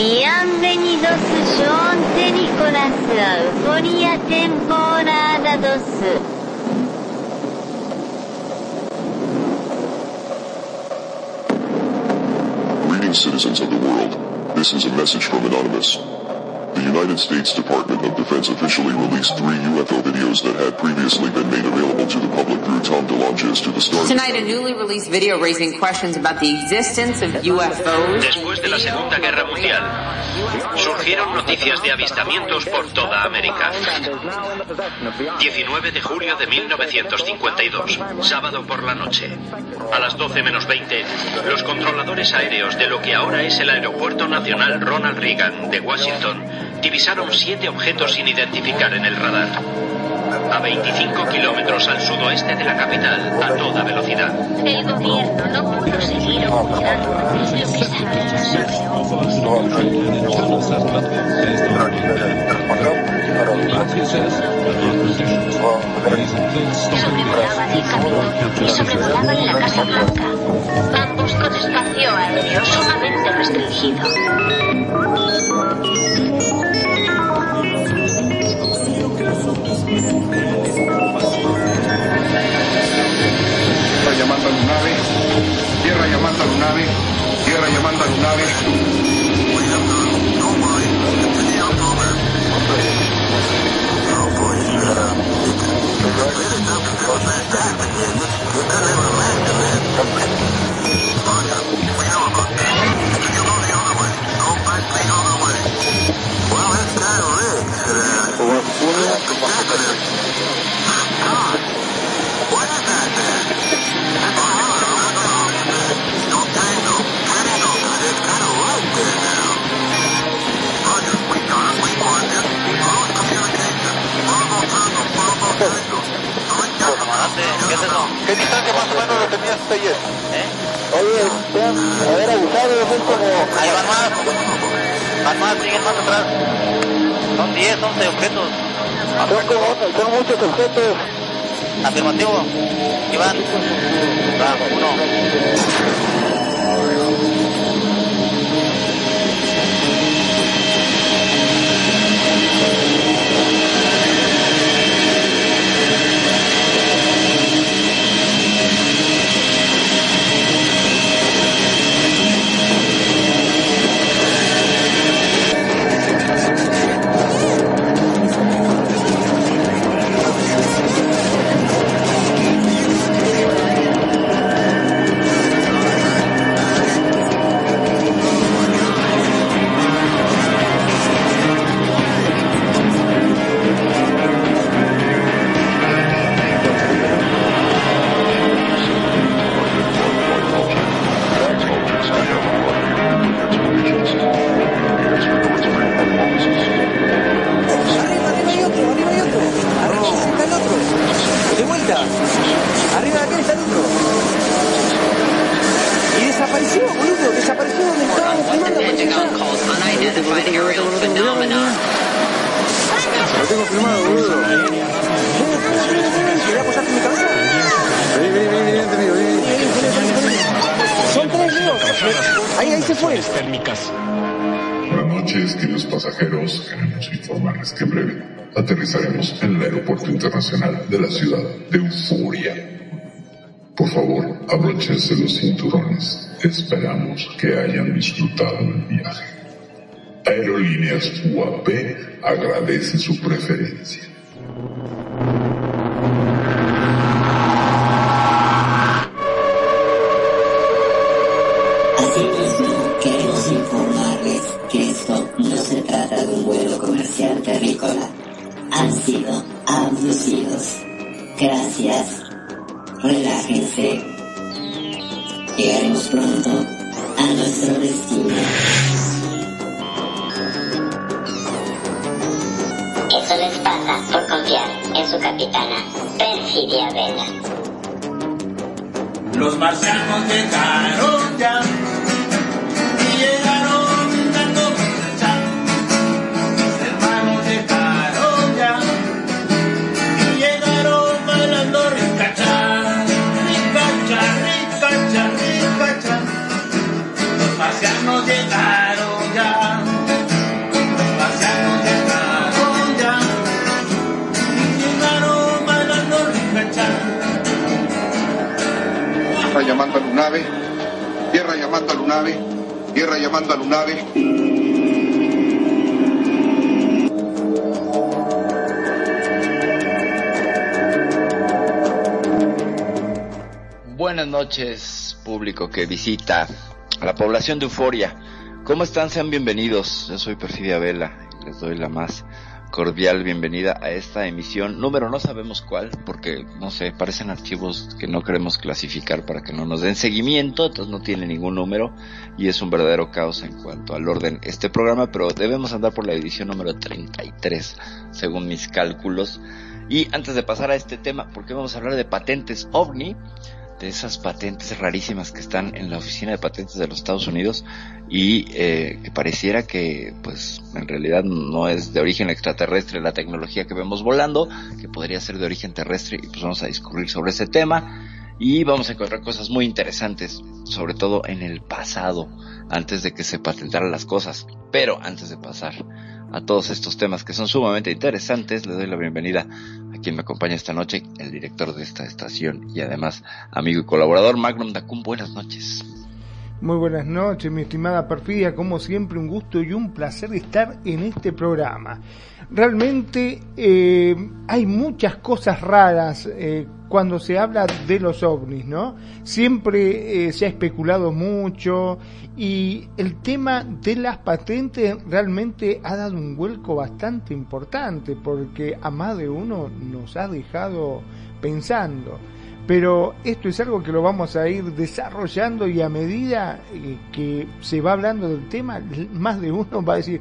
Bienvenidos. Nicolas Euforia temporada 2. Greetings, citizens of the world. This is a message from Anonymous. The United States Department of Defense officially released three UFO videos that had previously been made available to the public through Tom DeLonges to the Star. Tonight, a newly released video raising questions about the existence of UFOs. Después de la Segunda Guerra Mundial, surgieron noticias de avistamientos por toda América. 19 de julio de 1952, sábado por la noche. A las 12 menos 20, los controladores aéreos de lo que ahora es el Aeropuerto Nacional Ronald Reagan de Washington divisaron siete objetos sin identificar en el radar. A 25 kilómetros al sudoeste de la capital, a toda velocidad. El gobierno no pudo seguir ocultando lo que Sobrevolaban el camino y sobrevolaban la Casa Blanca. Ambos con espacio aéreo sumamente restringido. Tierra llamando a Lunave, tierra llamando a Lunave, tierra llamando a Lunave. ¿Qué es eso? ¿Qué distancia más o menos lo tenías hasta ayer? ¿Eh? Oye, a ver, abusado, son como... Ahí van más. Van más, siguen más atrás. Son 10, 11 objetos. Son como, son muchos objetos. Afirmativo. Iván. Va, uno. Desapareció, boludo. Desapareció donde estábamos filmando. apareció allá. Lo tengo filmado, boludo. Ven, ven, ven, ven. ¿Querés apoyarte en mi cabeza? Vení, vení, vení, vení, vení. Son tres. Ahí, ahí se fue. Buenas noches, queridos pasajeros. Queremos informarles que en breve aterrizaremos en el Aeropuerto Internacional de la ciudad de Euforia. Por favor, abróchense los cinturones. Esperamos que hayan disfrutado del viaje. Aerolíneas UAP agradece su preferencia. Asimismo, queremos informarles que esto no se trata de un vuelo comercial terrícola. Han sido abducidos. Gracias. Relájense. Llegaremos pronto a nuestro destino. Eso les pasa por confiar en su capitana, Perfidia Vela. Los marcianos llegaron ya llamando a Lunave. Tierra llamando a Lunave. Tierra llamando a Lunave. Buenas noches, público que visita a la población de Euforia. ¿Cómo están? Sean bienvenidos. Yo soy Perfidia Vela les doy la más cordial bienvenida a esta emisión. Número no sabemos cuál porque no sé parecen archivos que no queremos clasificar para que no nos den seguimiento entonces no tiene ningún número y es un verdadero caos en cuanto al orden este programa pero debemos andar por la edición número 33 según mis cálculos. Y antes de pasar a este tema porque vamos a hablar de patentes ovni de esas patentes rarísimas que están en la oficina de patentes de los Estados Unidos y eh, que pareciera que pues en realidad no es de origen extraterrestre la tecnología que vemos volando, que podría ser de origen terrestre y pues vamos a discurrir sobre ese tema y vamos a encontrar cosas muy interesantes, sobre todo en el pasado, antes de que se patentaran las cosas. Pero antes de pasar a todos estos temas que son sumamente interesantes, le doy la bienvenida a quien me acompaña esta noche, el director de esta estación y además amigo y colaborador, Magnum Dacum. Buenas noches. Muy buenas noches, mi estimada Perfidia. Como siempre, un gusto y un placer estar en este programa. Realmente eh, hay muchas cosas raras eh, cuando se habla de los ovnis, ¿no? Siempre eh, se ha especulado mucho y el tema de las patentes realmente ha dado un vuelco bastante importante porque a más de uno nos ha dejado pensando pero esto es algo que lo vamos a ir desarrollando y a medida eh, que se va hablando del tema, más de uno va a decir,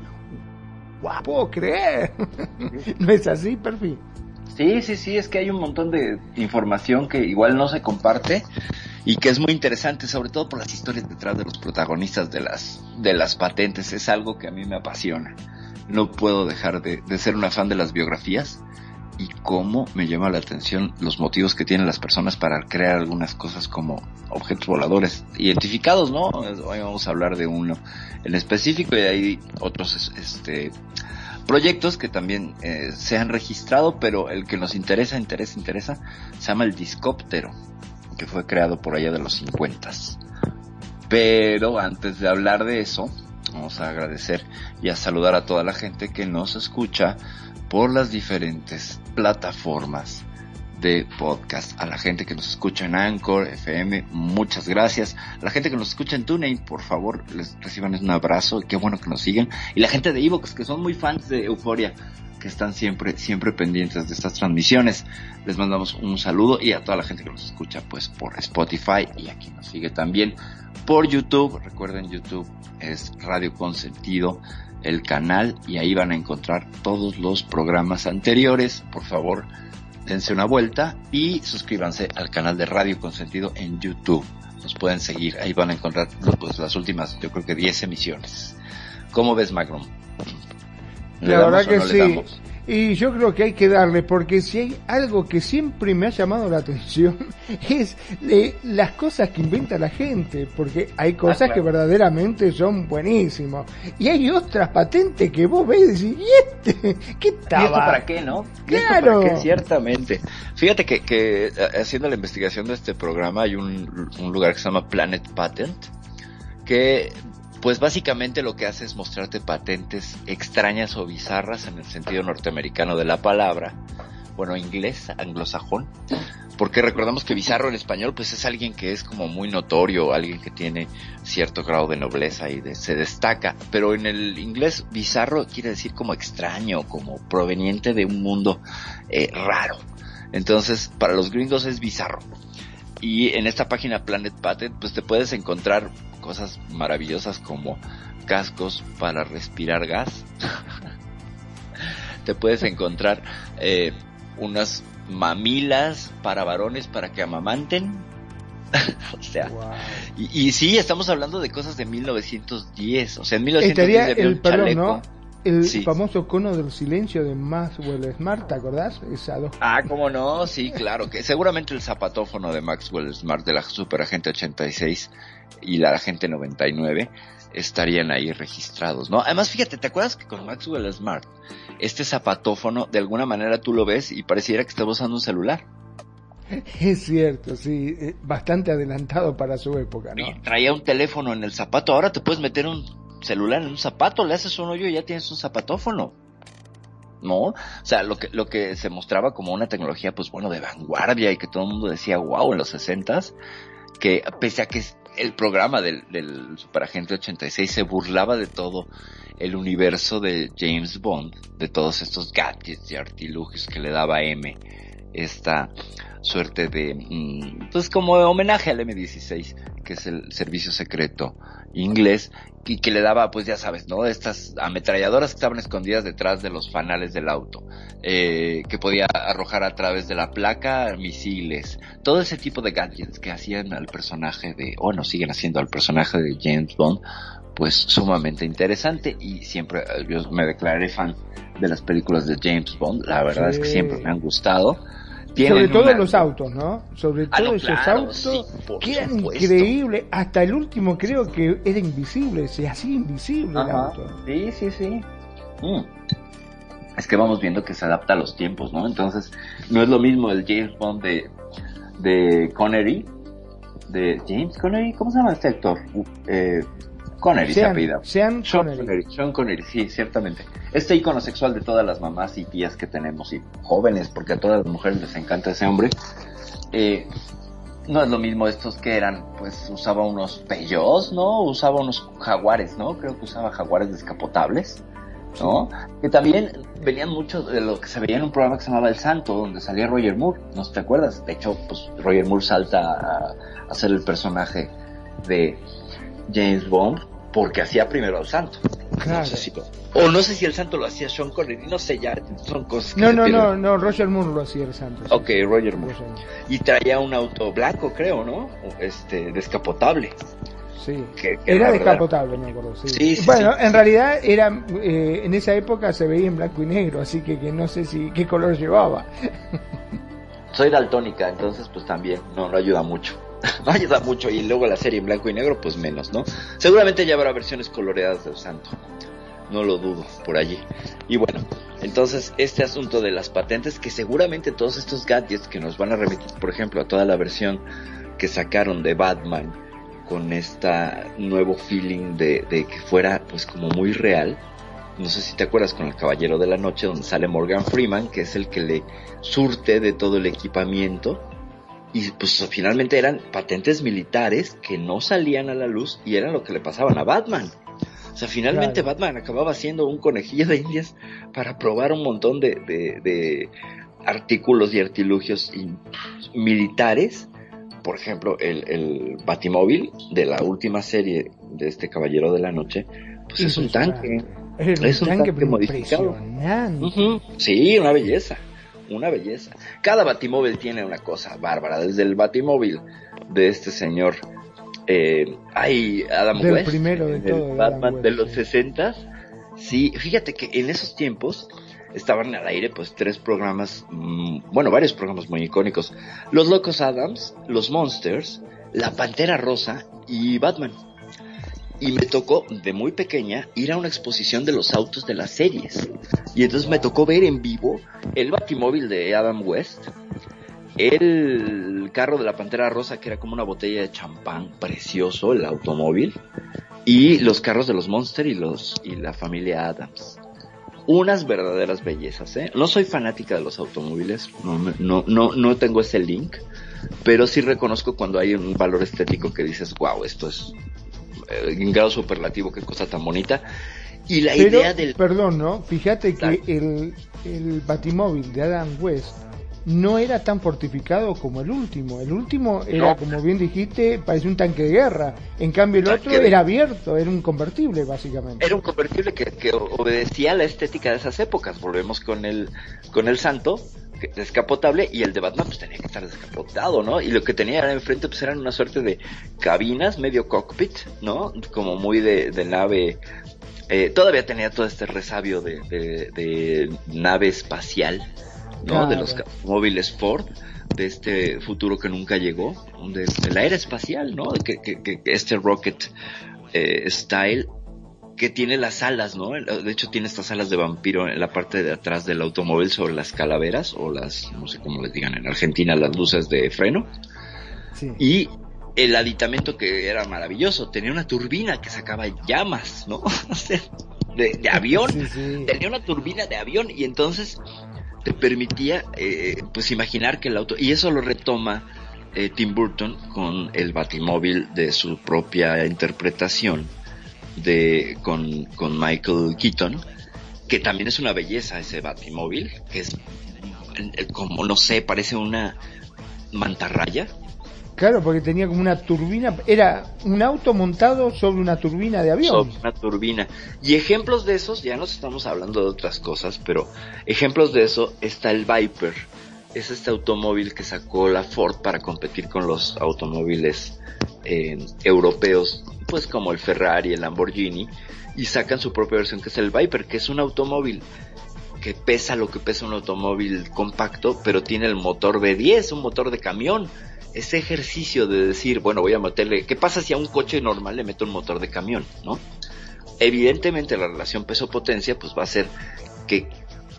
¡guau, puedo creer! ¿No es así, Perfil? Sí, sí, sí, es que hay un montón de información que igual no se comparte y que es muy interesante, sobre todo por las historias detrás de los protagonistas de las, de las patentes. Es algo que a mí me apasiona. No puedo dejar de, de ser una fan de las biografías y cómo me llama la atención los motivos que tienen las personas para crear algunas cosas como objetos voladores identificados, ¿no? Hoy vamos a hablar de uno en específico y hay otros este proyectos que también eh, se han registrado, pero el que nos interesa, interesa, interesa, se llama el Discóptero, que fue creado por allá de los 50. Pero antes de hablar de eso, vamos a agradecer y a saludar a toda la gente que nos escucha por las diferentes plataformas de podcast. A la gente que nos escucha en Anchor, FM, muchas gracias. A la gente que nos escucha en TuneIn, por favor, les reciban un abrazo. Qué bueno que nos siguen. Y la gente de Evox, que son muy fans de Euforia, que están siempre, siempre pendientes de estas transmisiones. Les mandamos un saludo y a toda la gente que nos escucha, pues, por Spotify y aquí nos sigue también por YouTube. Recuerden, YouTube es Radio Consentido el canal y ahí van a encontrar todos los programas anteriores. Por favor, dense una vuelta y suscríbanse al canal de Radio Consentido en YouTube. Nos pueden seguir, ahí van a encontrar pues, las últimas, yo creo que 10 emisiones. ¿Cómo ves, Magnum? La verdad que sí. Y yo creo que hay que darle, porque si hay algo que siempre me ha llamado la atención, es de las cosas que inventa la gente, porque hay cosas ah, claro. que verdaderamente son buenísimas. Y hay otras patentes que vos ves y decís, ¿y este? ¿Qué tal? ¿Y esto para qué, no? Claro. Para qué? Ciertamente. Fíjate que, que haciendo la investigación de este programa hay un, un lugar que se llama Planet Patent, que pues básicamente lo que hace es mostrarte patentes extrañas o bizarras en el sentido norteamericano de la palabra, bueno, inglés, anglosajón, porque recordamos que bizarro en español pues es alguien que es como muy notorio, alguien que tiene cierto grado de nobleza y de, se destaca, pero en el inglés bizarro quiere decir como extraño, como proveniente de un mundo eh, raro. Entonces, para los gringos es bizarro. Y en esta página Planet Patent, pues te puedes encontrar cosas maravillosas como cascos para respirar gas. te puedes encontrar eh, unas mamilas para varones para que amamanten. o sea, wow. y, y, sí, estamos hablando de cosas de 1910. O sea, en 1910 Estaría el, perdón, ¿no? El sí. famoso cono del silencio de Maxwell Smart, ¿te acordás? Ah, cómo no, sí, claro, que seguramente el zapatófono de Maxwell Smart de la Superagente 86 y la Agente 99 estarían ahí registrados, ¿no? Además, fíjate, ¿te acuerdas que con Maxwell Smart, este zapatófono, de alguna manera tú lo ves y pareciera que estás usando un celular? Es cierto, sí, eh, bastante adelantado para su época, ¿no? Y traía un teléfono en el zapato, ahora te puedes meter un celular en un zapato, le haces un hoyo y ya tienes un zapatófono. ¿No? O sea, lo que, lo que se mostraba como una tecnología, pues bueno, de vanguardia y que todo el mundo decía, wow, en los sesentas, que pese a que el programa del, del Superagente 86 se burlaba de todo el universo de James Bond, de todos estos gadgets y artilugios que le daba M, esta suerte de, mm, pues como homenaje al M16, que es el servicio secreto inglés, y que le daba, pues ya sabes, ¿no? Estas ametralladoras que estaban escondidas detrás de los fanales del auto, eh, que podía arrojar a través de la placa misiles, todo ese tipo de gadgets que hacían al personaje de, o no siguen haciendo al personaje de James Bond, pues sumamente interesante y siempre eh, yo me declaré fan de las películas de James Bond, la verdad es que siempre me han gustado. Sobre todo una- los autos, ¿no? Sobre Ah, todo no, esos claro, autos sí, que increíbles. Hasta el último creo que era invisible, se hacía invisible el auto. Sí, sí, sí. Mm. Es que vamos viendo que se adapta a los tiempos, ¿no? Entonces, no es lo mismo el James Bond de, de Connery, de James Connery, ¿cómo se llama este actor? Uh, Eh, Connery se Sean, apellida. Sean Sean Connery. Connery. Sean Connery, sí, ciertamente. Este icono sexual de todas las mamás y tías que tenemos y jóvenes, porque a todas las mujeres les encanta ese hombre. Eh, no es lo mismo estos que eran, pues usaba unos Peugeots, ¿no? Usaba unos jaguares, ¿no? Creo que usaba jaguares descapotables, ¿no? Que también venían mucho de lo que se veía en un programa que se llamaba El Santo, donde salía Roger Moore, ¿no te acuerdas? De hecho, pues Roger Moore salta a, a ser el personaje de James Bond porque hacía primero al Santo. Claro. No sé si, o no sé si el Santo lo hacía Sean Connery, no sé ya, son cosas No, no, no, no, Roger Moore lo hacía el santo. sí. Ok, Roger Moore. Roger Moore. Y traía un auto blanco, creo, ¿no? Este, descapotable. Sí. Que, que Era verdad- descapotable, me acuerdo. Sí. Sí, sí, bueno, sí. en realidad era eh, en esa época se veía en blanco y negro, así que, que no sé si qué color llevaba. Soy daltónica, entonces pues también no, no ayuda mucho. no ayuda mucho y luego la serie en blanco y negro pues menos, ¿no? Seguramente ya habrá versiones coloreadas del santo. No lo dudo por allí. Y bueno, entonces este asunto de las patentes que seguramente todos estos gadgets que nos van a remitir, por ejemplo, a toda la versión que sacaron de Batman con esta nuevo feeling de, de que fuera pues como muy real. No sé si te acuerdas con el Caballero de la Noche donde sale Morgan Freeman, que es el que le surte de todo el equipamiento. Y pues finalmente eran patentes militares que no salían a la luz y eran lo que le pasaban a Batman. O sea, finalmente Claro. Batman acababa siendo un conejillo de indias para probar un montón de, de- de artículos y artilugios militares. Por ejemplo, el, el Batimóvil de la última serie de este Caballero de la Noche, pues es un tanque. Es un tanque, modificado. Ujú. Sí, una belleza, una belleza. Cada batimóvil tiene una cosa bárbara, desde el batimóvil de este señor, eh, ay, Adam Del West, primero de el todo, Batman Adam West, de los sí. 60 Sí, fíjate que en esos tiempos estaban al aire pues tres programas, mm, bueno, varios programas muy icónicos. Los Locos Adams, Los Monsters, La Pantera Rosa y Batman. Y me tocó de muy pequeña ir a una exposición de los autos de las series. Y entonces me tocó ver en vivo el batimóvil de Adam West, el carro de la Pantera Rosa que era como una botella de champán precioso, el automóvil, y los carros de los Monster y los y la familia Adams. Unas verdaderas bellezas, ¿eh? No soy fanática de los automóviles, no, no, no, no tengo ese link, pero sí reconozco cuando hay un valor estético que dices, wow, esto es eh, en grado superlativo, qué cosa tan bonita. Y la Pero, idea del... perdón, ¿no? Fíjate que el, el batimóvil de Adam West no era tan fortificado como el último. El último era, No. como bien dijiste, parece un tanque de guerra. En cambio, el Tanque otro de- era abierto, era un convertible, básicamente. Era un convertible que, que obedecía a la estética de esas épocas. Volvemos con el, con el santo, descapotable, y el de Batman pues tenía que estar descapotado, ¿no? Y lo que tenía era enfrente pues eran una suerte de cabinas, medio cockpit, ¿no? Como muy de, de nave. eh, todavía tenía todo este resabio de, de, de nave espacial, ¿no? De los móviles Ford de este futuro que nunca llegó, de, de la era espacial, ¿no? Que, que, este rocket eh, style que tiene las alas, ¿no? De hecho tiene estas alas de vampiro en la parte de atrás del automóvil sobre las calaveras o las, no sé cómo les digan en Argentina, las luces de freno. Sí. Y el aditamento que era maravilloso, tenía una turbina que sacaba llamas, ¿no? De, de avión, Sí, sí. tenía una turbina de avión y entonces te permitía eh, pues imaginar que el auto, y eso lo retoma eh, Tim Burton con el batimóvil de su propia interpretación de con, con Michael Keaton, que también es una belleza ese batimóvil, que es como no sé, parece una mantarraya, Claro, porque tenía como una turbina, era un auto montado sobre una turbina de avión. sobre una turbina. Y ejemplos de esos, ya nos estamos hablando de otras cosas, pero ejemplos de eso está el Viper. Es este automóvil que sacó la Ford para competir con los automóviles eh, europeos, pues como el Ferrari, el Lamborghini, y sacan su propia versión que es el Viper, que es un automóvil que pesa lo que pesa un automóvil compacto, pero tiene el motor V10, un motor de camión. Ese ejercicio de decir, bueno, voy a meterle, ¿qué pasa si a un coche normal le meto un motor de camión, no? Evidentemente la relación peso-potencia pues va a ser que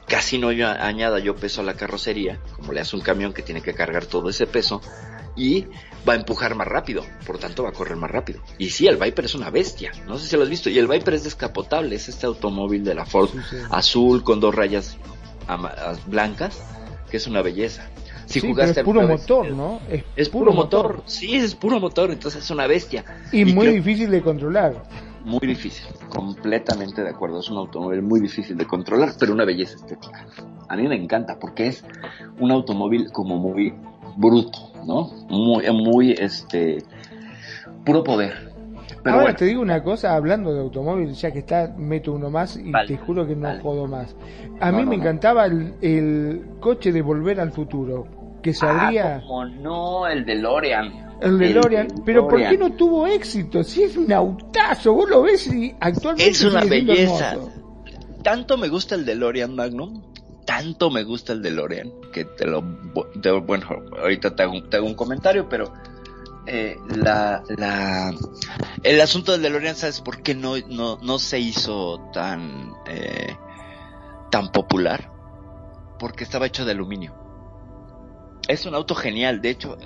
casi no yo añada yo peso a la carrocería, como le hace un camión que tiene que cargar todo ese peso, y va a empujar más rápido, por tanto va a correr más rápido. Y sí, el Viper es una bestia, no sé si lo has visto, y el Viper es descapotable, es este automóvil de la Ford Sí, sí. azul con dos rayas blancas, que es una belleza. Si Sí, pero jugaste es puro vez- motor, ¿no? Es puro motor, sí, es puro motor, entonces es una bestia. Y, muy creo- difícil de controlar. muy difícil, completamente de acuerdo. Es un automóvil muy difícil de controlar, pero una belleza estética. A mí me encanta porque es un automóvil como muy bruto, ¿no? Muy, muy, este, puro poder. Pero Ahora bueno, te digo una cosa, hablando de automóvil, ya que está, meto uno más y Vale, te juro que no vale. jodo más. A No, mí no, me no. encantaba el, el coche de Volver al Futuro, que se abría Ah, como no, el de Lorean. el DeLorean, DeLorean. pero ¿por qué no tuvo éxito? Si es un autazo, vos lo ves y actualmente Es una belleza. Tanto me gusta el DeLorean Magnum, tanto me gusta el DeLorean, que te lo, te- bueno, ahorita te hago, un- te hago un comentario, pero eh, la, la, el asunto del DeLorean, ¿sabes por qué no, no, no se hizo tan, eh, tan popular? Porque estaba hecho de aluminio. Es un auto genial, de hecho,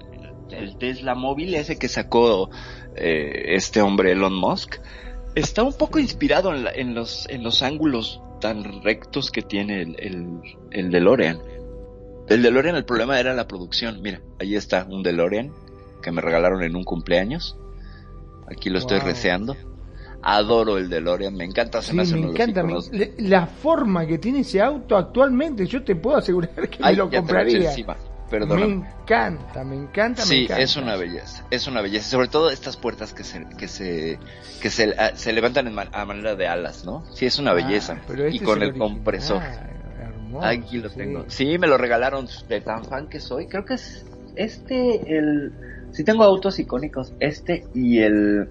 el Tesla móvil ese que sacó eh, este hombre Elon Musk, está un poco inspirado en, la- en los, en los ángulos tan rectos que tiene el, el, el DeLorean. El DeLorean, el problema era la producción. Mira, ahí está un DeLorean que me regalaron en un cumpleaños. Aquí lo estoy reseando. Adoro el DeLorean, me encanta, se Sí, me hace me los encanta. la forma que tiene ese auto actualmente, yo te puedo asegurar que Ay, me lo te compraría. Me encanta, me encanta, me Sí, encanta. es una belleza, es una belleza. Sobre todo estas puertas que se, que se, que se, ah, se levantan en a manera de alas, ¿no? Sí, es una Ah, belleza. pero este y con es el, original, compresor. hermoso, Aquí lo sí. tengo. Sí, me lo regalaron de tan fan que soy. Creo que es este, el... Si tengo autos icónicos, este y el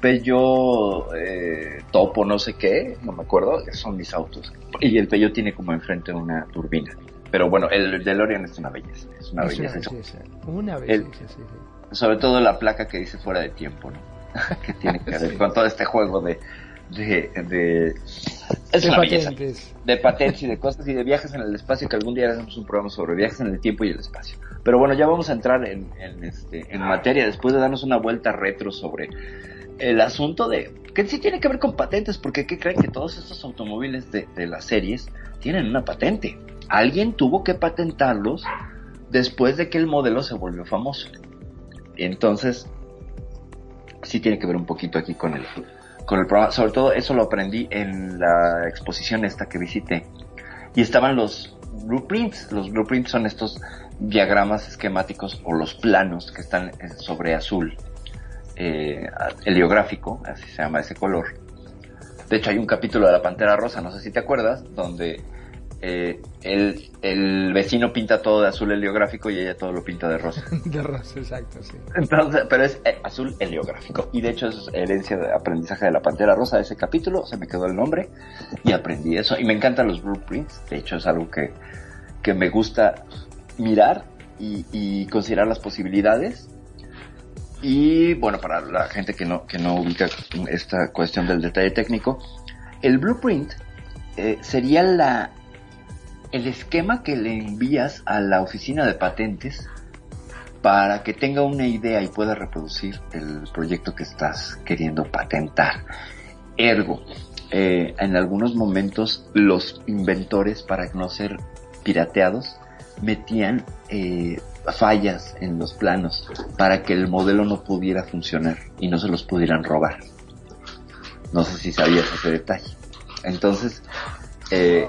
Peugeot eh, Topo no sé qué, no me acuerdo, son mis autos. Y el Peugeot tiene como enfrente una turbina. Pero bueno, el DeLorean es una belleza, es una Es una belleza. belleza, una El- belleza, sí, sí. Sobre todo la placa que dice fuera de tiempo, ¿no? que tiene que ver Sí. con todo este juego de... de, de... Es De una belleza patentes. de patentes y de cosas y de viajes en el espacio, que algún día haremos un programa sobre viajes en el tiempo y el espacio. Pero bueno, ya vamos a entrar en, en, este, en materia después de darnos una vuelta retro sobre el asunto de que sí tiene que ver con patentes, porque ¿qué creen que todos estos automóviles de, de las series tienen una patente? Alguien tuvo que patentarlos después de que el modelo se volvió famoso. Entonces, sí tiene que ver un poquito aquí con el, con el programa. Sobre todo eso lo aprendí en la exposición esta que visité. Y estaban los blueprints. Los blueprints son estos diagramas esquemáticos o los planos que están sobre azul eh, heliográfico, así se llama ese color. De hecho hay un capítulo de la Pantera Rosa, no sé si te acuerdas, donde eh, el, el vecino pinta todo de azul heliográfico y ella todo lo pinta de rosa. De rosa, exacto, sí. Entonces, pero es eh, azul heliográfico. Y de hecho es herencia de aprendizaje de la Pantera Rosa ese capítulo. Se me quedó el nombre y aprendí eso. Y me encantan los blueprints. De hecho es algo que, que me gusta mirar y, y considerar las posibilidades. Y bueno, para la gente que no, que no ubica esta cuestión del detalle técnico, el blueprint eh, sería la, el esquema que le envías a la oficina de patentes para que tenga una idea y pueda reproducir el proyecto que estás queriendo patentar. Ergo, eh, en algunos momentos los inventores, para no ser pirateados, metían eh, fallas en los planos para que el modelo no pudiera funcionar y no se los pudieran robar. No sé si sabías ese detalle. Entonces, eh,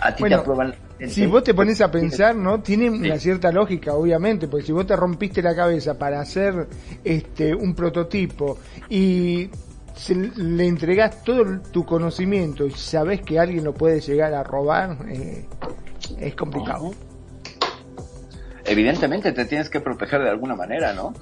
a ti te Bueno, aprueban. Si vos te pones a pensar, ¿no? Tiene una cierta lógica, obviamente, porque si vos te rompiste la cabeza para hacer este un prototipo y se- le entregás todo tu conocimiento y sabés que alguien lo puede llegar a robar, eh, es complicado. evidentemente te tienes que proteger de alguna manera, ¿no?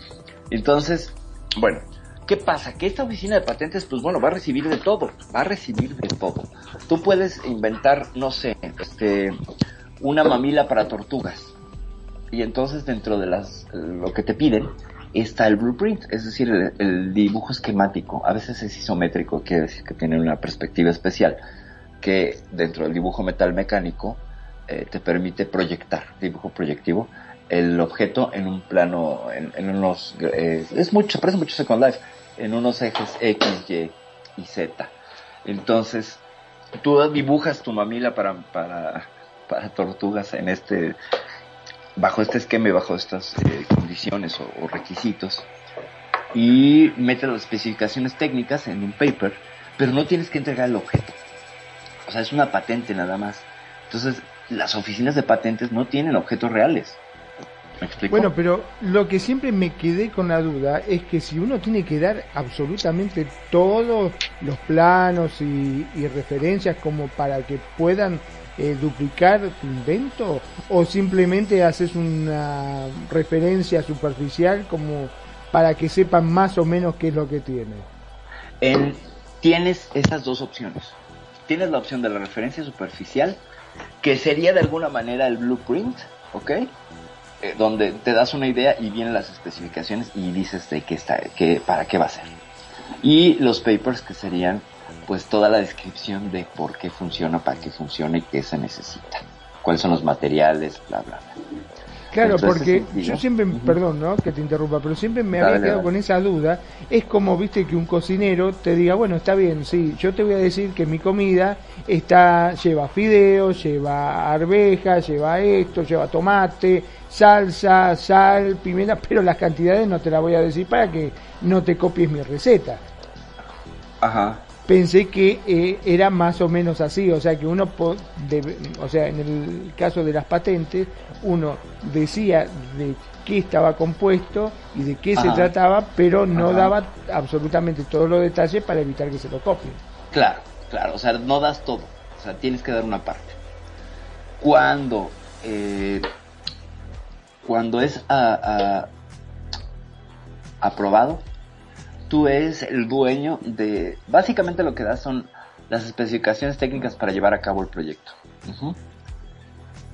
Entonces, bueno, ¿qué pasa? Que esta oficina de patentes, pues bueno, va a recibir de todo, va a recibir de todo. Tú puedes inventar, no sé, este, una mamila para tortugas. Y entonces dentro de las, lo que te piden, está el blueprint, es decir, el, dibujo esquemático. A veces es isométrico, quiere decir que tiene una perspectiva especial, que dentro del dibujo metal mecánico eh, te permite proyectar, dibujo proyectivo, el objeto en un plano, en, unos, es mucho, parece mucho Second Life, en unos ejes X, Y y Z. Entonces, tú dibujas tu mamila para, para, para tortugas en este, bajo este esquema y bajo estas eh, condiciones o, o requisitos y metes las especificaciones técnicas en un paper, pero no tienes que entregar el objeto. O sea, es una patente nada más. Entonces, las oficinas de patentes no tienen objetos reales. ¿Me explico? Bueno, pero lo que siempre me quedé con la duda es que si uno tiene que dar absolutamente todos los planos y, y referencias como para que puedan eh, duplicar tu invento o simplemente haces una referencia superficial como para que sepan más o menos qué es lo que tiene. En- tienes esas dos opciones. Tienes la opción de la referencia superficial, que sería de alguna manera el blueprint, ¿ok? Eh, donde te das una idea y vienen las especificaciones y dices de qué está, qué, para qué va a ser. Y los papers que serían pues toda la descripción de por qué funciona, para qué funciona y qué se necesita. Cuáles son los materiales, bla, bla, bla. Claro, Entonces, porque yo siempre, perdón, ¿no? Que te interrumpa, pero siempre me Dale, había quedado dale. con esa duda. Es como, viste, que un cocinero te diga, bueno, está bien, sí, yo te voy a decir que mi comida está lleva fideos, lleva arvejas, lleva esto, lleva tomate, salsa, sal, pimienta, pero las cantidades no te las voy a decir para que no te copies mi receta. Ajá. Pensé que eh, era más o menos así, o sea que uno, debe- o sea, en el caso de las patentes, uno decía de qué estaba compuesto y de qué se trataba, pero no Ajá. daba absolutamente todos los detalles para evitar que se lo copien. Claro, claro, o sea, no das todo, o sea, tienes que dar una parte. Cuando, eh, cuando es a- a- aprobado, tú eres el dueño de, básicamente lo que das son las especificaciones técnicas para llevar a cabo el proyecto.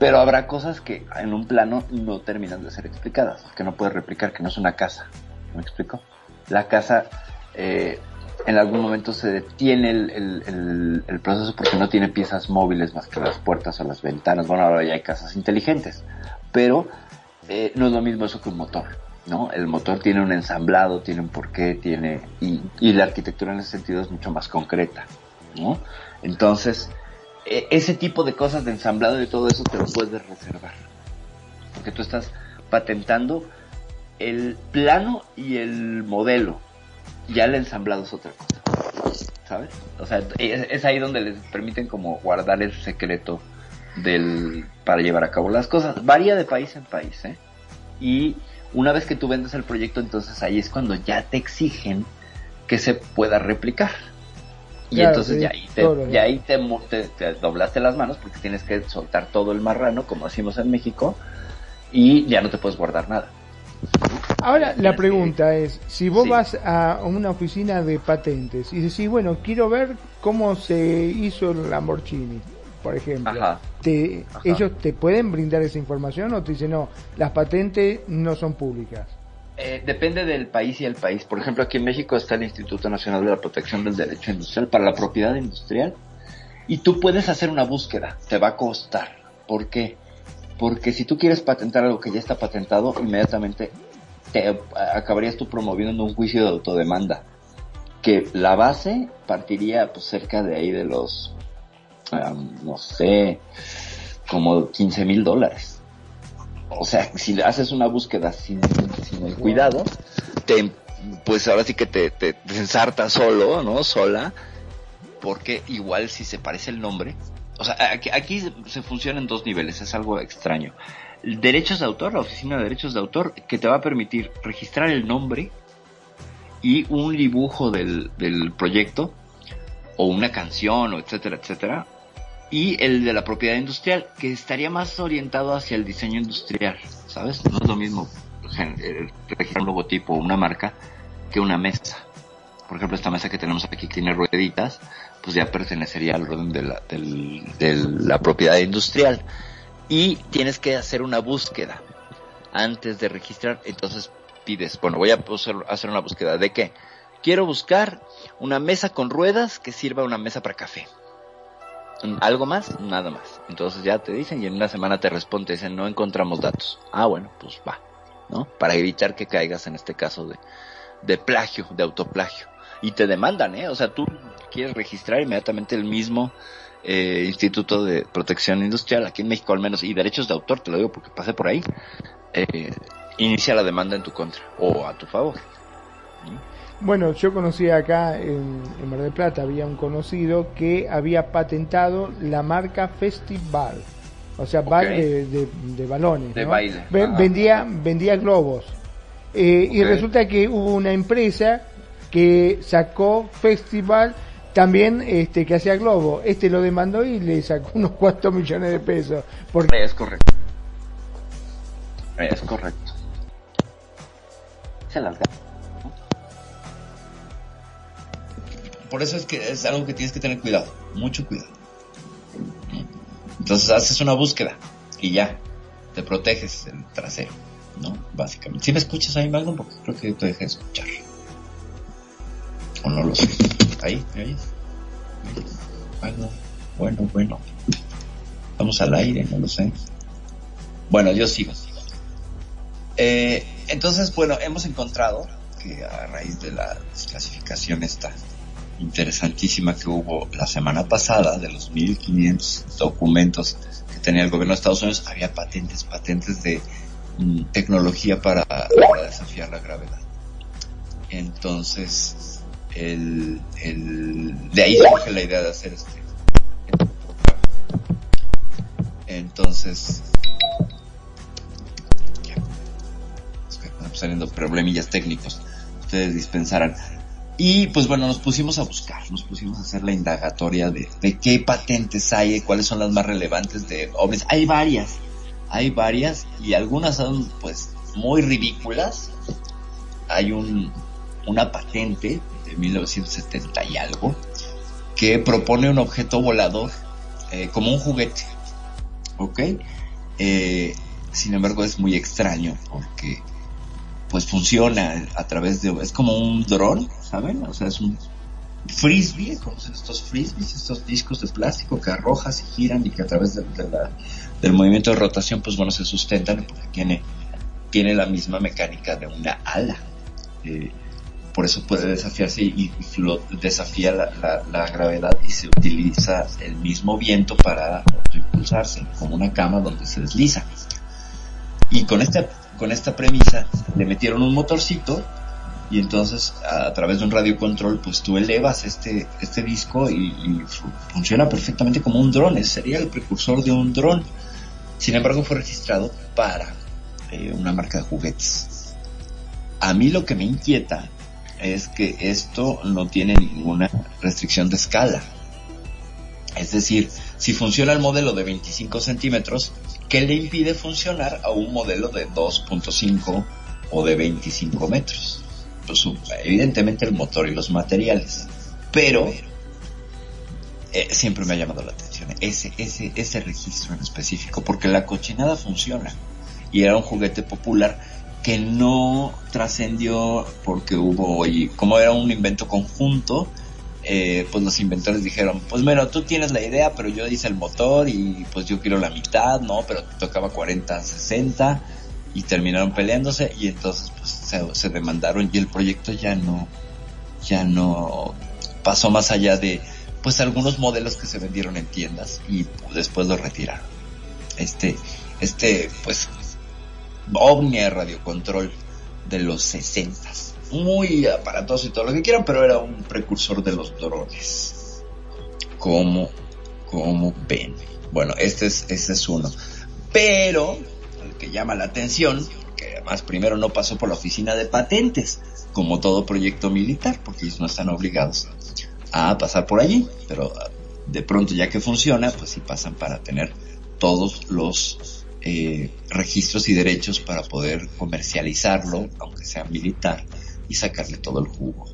Pero habrá cosas que en un plano no terminan de ser explicadas, que no puedes replicar, que no es una casa. ¿Me explico? La casa, eh, en algún momento se detiene el proceso porque no tiene piezas móviles más que las puertas o las ventanas. Bueno, ahora ya hay casas inteligentes, pero eh, no es lo mismo eso que un motor. ¿No? El motor tiene un ensamblado, tiene un porqué, tiene y, la arquitectura en ese sentido es mucho más concreta, ¿no? Entonces, e- ese tipo de cosas de ensamblado y todo eso te lo puedes reservar. Porque tú estás patentando el plano y el modelo. Ya el ensamblado es otra cosa. ¿Sabes? O sea, es, es ahí donde les permiten como guardar el secreto del para llevar a cabo las cosas. Varía de país en país, ¿eh? Y una vez que tú vendes el proyecto, entonces ahí es cuando ya te exigen que se pueda replicar. Y Claro, entonces sí, ya ahí, te, los ya ahí te, mo- te- te doblaste las manos porque tienes que soltar todo el marrano, como decimos en México, y ya no te puedes guardar nada. Ahora la pregunta es, si vos Sí. vas a una oficina de patentes y decís, bueno, quiero ver cómo se hizo el Lamborghini, por ejemplo, Ajá. te, Ajá. ¿ellos te pueden brindar esa información o te dicen, no, las patentes no son públicas? Eh, depende del país y el país. Por ejemplo, aquí en México está el Instituto Nacional de la Protección del Derecho Industrial para la propiedad industrial y tú puedes hacer una búsqueda, te va a costar. ¿Por qué? Porque si tú quieres patentar algo que ya está patentado, inmediatamente te acabarías tú promoviendo un juicio de autodemanda. Que la base partiría pues cerca de ahí de los, no sé, como 15 mil dólares. O sea, si haces una búsqueda sin, sin el cuidado, te, pues ahora sí que te, te, ensartas solo, ¿no? Sola, porque igual si se parece el nombre, o sea, aquí, aquí se funciona en dos niveles, es algo extraño. Derechos de autor, la oficina de derechos de autor, que te va a permitir registrar el nombre y un dibujo del, del proyecto, o una canción, o etcétera, etcétera. Y el de la propiedad industrial, que estaría más orientado hacia el diseño industrial, ¿sabes? No es lo mismo eh, registrar un logotipo o una marca que una mesa. Por ejemplo, esta mesa que tenemos aquí que tiene rueditas, pues ya pertenecería al orden de la, del, de la propiedad industrial. Y tienes que hacer una búsqueda antes de registrar. Entonces pides, bueno, voy a hacer una búsqueda de qué. Quiero buscar una mesa con ruedas que sirva una mesa para café. ¿Algo más? Nada más. Entonces ya te dicen y en una semana te responde, dicen, no encontramos datos. Ah, bueno, pues va, ¿no? Para evitar que caigas en este caso de, de plagio, de autoplagio. Y te demandan, ¿eh? O sea, tú quieres registrar inmediatamente el mismo eh, Instituto de Protección Industrial, aquí en México al menos, y derechos de autor, te lo digo porque pasé por ahí, eh, inicia la demanda en tu contra o a tu favor. Bueno, yo conocí acá en, en, Mar del Plata, había un conocido que había patentado la marca Festival, o sea, okay. de, de, de, balones. De ¿no? baile. vendía, vendía globos. Eh, okay. Y resulta que hubo una empresa que sacó Festival también este que hacía globo. Este lo demandó y le sacó unos cuantos millones de pesos. Porque... Es correcto. Es correcto. Se Por eso es que es algo que tienes que tener cuidado, mucho cuidado. Entonces haces una búsqueda y ya, te proteges el trasero, ¿no? Básicamente. Si me escuchas ahí, Magnum, porque creo que te dejé de escuchar. O no lo sé. Ahí, ¿me oyes? ¿Me? Magnum. Bueno, bueno. Estamos al aire, no lo sé. Bueno, yo sigo. Eh, entonces, bueno, hemos encontrado que a raíz de la desclasificación esta interesantísima que hubo la semana pasada de los 1500 documentos que tenía el gobierno de Estados Unidos, había patentes, patentes de mm, tecnología para, desafiar la gravedad. Entonces, el, el, de ahí surge la idea de hacer este, este. Entonces, ya, saliendo problemillas técnicos, ustedes dispensarán. Y pues bueno, nos pusimos a buscar, nos pusimos a hacer la indagatoria de, de qué patentes hay, cuáles son las más relevantes de ovnis. Hay varias, hay varias y algunas son pues muy ridículas. Hay un, una patente de 1970 y algo que propone un objeto volador eh, como un juguete, ¿ok? Eh, sin embargo es muy extraño porque pues funciona a través de es como un dron saben o sea es un frisbee conocen estos frisbees estos discos de plástico que arrojas y giran y que a través del movimiento de rotación pues bueno se sustentan porque tiene tiene la misma mecánica de una ala. Eh, por eso puede desafiarse y, desafía la, la, la, gravedad y se utiliza el mismo viento para impulsarse como una cama donde se desliza y con esta con esta premisa le metieron un motorcito y entonces a, través de un radiocontrol pues tú elevas este este disco y, y funciona perfectamente como un dron sería el precursor de un dron. Sin embargo fue registrado para eh, una marca de juguetes. A mí lo que me inquieta es que esto no tiene ninguna restricción de escala. Es decir si funciona el modelo de 25 centímetros que le impide funcionar a un modelo de 2.5 o de 25 metros. Pues, evidentemente el motor y los materiales. Pero eh, siempre me ha llamado la atención ese, ese, ese registro en específico, porque la cochinada funciona. Y era un juguete popular que no trascendió porque hubo, y como era un invento conjunto, eh, pues los inventores dijeron, pues bueno, tú tienes la idea, pero yo hice el motor y pues yo quiero la mitad, ¿no? Pero tocaba 40, 60 y terminaron peleándose y entonces pues se, demandaron y el proyecto ya no, ya no pasó más allá de pues algunos modelos que se vendieron en tiendas y después lo retiraron. Este, este, pues, ovnia radiocontrol de los 60 muy aparatoso y todo lo que quieran, pero era un precursor de los drones. Como, como ven. Bueno, este es, este es uno. Pero, el que llama la atención, que además primero no pasó por la oficina de patentes, como todo proyecto militar, porque ellos no están obligados a pasar por allí, pero de pronto ya que funciona, pues sí pasan para tener todos los eh, registros y derechos para poder comercializarlo, aunque sea militar, y sacarle todo el jugo,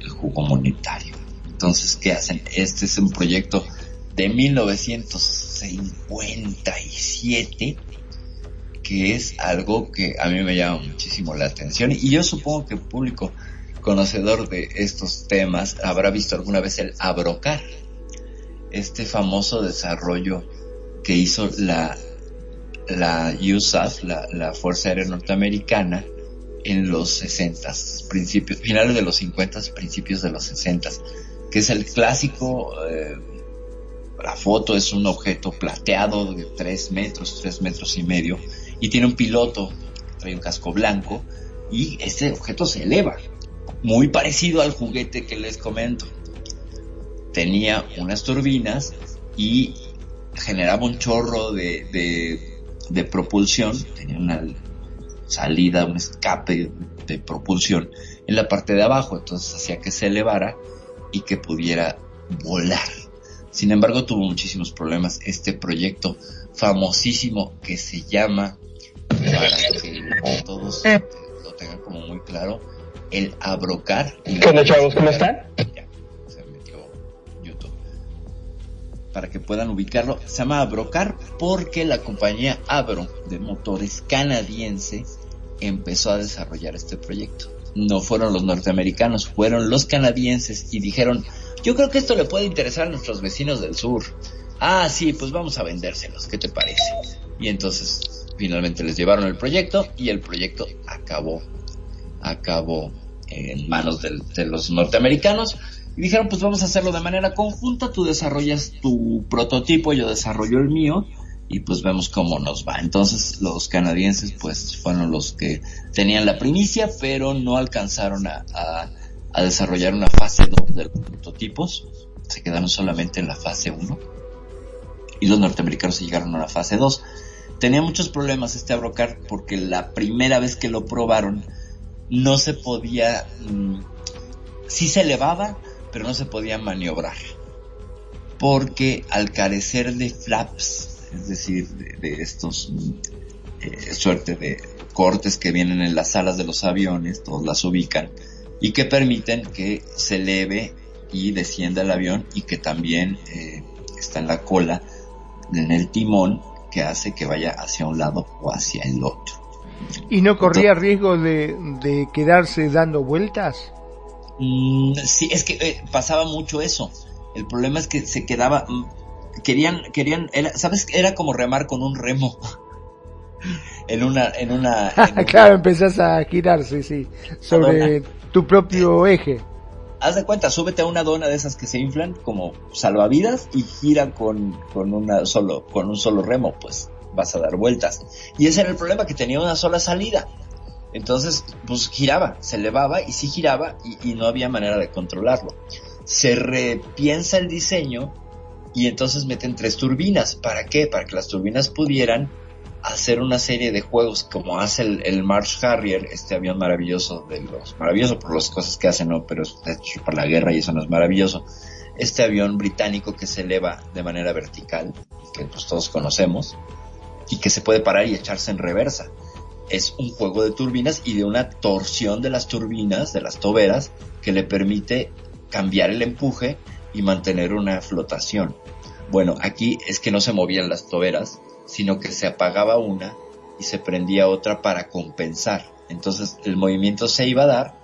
el jugo monetario. Entonces, ¿qué hacen? Este es un proyecto de 1957 que es algo que a mí me llama muchísimo la atención y yo supongo que el público conocedor de estos temas habrá visto alguna vez el abrocar, este famoso desarrollo que hizo la, la USAF, la, la Fuerza Aérea Norteamericana, en los 60, principios, finales de los 50, principios de los 60, que es el clásico, eh, la foto es un objeto plateado de 3 metros, 3 metros y medio, y tiene un piloto trae un casco blanco, y este objeto se eleva, muy parecido al juguete que les comento. Tenía unas turbinas y generaba un chorro de, de, de propulsión, tenía una salida, un escape de propulsión en la parte de abajo, entonces hacía que se elevara y que pudiera volar. Sin embargo, tuvo muchísimos problemas este proyecto famosísimo que se llama, para que todos lo tengan como muy claro, el Abrocar. ¿Qué onda, chavos? ¿Cómo están? Ya, se metió YouTube. Para que puedan ubicarlo, se llama Abrocar porque la compañía Abro de motores canadiense empezó a desarrollar este proyecto. No fueron los norteamericanos, fueron los canadienses y dijeron, yo creo que esto le puede interesar a nuestros vecinos del sur. Ah, sí, pues vamos a vendérselos, ¿qué te parece? Y entonces finalmente les llevaron el proyecto y el proyecto acabó, acabó en manos del- de los norteamericanos y dijeron pues vamos a hacerlo de manera conjunta, tú desarrollas tu prototipo, yo desarrollo el mío y pues vemos cómo nos va. Entonces los canadienses pues fueron los que tenían la primicia, pero no alcanzaron a, desarrollar una fase 2 de los prototipos, se quedaron solamente en la fase 1 y los norteamericanos llegaron a la fase 2. Tenía muchos problemas este Abrocar porque la primera vez que lo probaron no se podía, mm, sí se elevaba, pero no se podía maniobrar. Porque al carecer de flaps, es decir, de, de estos eh, suerte de cortes que vienen en las alas de los aviones, todos las ubican, y que permiten que se eleve y descienda el avión y que también eh, está en la cola, en el timón, que hace que vaya hacia un lado o hacia el otro. ¿Y no corría riesgo de, de quedarse dando vueltas? Mm, sí, es que eh, pasaba mucho eso. El problema es que se quedaba, mm, querían, querían, era, sabes, era como remar con un remo. en una, en una, en claro, empezás a girarse, sí, sobre tu propio eje. haz de cuenta, súbete a una dona de esas que se inflan como salvavidas y gira con, con una solo, con un solo remo, pues vas a dar vueltas. Y ese era el problema, que tenía una sola salida. Entonces, pues giraba, se elevaba y sí giraba y, y no había manera de controlarlo. Se repiensa el diseño y entonces meten tres turbinas. ¿Para qué? Para que las turbinas pudieran hacer una serie de juegos como hace el, el Marsh Harrier, este avión maravilloso de los, maravilloso por las cosas que hacen, ¿no? Pero es hecho para la guerra y eso no es maravilloso. Este avión británico que se eleva de manera vertical, que pues todos conocemos, y que se puede parar y echarse en reversa. Es un juego de turbinas y de una torsión de las turbinas, de las toberas, que le permite cambiar el empuje y mantener una flotación. Bueno, aquí es que no se movían las toberas, sino que se apagaba una y se prendía otra para compensar. Entonces el movimiento se iba a dar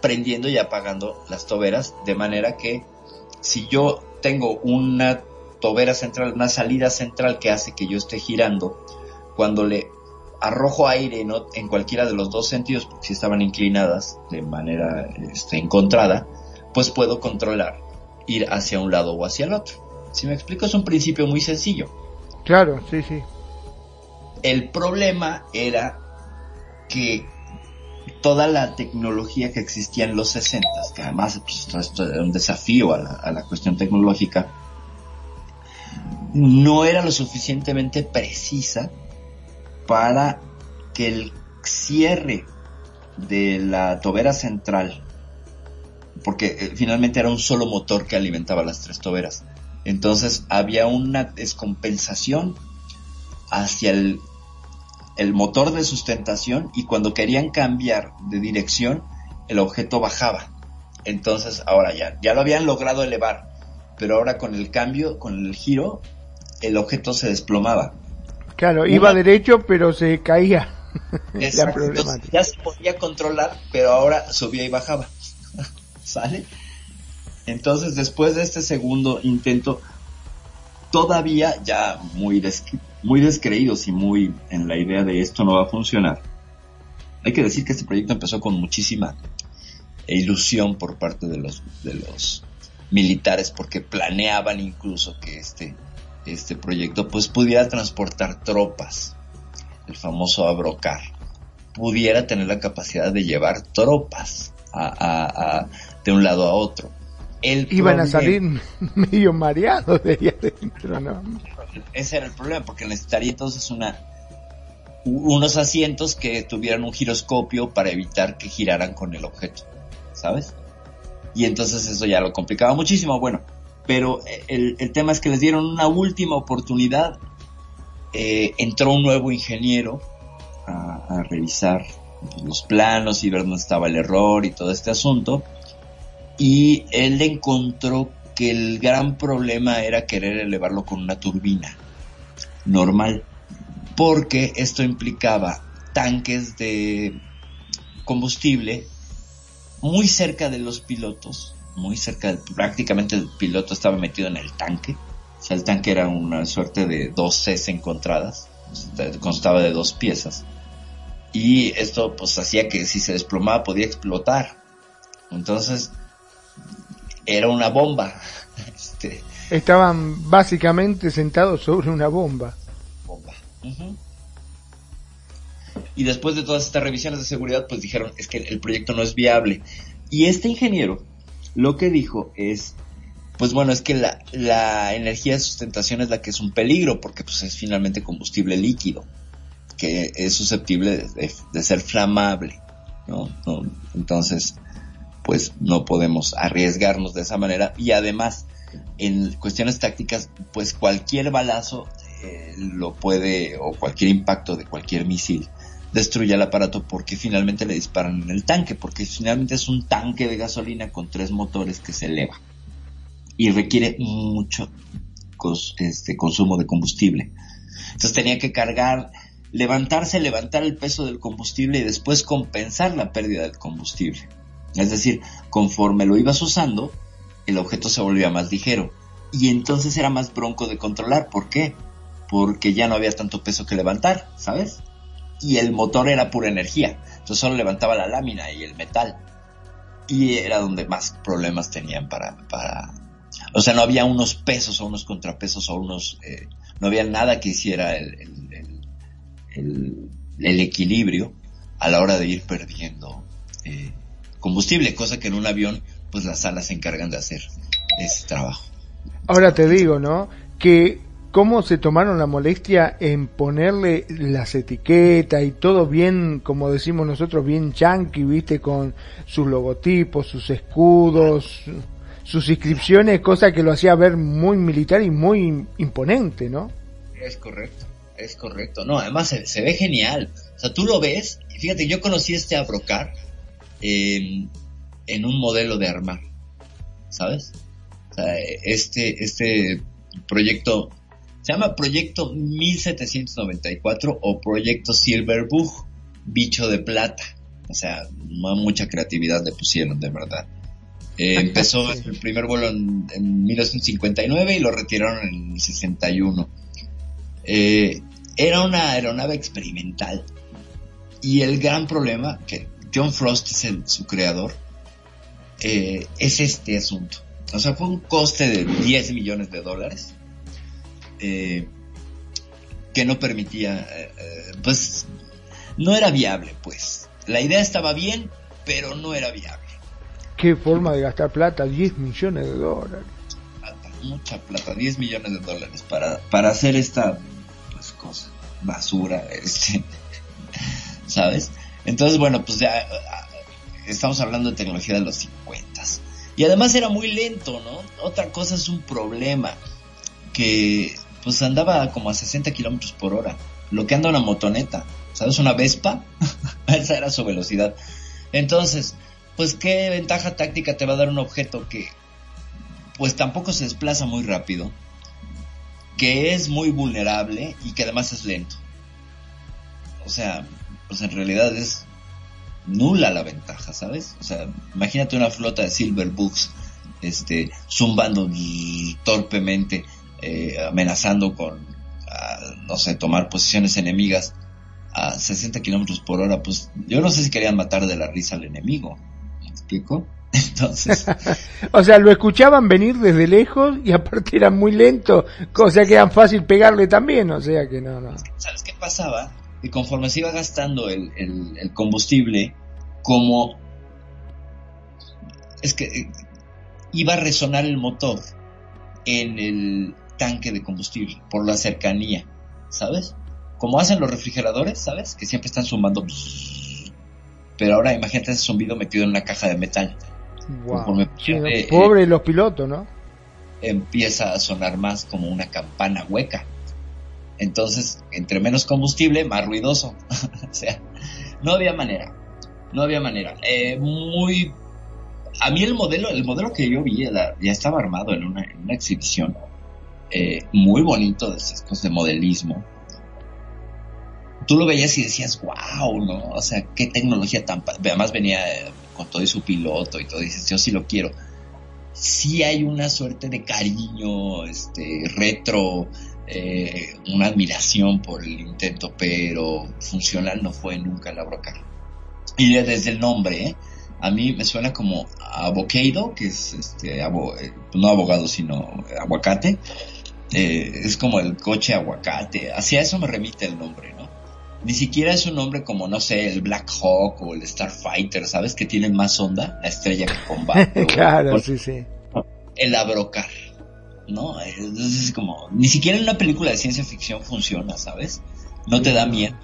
prendiendo y apagando las toberas de manera que si yo tengo una tobera central, una salida central que hace que yo esté girando, cuando le arrojo aire en cualquiera de los dos sentidos, porque si estaban inclinadas de manera este, encontrada, pues puedo controlar ir hacia un lado o hacia el otro. Si me explico, es un principio muy sencillo. Claro, sí, sí. El problema era que toda la tecnología que existía en los 60, que además pues, esto era un desafío a la, a la cuestión tecnológica, no era lo suficientemente precisa para que el cierre de la tobera central, porque eh, finalmente era un solo motor que alimentaba las tres toberas, entonces había una descompensación hacia el, el motor de sustentación y cuando querían cambiar de dirección, el objeto bajaba. Entonces ahora ya, ya lo habían logrado elevar, pero ahora con el cambio, con el giro, el objeto se desplomaba. Claro, iba derecho, pero se caía. Exacto, ya se podía controlar, pero ahora subía y bajaba. ¿Sale? Entonces, después de este segundo intento, todavía ya muy, descre- muy descreídos y muy en la idea de esto no va a funcionar. Hay que decir que este proyecto empezó con muchísima ilusión por parte de los, de los militares porque planeaban incluso que este, este proyecto pues pudiera transportar tropas, el famoso Abrocar, pudiera tener la capacidad de llevar tropas a, de un lado a otro. El Iban a salir medio mareados de ahí adentro, ¿no? ese era el problema, porque necesitaría entonces una unos asientos que tuvieran un giroscopio para evitar que giraran con el objeto, ¿sabes? Y entonces eso ya lo complicaba muchísimo, bueno, pero eh, el, el tema es que les dieron una última oportunidad, eh, entró un nuevo ingeniero a, a revisar los planos y ver dónde estaba el error y todo este asunto, y él encontró que el gran problema era querer elevarlo con una turbina normal, porque esto implicaba tanques de combustible muy cerca de los pilotos, muy cerca, de- prácticamente el piloto estaba metido en el tanque, o sea, el tanque era una suerte de dos Cs encontradas, constaba de dos piezas, y esto pues hacía que si se desplomaba podía explotar, entonces era una bomba, este, Estaban básicamente sentados sobre una bomba. Ujú. Y después de todas estas revisiones de seguridad, pues dijeron, es que el proyecto no es viable. Y este ingeniero lo que dijo es, pues bueno, es que la, la energía de sustentación es la que es un peligro, porque pues es finalmente combustible líquido, que es susceptible de, de- de ser flamable, ¿no? No, Entonces, pues no podemos arriesgarnos de esa manera. Y además, en cuestiones tácticas, pues cualquier balazo eh, lo puede, o cualquier impacto de cualquier misil, destruye el aparato porque finalmente le disparan en el tanque, porque finalmente es un tanque de gasolina con tres motores que se eleva y requiere mucho este, consumo de combustible. Entonces tenía que cargar, levantarse, levantar el peso del combustible y después compensar la pérdida del combustible. Es decir, conforme lo ibas usando, el objeto se volvía más ligero y entonces era más bronco de controlar. ¿Por qué? Porque ya no había tanto peso que levantar, ¿sabes? Y el motor era pura energía. Entonces solo levantaba la lámina y el metal. Y era donde más problemas tenían para, para... O sea, no había unos pesos o unos contrapesos o unos... eh, no había nada que hiciera el, el- el- equilibrio a la hora de ir perdiendo eh, combustible, cosa que en un avión pues las alas se encargan de hacer ese trabajo. Ahora te digo, ¿no? Que cómo se tomaron la molestia en ponerle las etiquetas y todo bien, como decimos nosotros, bien chunky, viste, con sus logotipos, sus escudos, sus inscripciones, cosa que lo hacía ver muy militar y muy imponente, ¿no? Es correcto, es correcto. No, además se, se ve genial. O sea, tú lo ves, y fíjate, yo conocí este Abrocar en, en un modelo de armar, ¿sabes? O sea, este, este proyecto se llama Proyecto 1794 o Proyecto Silver Bug. bicho de plata. O sea, no mucha creatividad le pusieron, de verdad. Eh, empezó el primer vuelo en, en 1959 y lo retiraron en el 61. Eh, era una aeronave experimental. Y el gran problema, que John Frost es el, su creador, eh, es este asunto. O sea, fue un coste de 10 millones de dólares eh, que no permitía, eh, eh, pues, no era viable, pues. La idea estaba bien, pero no era viable. Qué forma de gastar plata, 10 millones de dólares. Plata, mucha plata, 10 millones de dólares para, para hacer esta pues, cosa, basura, este, ¿sabes? Entonces, bueno, pues ya ah, estamos hablando de tecnología de los 50. Y además era muy lento, ¿no? Otra cosa es un problema, que pues andaba como a 60 kilómetros por hora, lo que anda una motoneta, ¿sabes? Una Vespa, esa era su velocidad. Entonces, pues qué ventaja táctica te va a dar un objeto que pues tampoco se desplaza muy rápido, que es muy vulnerable y que además es lento. O sea, pues en realidad es nula la ventaja, ¿sabes? O sea, imagínate una flota de Silverbooks este, zumbando torpemente, eh, amenazando con, ah, no sé, tomar posiciones enemigas a 60 kilómetros por hora, pues yo no sé si querían matar de la risa al enemigo. ¿Me explico? Entonces. o sea, lo escuchaban venir desde lejos y aparte era muy lento, o sea que era fácil pegarle también, o sea que no, no. ¿Sabes qué pasaba? Y conforme se iba gastando el, el, el combustible, como es que eh, iba a resonar el motor en el tanque de combustible por la cercanía, ¿sabes? Como hacen los refrigeradores, ¿sabes? Que siempre están zumbando. Pero ahora imagínate ese zumbido metido en una caja de metal. Wow. Sí, no, pobre eh, los pilotos, ¿no? Empieza a sonar más como una campana hueca. Entonces, entre menos combustible, más ruidoso. o sea, no había manera. No había manera. Eh, muy. A mí el modelo, el modelo que yo vi ya, estaba armado en una, exhibición. Eh, muy bonito de cosas de modelismo. Tú lo veías y decías, wow, ¿no? O sea, qué tecnología tan. Además venía eh, con todo y su piloto y todo. Y dices, yo sí lo quiero. Sí hay una suerte de cariño, este, retro, eh, una admiración por el intento, pero funcional no fue nunca la broca. Y desde el nombre, ¿eh? a mí me suena como avocado, que es este, abo, eh, no abogado, sino aguacate. Eh, es como el coche aguacate. Hacia eso me remite el nombre, ¿no? Ni siquiera es un nombre como, no sé, el Black Hawk o el Starfighter, ¿sabes? Que tienen más onda, la estrella que combate. claro, sí, sí. El abrocar, ¿no? Es como, ni siquiera en una película de ciencia ficción funciona, ¿sabes? No te da miedo.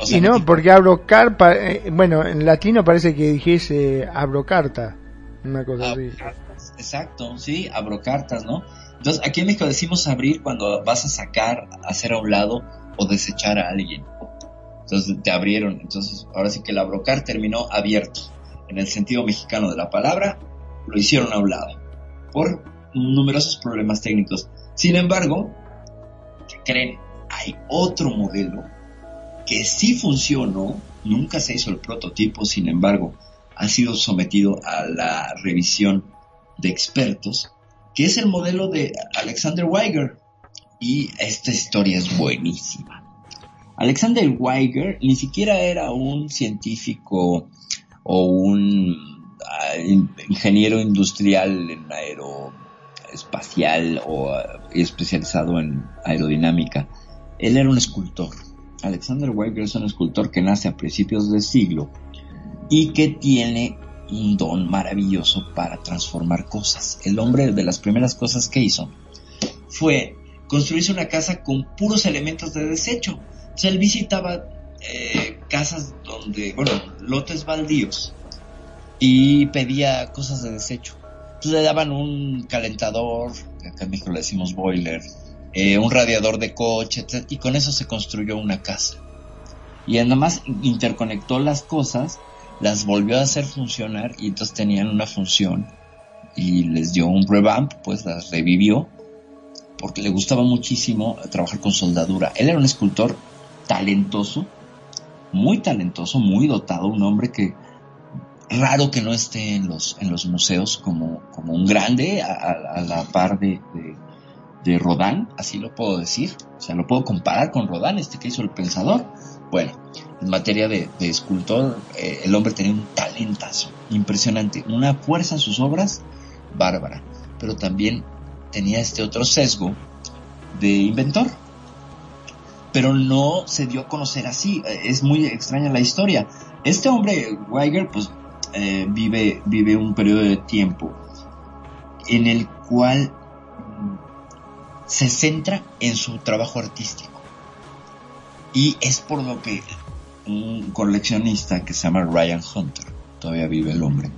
O sea, y no, porque abrocar, eh, bueno, en latino parece que dijese abrocarta, una cosa así. Exacto, sí, abrocartas, ¿no? Entonces, aquí en México decimos abrir cuando vas a sacar, hacer a un lado o desechar a alguien. Entonces, te abrieron. Entonces, ahora sí que el abrocar terminó abierto. En el sentido mexicano de la palabra, lo hicieron a un lado. Por numerosos problemas técnicos. Sin embargo, ¿qué creen? Hay otro modelo que sí funcionó, nunca se hizo el prototipo, sin embargo, ha sido sometido a la revisión de expertos, que es el modelo de Alexander Weiger. Y esta historia es buenísima. Alexander Weiger ni siquiera era un científico o un uh, ingeniero industrial en aeroespacial o uh, especializado en aerodinámica. Él era un escultor Alexander Weiger es un escultor que nace a principios del siglo y que tiene un don maravilloso para transformar cosas. El hombre de las primeras cosas que hizo fue construirse una casa con puros elementos de desecho. O sea, él visitaba eh, casas donde, bueno, lotes baldíos y pedía cosas de desecho. Entonces le daban un calentador, acá en México le decimos boiler, eh, un radiador de coche, etc. Y con eso se construyó una casa. Y además interconectó las cosas, las volvió a hacer funcionar y entonces tenían una función. Y les dio un revamp, pues las revivió, porque le gustaba muchísimo trabajar con soldadura. Él era un escultor talentoso muy talentoso, muy dotado, un hombre que raro que no esté en los, en los museos como, como un grande a, la par de, de, Rodin, así lo puedo decir, o sea, lo puedo comparar con Rodin, este que hizo El Pensador. Bueno, en materia de, de escultor, eh, el hombre tenía un talentazo impresionante, una fuerza en sus obras bárbara, pero también tenía este otro sesgo de inventor. Pero no se dio a conocer así, eh, es muy extraña la historia. Este hombre, Weiger, pues eh, vive, vive un periodo de tiempo en el cual se centra en su trabajo artístico. Y es por lo que un coleccionista que se llama Ryan Hunter, todavía vive el hombre,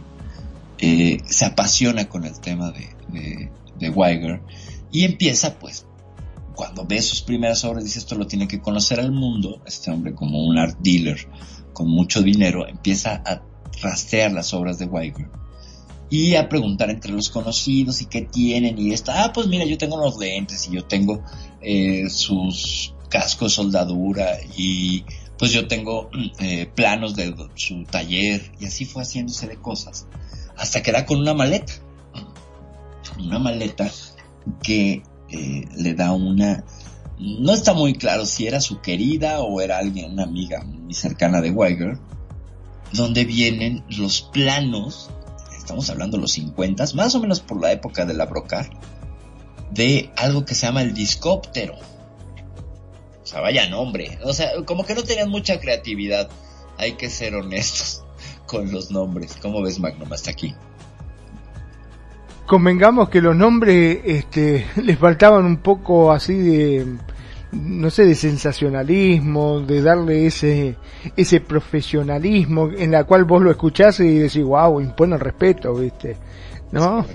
eh, se apasiona con el tema de, de, de Weiger y empieza pues cuando ve sus primeras obras dice esto lo tiene que conocer al mundo, este hombre como un art dealer con mucho dinero empieza a rastrear las obras de Weiger y a preguntar entre los conocidos y qué tienen y está, ah pues mira yo tengo unos lentes y yo tengo eh, sus cascos de soldadura y pues yo tengo eh, planos de su taller y así fue haciéndose de cosas hasta que da con una maleta. Una maleta que eh, le da una no está muy claro si era su querida o era alguien una amiga muy cercana de Weiger donde vienen los planos estamos hablando de los 50 más o menos por la época de la brocar de algo que se llama el discóptero o sea, vaya nombre. O sea, como que no tenían mucha creatividad. Hay que ser honestos con los nombres. ¿Cómo ves, Magnum, hasta aquí? Convengamos que los nombres este, les faltaban un poco así de, no sé, de sensacionalismo, de darle ese, ese profesionalismo en la cual vos lo escuchás y decís, wow, impone el respeto, ¿viste? ¿No?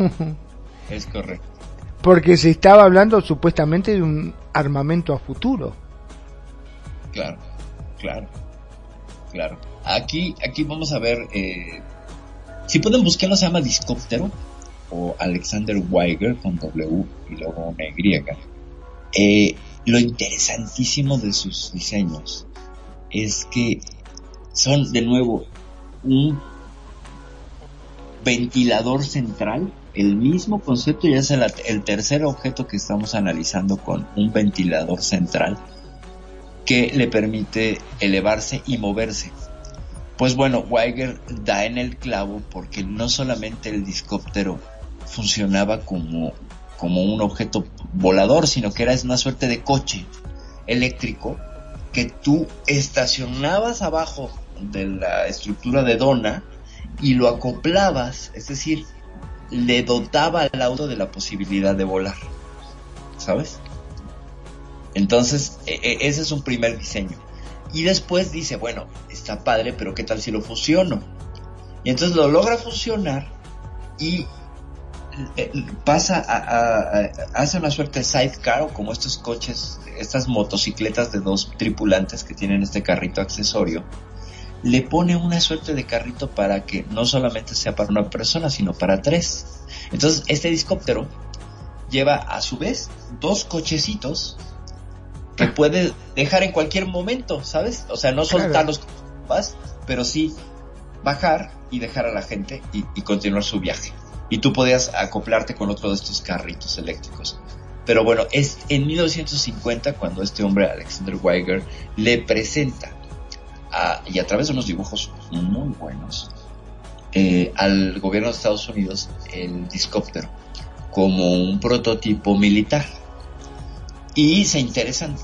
Es correcto. Porque se estaba hablando supuestamente de un armamento a futuro. Claro, claro, claro. Aquí, aquí vamos a ver, eh, si pueden buscarlo, se llama Discóptero o Alexander Weiger con W y luego una Y. Eh, lo interesantísimo de sus diseños es que son de nuevo un ventilador central, el mismo concepto, ya es el, tercer objeto que estamos analizando con un ventilador central que le permite elevarse y moverse. Pues bueno, Weiger da en el clavo porque no solamente el discóptero funcionaba como, como un objeto volador, sino que era una suerte de coche eléctrico que tú estacionabas abajo de la estructura de dona y lo acoplabas, es decir, le dotaba al auto de la posibilidad de volar, ¿sabes? Entonces, e e ese es un primer diseño. Y después dice, bueno, está padre, pero ¿qué tal si lo fusiono? Y entonces lo logra fusionar y pasa a, a, a, hace una suerte de sidecar o como estos coches, estas motocicletas de dos tripulantes que tienen este carrito accesorio, le pone una suerte de carrito para que no solamente sea para una persona, sino para tres. Entonces este discóptero lleva a su vez dos cochecitos que puede dejar en cualquier momento, ¿sabes? O sea, no soltarlos vas, pero sí bajar y dejar a la gente y, y continuar su viaje y tú podías acoplarte con otro de estos carritos eléctricos. Pero bueno, es en 1950 cuando este hombre, Alexander Weiger, le presenta, y a través de unos dibujos muy buenos, eh, al gobierno de Estados Unidos el discóptero como un prototipo militar. Y se interesan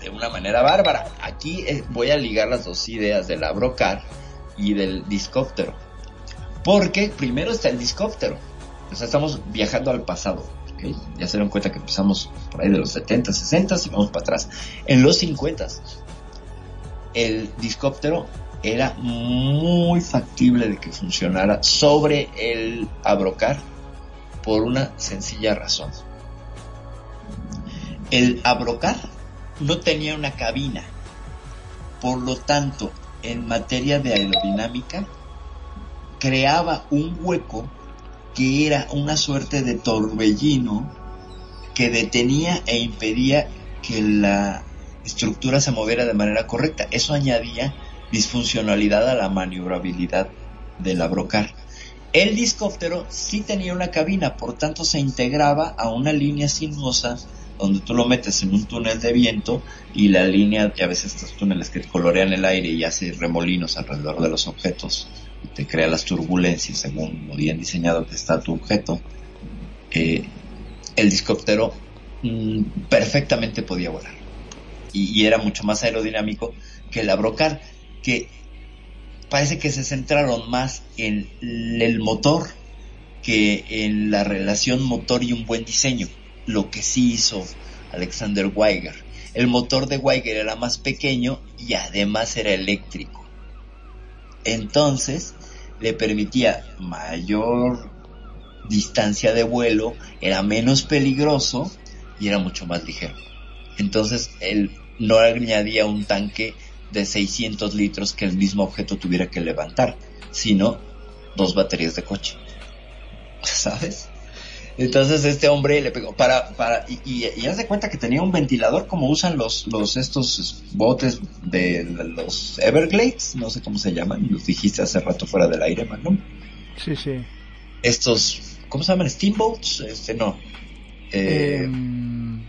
de una manera bárbara. Aquí eh, voy a ligar las dos ideas de la Brocar y del discóptero. Porque primero está el discóptero. O sea, estamos viajando al pasado. Ya se dieron cuenta que empezamos por ahí de los 70, 60 y vamos para atrás. En los 50 el discóptero era muy factible de que funcionara sobre el abrocar por una sencilla razón. El abrocar no tenía una cabina. Por lo tanto, en materia de aerodinámica, creaba un hueco que era una suerte de torbellino que detenía e impedía que la estructura se moviera de manera correcta. Eso añadía disfuncionalidad a la maniobrabilidad del abrocar. El discóptero sí tenía una cabina, por tanto se integraba a una línea sinuosa donde tú lo metes en un túnel de viento y la línea, ya ves estos túneles que colorean el aire y hace remolinos alrededor de los objetos y te crea las turbulencias según lo bien diseñado que está tu objeto, eh, el discóptero mm, perfectamente podía volar y, era mucho más aerodinámico que el abrocar, que parece que se centraron más en el motor que en la relación motor y un buen diseño, lo que sí hizo Alexander Weiger. El motor de Weiger era más pequeño y además era eléctrico. Entonces le permitía mayor distancia de vuelo, era menos peligroso y era mucho más ligero. Entonces él no añadía un tanque de 600 litros que el mismo objeto tuviera que levantar, sino dos baterías de coche. ¿Sabes? Entonces este hombre le pegó para para y, y, y haz de cuenta que tenía un ventilador como usan los los estos botes de los Everglades, no sé cómo se llaman, los dijiste hace rato fuera del aire, Magnum. Sí, sí. Estos ¿cómo se llaman? Steamboats, este no. Eh, Em,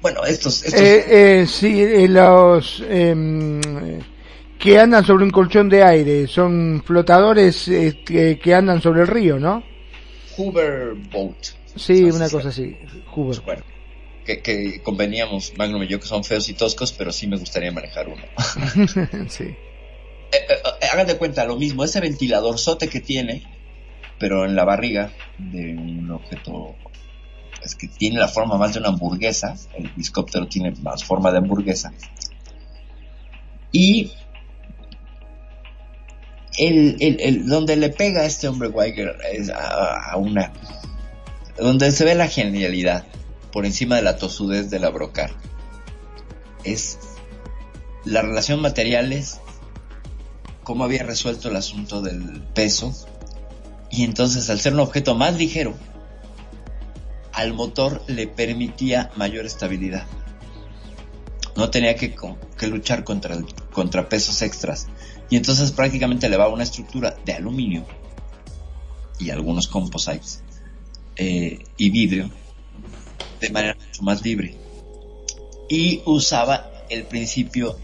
bueno, estos estos eh, eh, sí, eh, los em, que andan sobre un colchón de aire, son flotadores eh, que, que andan sobre el río, ¿no? Hoover Boat. Sí, una cosa así, Hoover. Bueno, que, que conveníamos, Magnum y yo, que son feos y toscos, pero sí me gustaría manejar uno. sí. Eh, eh, hagan de cuenta lo mismo, ese ventilador sote que tiene, pero en la barriga de un objeto es que tiene la forma más de una hamburguesa, el discóptero tiene más forma de hamburguesa. Y el, el, el donde le pega a este hombre Weiger es a, una donde se ve la genialidad por encima de la tosudez de la brocar es la relación materiales cómo había resuelto el asunto del peso y entonces al ser un objeto más ligero al motor le permitía mayor estabilidad. No tenía que, que luchar contra, contra pesos extras y entonces prácticamente le una estructura de aluminio y algunos composites eh, y vidrio de manera mucho más libre. Y usaba el principio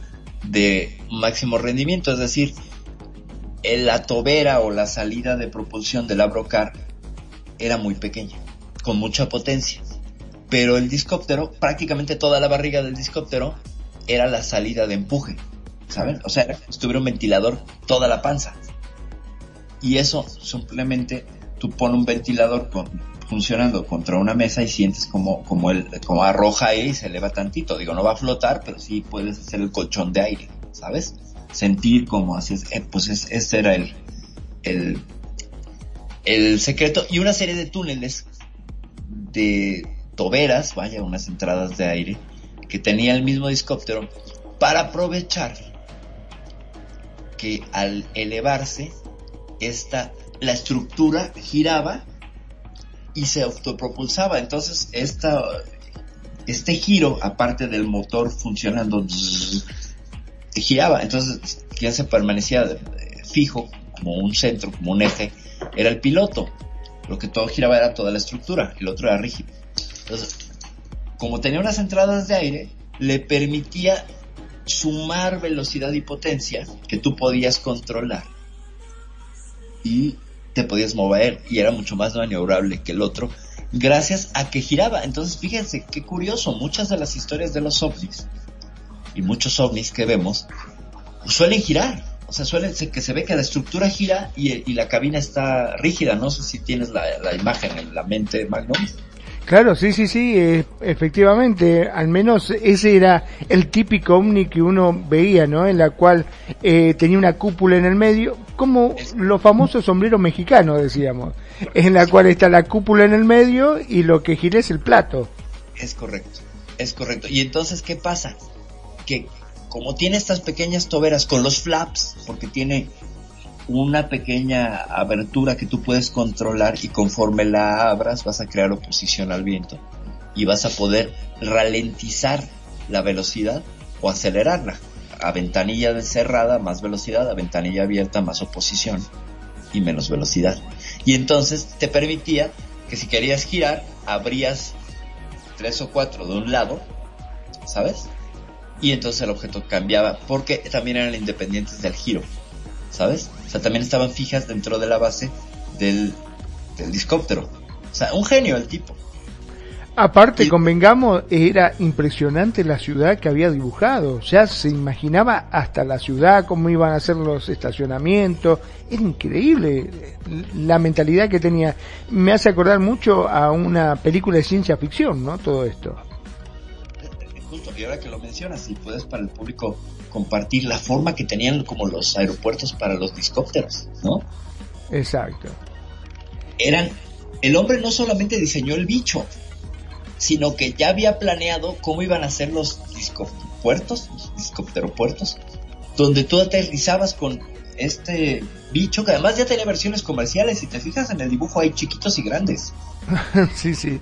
de máximo rendimiento es decir la tobera o la salida de propulsión del Abrocar era muy pequeña con mucha potencia. Pero el discóptero prácticamente toda la barriga del discóptero era la salida de empuje ¿saben? O sea, estuviera un ventilador toda la panza. Y eso simplemente tú pones un ventilador con, funcionando contra una mesa y sientes como, como, el, como arroja aire y se eleva tantito. Digo, no va a flotar, pero sí puedes hacer el colchón de aire, ¿sabes? Sentir como haces, eh, pues es, ese era el, el, el secreto. Y una serie de túneles de toberas, vaya, unas entradas de aire, que tenía el mismo discóptero para aprovechar que al elevarse esta la estructura giraba y se autopropulsaba. Entonces esta este giro aparte del motor funcionando giraba. Entonces quien se permanecía fijo como un centro como un eje. Era el piloto. Lo que todo giraba era toda la estructura el otro era rígido. Entonces como tenía unas entradas de aire le permitía sumar velocidad y potencia que tú podías controlar y te podías mover y era mucho más maniobrable que el otro gracias a que giraba. Entonces fíjense qué curioso, muchas de las historias de los ovnis y muchos ovnis que vemos suelen girar. O sea, suelen que se ve que la estructura gira y, la cabina está rígida. No sé si tienes la, la imagen en la mente, Magnum. Claro, sí, sí, sí, eh, efectivamente, al menos ese era el típico ovni que uno veía, ¿no? En la cual eh, tenía una cúpula en el medio, como los famosos sombreros mexicanos, decíamos, en la cual está la cúpula en el medio y lo que gira es el plato. Es correcto, es correcto. Y entonces, ¿qué pasa? Que como tiene estas pequeñas toberas con los flaps, porque tiene una pequeña abertura que tú puedes controlar y conforme la abras vas a crear oposición al viento y vas a poder ralentizar la velocidad o acelerarla. A ventanilla cerrada, más velocidad, a ventanilla abierta, más oposición y menos velocidad. Y entonces te permitía que si querías girar, abrías tres o cuatro de un lado, ¿sabes? Y entonces el objeto cambiaba, porque también eran independientes del giro, ¿sabes? O sea, también estaban fijas dentro de la base del, del discóptero. O sea, un genio el tipo. Aparte, convengamos, era impresionante la ciudad que había dibujado. Ya se imaginaba hasta la ciudad, cómo iban a ser los estacionamientos. Era increíble la mentalidad que tenía. Me hace acordar mucho a una película de ciencia ficción, ¿no? Todo esto. Justo, y ahora que lo mencionas, si puedes para el público compartir la forma que tenían como los aeropuertos para los discópteros, ¿no? Exacto. Eran, el hombre no solamente diseñó el bicho, sino que ya había planeado cómo iban a ser los discopuertos, los discopteropuertos, donde tú aterrizabas con este bicho que además ya tenía versiones comerciales. Si te fijas en el dibujo hay chiquitos y grandes. sí, sí.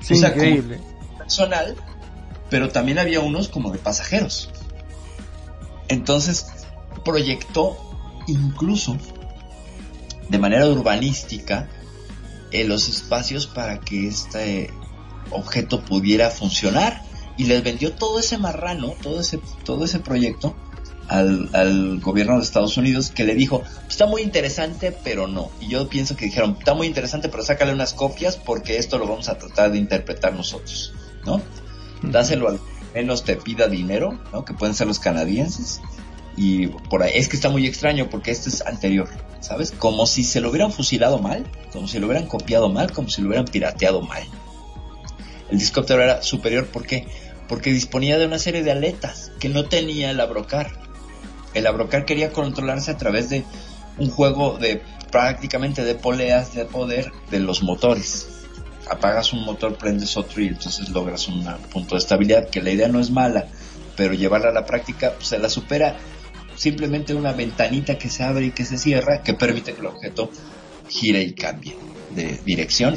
sí o sea, increíble. Personal, pero también había unos como de pasajeros. Entonces proyectó incluso de manera urbanística en los espacios para que este objeto pudiera funcionar y les vendió todo ese marrano, todo ese, todo ese proyecto al, al gobierno de Estados Unidos que le dijo, está muy interesante, pero no. Y yo pienso que dijeron, está muy interesante, pero sácale unas copias porque esto lo vamos a tratar de interpretar nosotros, ¿no? Dáselo al menos te pida dinero, ¿no? Que pueden ser los canadienses. Y por ahí, es que está muy extraño porque este es anterior, ¿sabes? Como si se lo hubieran fusilado mal, como si lo hubieran copiado mal, como si lo hubieran pirateado mal. El discóptero era superior, ¿por qué? Porque disponía de una serie de aletas que no tenía el Abrocar. El Abrocar quería controlarse a través de un juego de prácticamente de poleas de poder de los motores. Apagas un motor, prendes otro y entonces logras un punto de estabilidad, que la idea no es mala, pero llevarla a la práctica pues, se la supera. Simplemente una ventanita que se abre y que se cierra que permite que el objeto gire y cambie de dirección.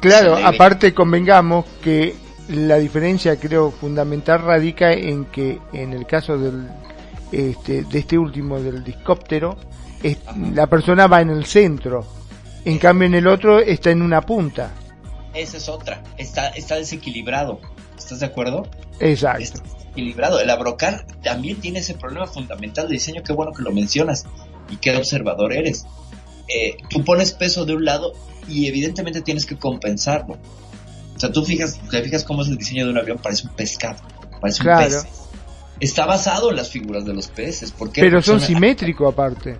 Claro, aparte convengamos que la diferencia creo fundamental radica en que en el caso del este, de este último del discóptero es, la persona va en el centro, en cambio en el otro está en una punta. Esa es otra, está está desequilibrado. ¿Estás de acuerdo? Exacto. Está desequilibrado. El Abrocar también tiene ese problema fundamental de diseño, qué bueno que lo mencionas y qué observador eres. Eh, tú pones peso de un lado y evidentemente tienes que compensarlo. O sea, tú fijas, te fijas cómo es el diseño de un avión, parece un pescado, parece Claro. un pez. Está basado en las figuras de los peces, porque Pero son simétricos aparte.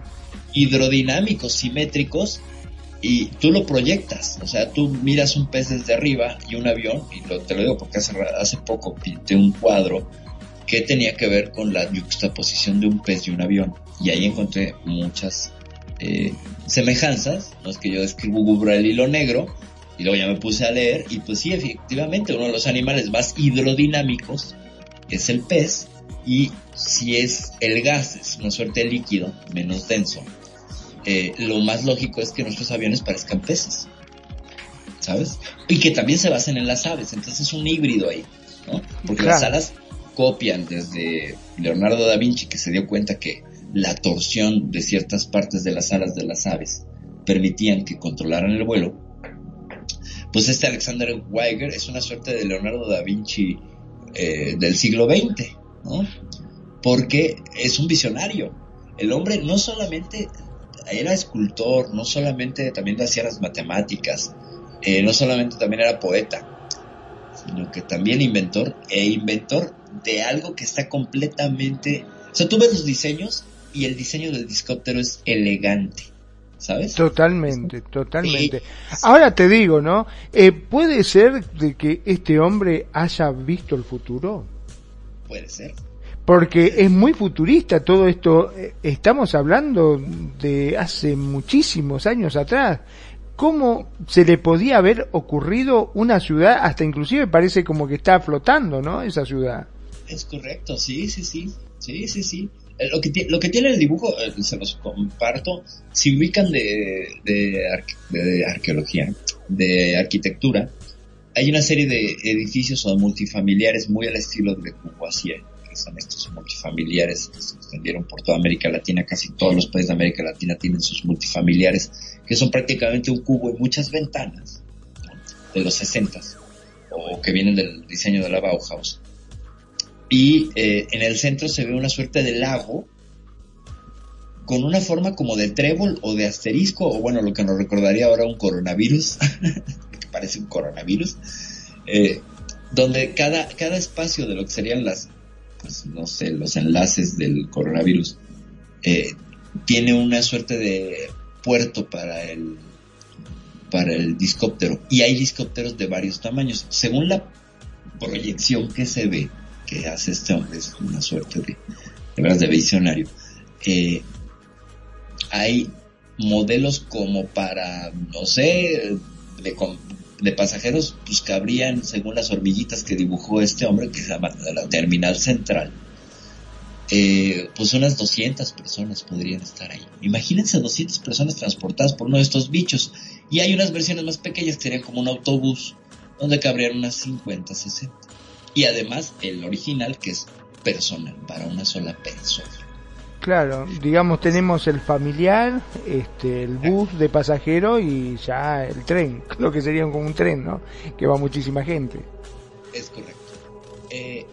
hidrodinámicos, simétricos, y tú lo proyectas. O sea, tú miras un pez desde arriba y un avión, y lo, te lo digo porque hace, hace poco pinté un cuadro que tenía que ver con la juxtaposición de un pez y un avión. Y ahí encontré muchas eh, semejanzas. No es que yo escribo Google el hilo negro, y luego ya me puse a leer, y pues sí, efectivamente, uno de los animales más hidrodinámicos es el pez, y si es el gas, es una suerte de líquido menos denso, eh, lo más lógico es que nuestros aviones parezcan peces, ¿sabes? Y que también se basen en las aves, entonces es un híbrido ahí, ¿no? Porque las alas copian desde Leonardo da Vinci, que se dio cuenta que la torsión de ciertas partes de las alas de las aves permitían que controlaran el vuelo. Pues este Alexander Weiger es una suerte de Leonardo da Vinci eh, del siglo XX, ¿no? Porque es un visionario. El hombre no solamente era escultor, no solamente también hacía las matemáticas, eh, no solamente también era poeta, sino que también inventor e inventor de algo que está completamente... O sea, tú ves los diseños y el diseño del discóptero es elegante, ¿sabes? Totalmente, totalmente. Ahora te digo, ¿no? Eh, ¿Puede ser de que este hombre haya visto el futuro? Puede ser. Porque es muy futurista todo esto. eh, Estamos hablando de hace muchísimos años atrás. ¿Cómo se le podía haber ocurrido una ciudad, hasta inclusive parece como que está flotando, ¿no? Esa ciudad. Es correcto, sí, sí, sí, sí, sí, sí. Eh, Lo que, lo que tiene el dibujo, eh, se los comparto, si ubican de, de, arque- de arqueología, de arquitectura, hay una serie de edificios o multifamiliares muy al estilo de Courvoisier, son estos multifamiliares se extendieron por toda América Latina, casi todos los países de América Latina tienen sus multifamiliares, que son prácticamente un cubo y muchas ventanas de los 60 o que vienen del diseño de la Bauhaus. Y eh, en el centro se ve una suerte de lago con una forma como de trébol o de asterisco, o bueno, lo que nos recordaría ahora un coronavirus, que parece un coronavirus, eh, donde cada, cada espacio de lo que serían las, pues no sé, los enlaces del coronavirus, eh, tiene una suerte de puerto para el, para el discóptero. Y hay discópteros de varios tamaños. Según la proyección que se ve, que hace este hombre, es una suerte de, de de visionario, eh, hay modelos como para, no sé, de, de pasajeros, pues cabrían, según las hormiguitas que dibujó este hombre, que se llama la Terminal Central, eh, pues unas 200 personas podrían estar ahí. Imagínense 200 personas transportadas por uno de estos bichos. Y hay unas versiones más pequeñas que serían como un autobús, donde cabrían unas 50, 60. Y además el original, que es personal, para una sola persona. Claro, digamos tenemos el familiar, este, el bus de pasajero y ya el tren, lo que sería como un tren, ¿no? Que va muchísima gente. Es correcto. Eh,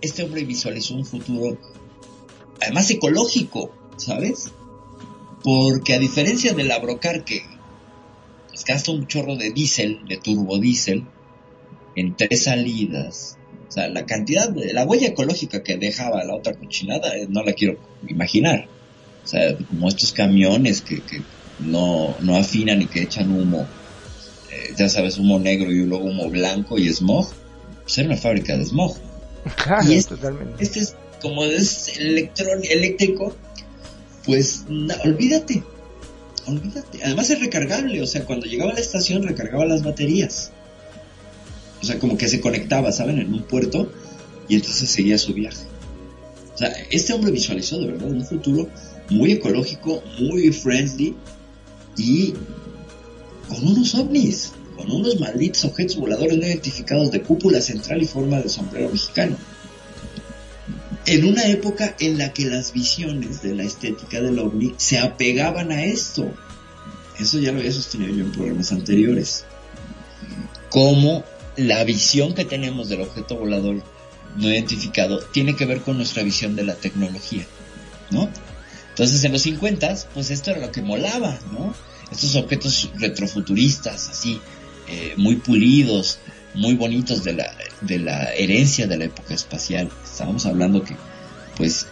este hombre visualizó un futuro, además ecológico, ¿sabes? Porque a diferencia del Abrocar que pues, gasta un chorro de diésel, de turbodiesel, en tres salidas, o sea, la cantidad de la huella ecológica que dejaba la otra cochinada, eh, no la quiero imaginar. O sea, como estos camiones que, que no, no afinan y que echan humo, eh, ya sabes, humo negro y luego humo blanco y smog, pues era una fábrica de smog. Claro, Y es- totalmente. Este es, como es electrón, eléctrico, pues olvídate, olvídate. Además es recargable, o sea, cuando llegaba a la estación recargaba las baterías. O sea, como que se conectaba, ¿saben? En un puerto y entonces seguía su viaje. O sea, este hombre visualizó de verdad un futuro muy ecológico, muy friendly y con unos ovnis, con unos malditos objetos voladores no identificados de cúpula central y forma de sombrero mexicano. En una época en la que las visiones de la estética del ovni se apegaban a esto. Eso ya lo había sostenido yo en programas anteriores. Como la visión que tenemos del objeto volador no identificado tiene que ver con nuestra visión de la tecnología, ¿no? Entonces en los 50, pues esto era lo que molaba, ¿no? Estos objetos retrofuturistas, así, eh, muy pulidos, muy bonitos de la, de la herencia de la época espacial. Estábamos hablando que, pues,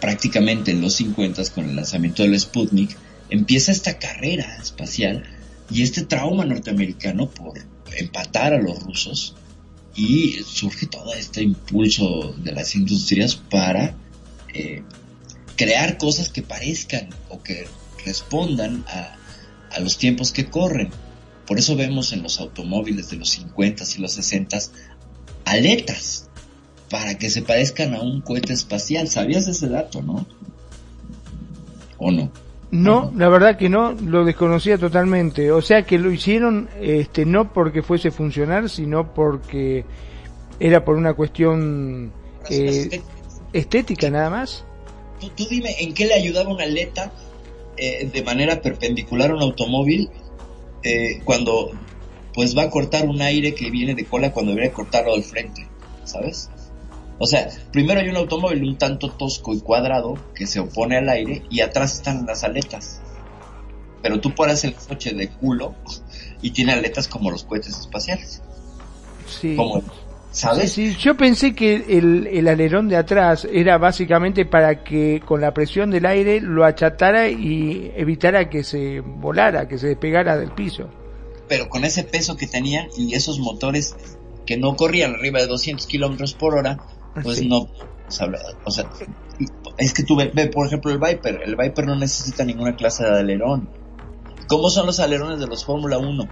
prácticamente en los 50 con el lanzamiento del Sputnik, empieza esta carrera espacial y este trauma norteamericano por empatar a los rusos y surge todo este impulso de las industrias para eh, crear cosas que parezcan o que respondan a, a los tiempos que corren. Por eso vemos en los automóviles de los 50 y los 60 aletas para que se parezcan a un cohete espacial. ¿Sabías ese dato, no? ¿O no? No, la verdad que no, lo desconocía totalmente. O sea que lo hicieron este, no porque fuese funcionar, sino porque era por una cuestión eh, estética nada más. Tú, tú dime, ¿en qué le ayudaba una aleta eh, de manera perpendicular a un automóvil eh, cuando pues va a cortar un aire que viene de cola cuando debería cortarlo al frente? ¿Sabes? O sea, primero hay un automóvil un tanto tosco y cuadrado que se opone al aire y atrás están las aletas. Pero tú pones el coche de culo y tiene aletas como los cohetes espaciales. Sí. Como, ¿Sabes? Sí, sí, yo pensé que el, el alerón de atrás era básicamente para que con la presión del aire lo achatara y evitara que se volara, que se despegara del piso. Pero con ese peso que tenían y esos motores que no corrían arriba de 200 kilómetros por hora, pues Sí. no. o sea, O sea, es que tú ve, ve, por ejemplo, el Viper. El Viper no necesita ninguna clase de alerón. ¿Cómo son los alerones de los Fórmula 1?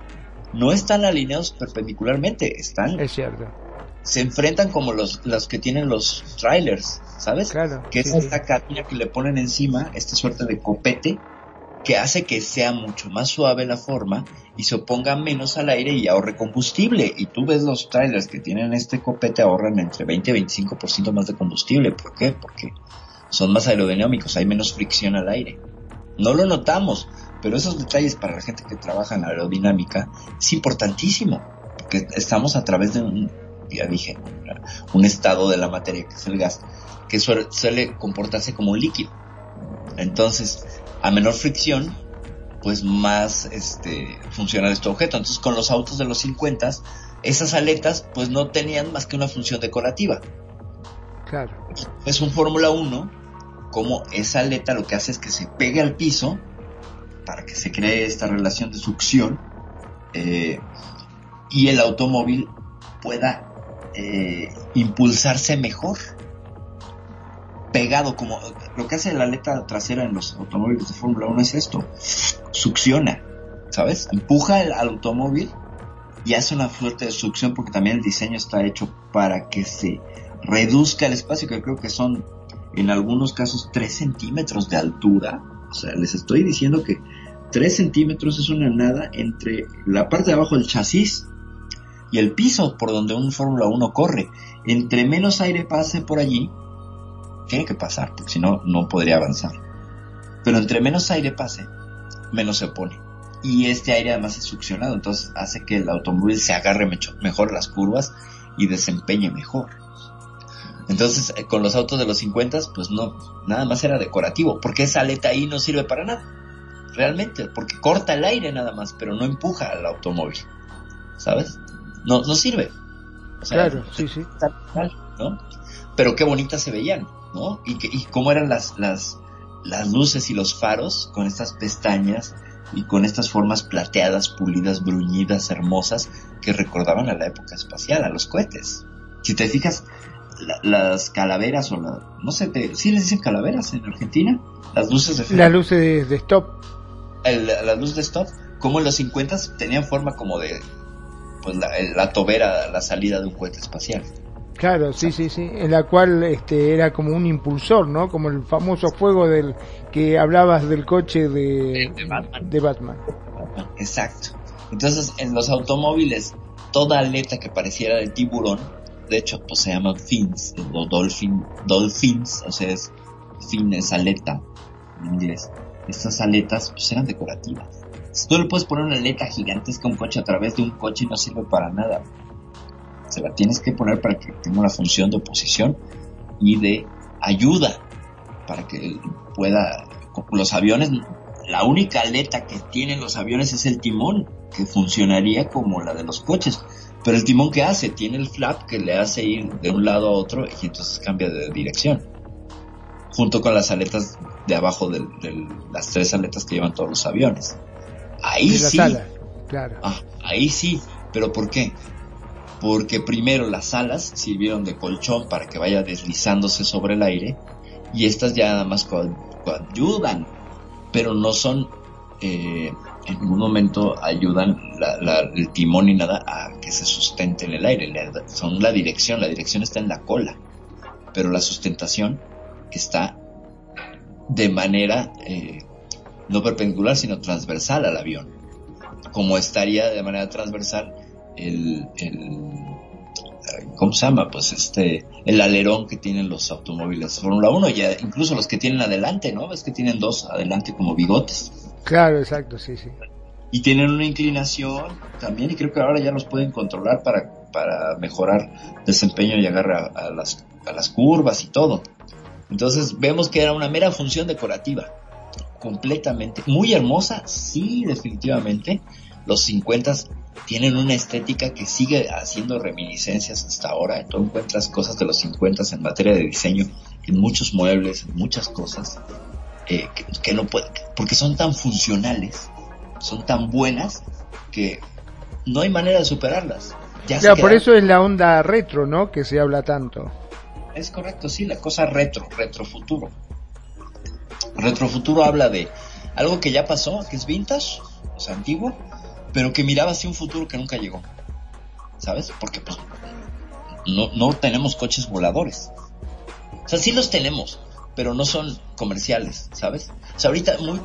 No están alineados perpendicularmente, están. Es cierto. Se enfrentan como los, los que tienen los trailers, ¿sabes? Claro. Que es sí, esta cabina que le ponen encima, esta suerte de copete, que hace que sea mucho más suave la forma y se oponga menos al aire y ahorre combustible. Y tú ves los trailers que tienen este copete ahorran entre 20 y 25% más de combustible. ¿Por qué? Porque son más aerodinámicos, hay menos fricción al aire. No lo notamos, pero esos detalles para la gente que trabaja en aerodinámica es importantísimo, porque estamos a través de un, ya dije, un estado de la materia que es el gas, que suele, comportarse como líquido. Entonces, a menor fricción, pues más este, funcional este objeto. Entonces, con los autos de los 50, esas aletas pues no tenían más que una función decorativa. Claro. Es un Fórmula 1, como esa aleta lo que hace es que se pegue al piso para que se cree esta relación de succión eh, y el automóvil pueda eh, impulsarse mejor pegado como lo que hace la aleta trasera en los automóviles de Fórmula 1 es esto succiona ¿sabes? empuja el, al automóvil y hace una fuerte succión porque también el diseño está hecho para que se reduzca el espacio que creo que son en algunos casos 3 centímetros de altura o sea les estoy diciendo que 3 centímetros es una nada entre la parte de abajo del chasis y el piso por donde un Fórmula 1 corre. Entre menos aire pase por allí, tiene que pasar, porque si no, no podría avanzar. Pero entre menos aire pase, menos se opone. Y este aire además es succionado, entonces hace que el automóvil se agarre mejor las curvas y desempeñe mejor. Entonces, eh, con los autos de los 50, pues no, nada más era decorativo, porque esa aleta ahí no sirve para nada. Realmente, porque corta el aire nada más, pero no empuja al automóvil. ¿Sabes? No, no sirve. O sea, Claro, sí, sí. ¿no? Pero qué bonitas se veían, ¿no? Y, que, y cómo eran las, las, las luces y los faros con estas pestañas y con estas formas plateadas, pulidas, bruñidas, hermosas, que recordaban a la época espacial, a los cohetes. Si te fijas, la- las calaveras o la, no sé, te, ¿sí les dicen calaveras en Argentina? Las luces de Las luces de, stop. el- la luz de stop, como en los 50 tenían forma como de, pues la, la tobera, la salida de un cohete espacial. Claro, sí, sí, sí, en la cual este era como un impulsor, ¿no? Como el famoso fuego del que hablabas del coche de, de Batman. Exacto. Entonces, en los automóviles, toda aleta que pareciera de tiburón, de hecho, pues se llaman fins, o dolphin, dolphins, o sea, es fin es aleta en inglés. Estas aletas, pues eran decorativas. Si tú le puedes poner una aleta gigantesca a un coche a través de un coche no sirve para nada. La tienes que poner para que tenga una función de oposición y de ayuda para que pueda los aviones la única aleta que tienen los aviones es el timón que funcionaría como la de los coches. Pero el timón que hace tiene el flap que le hace ir de un lado a otro y entonces cambia de dirección. Junto con las aletas de abajo de las tres aletas que llevan todos los aviones. Ahí sí. sala, claro. Ah, ahí sí, pero ¿por qué? Porque primero las alas sirvieron de colchón para que vaya deslizándose sobre el aire y estas ya nada más co- coayudan, pero no son, eh, en ningún momento ayudan la- la- el timón ni nada a que se sustente en el aire, son la dirección, la dirección está en la cola, pero la sustentación está de manera eh, no perpendicular sino transversal al avión como estaría de manera transversal el, el ¿cómo se llama? Pues este, el alerón que tienen los automóviles Fórmula 1, ya incluso los que tienen adelante, ¿no? Ves que tienen dos adelante como bigotes. Claro, exacto, sí, sí. Y tienen una inclinación también, y creo que ahora ya los pueden controlar para, para mejorar desempeño y agarre a, a las, a las curvas y todo. Entonces vemos que era una mera función decorativa completamente. Muy hermosa, sí, definitivamente. Los 50 tienen una estética que sigue haciendo reminiscencias hasta ahora. Tú encuentras cosas de los 50 en materia de diseño, en muchos muebles, en muchas cosas, eh, que, que no pueden, porque son tan funcionales, son tan buenas, que no hay manera de superarlas. Ya Claro, por eso es la onda retro, ¿no? Que se habla tanto. es correcto, sí, la cosa retro, retrofuturo. Retrofuturo habla de algo que ya pasó, que es vintage, o sea, antiguo, pero que miraba hacia un futuro que nunca llegó. ¿Sabes? Porque pues no, no tenemos coches voladores. O sea, sí los tenemos, pero no son comerciales, ¿sabes? O sea, ahorita muy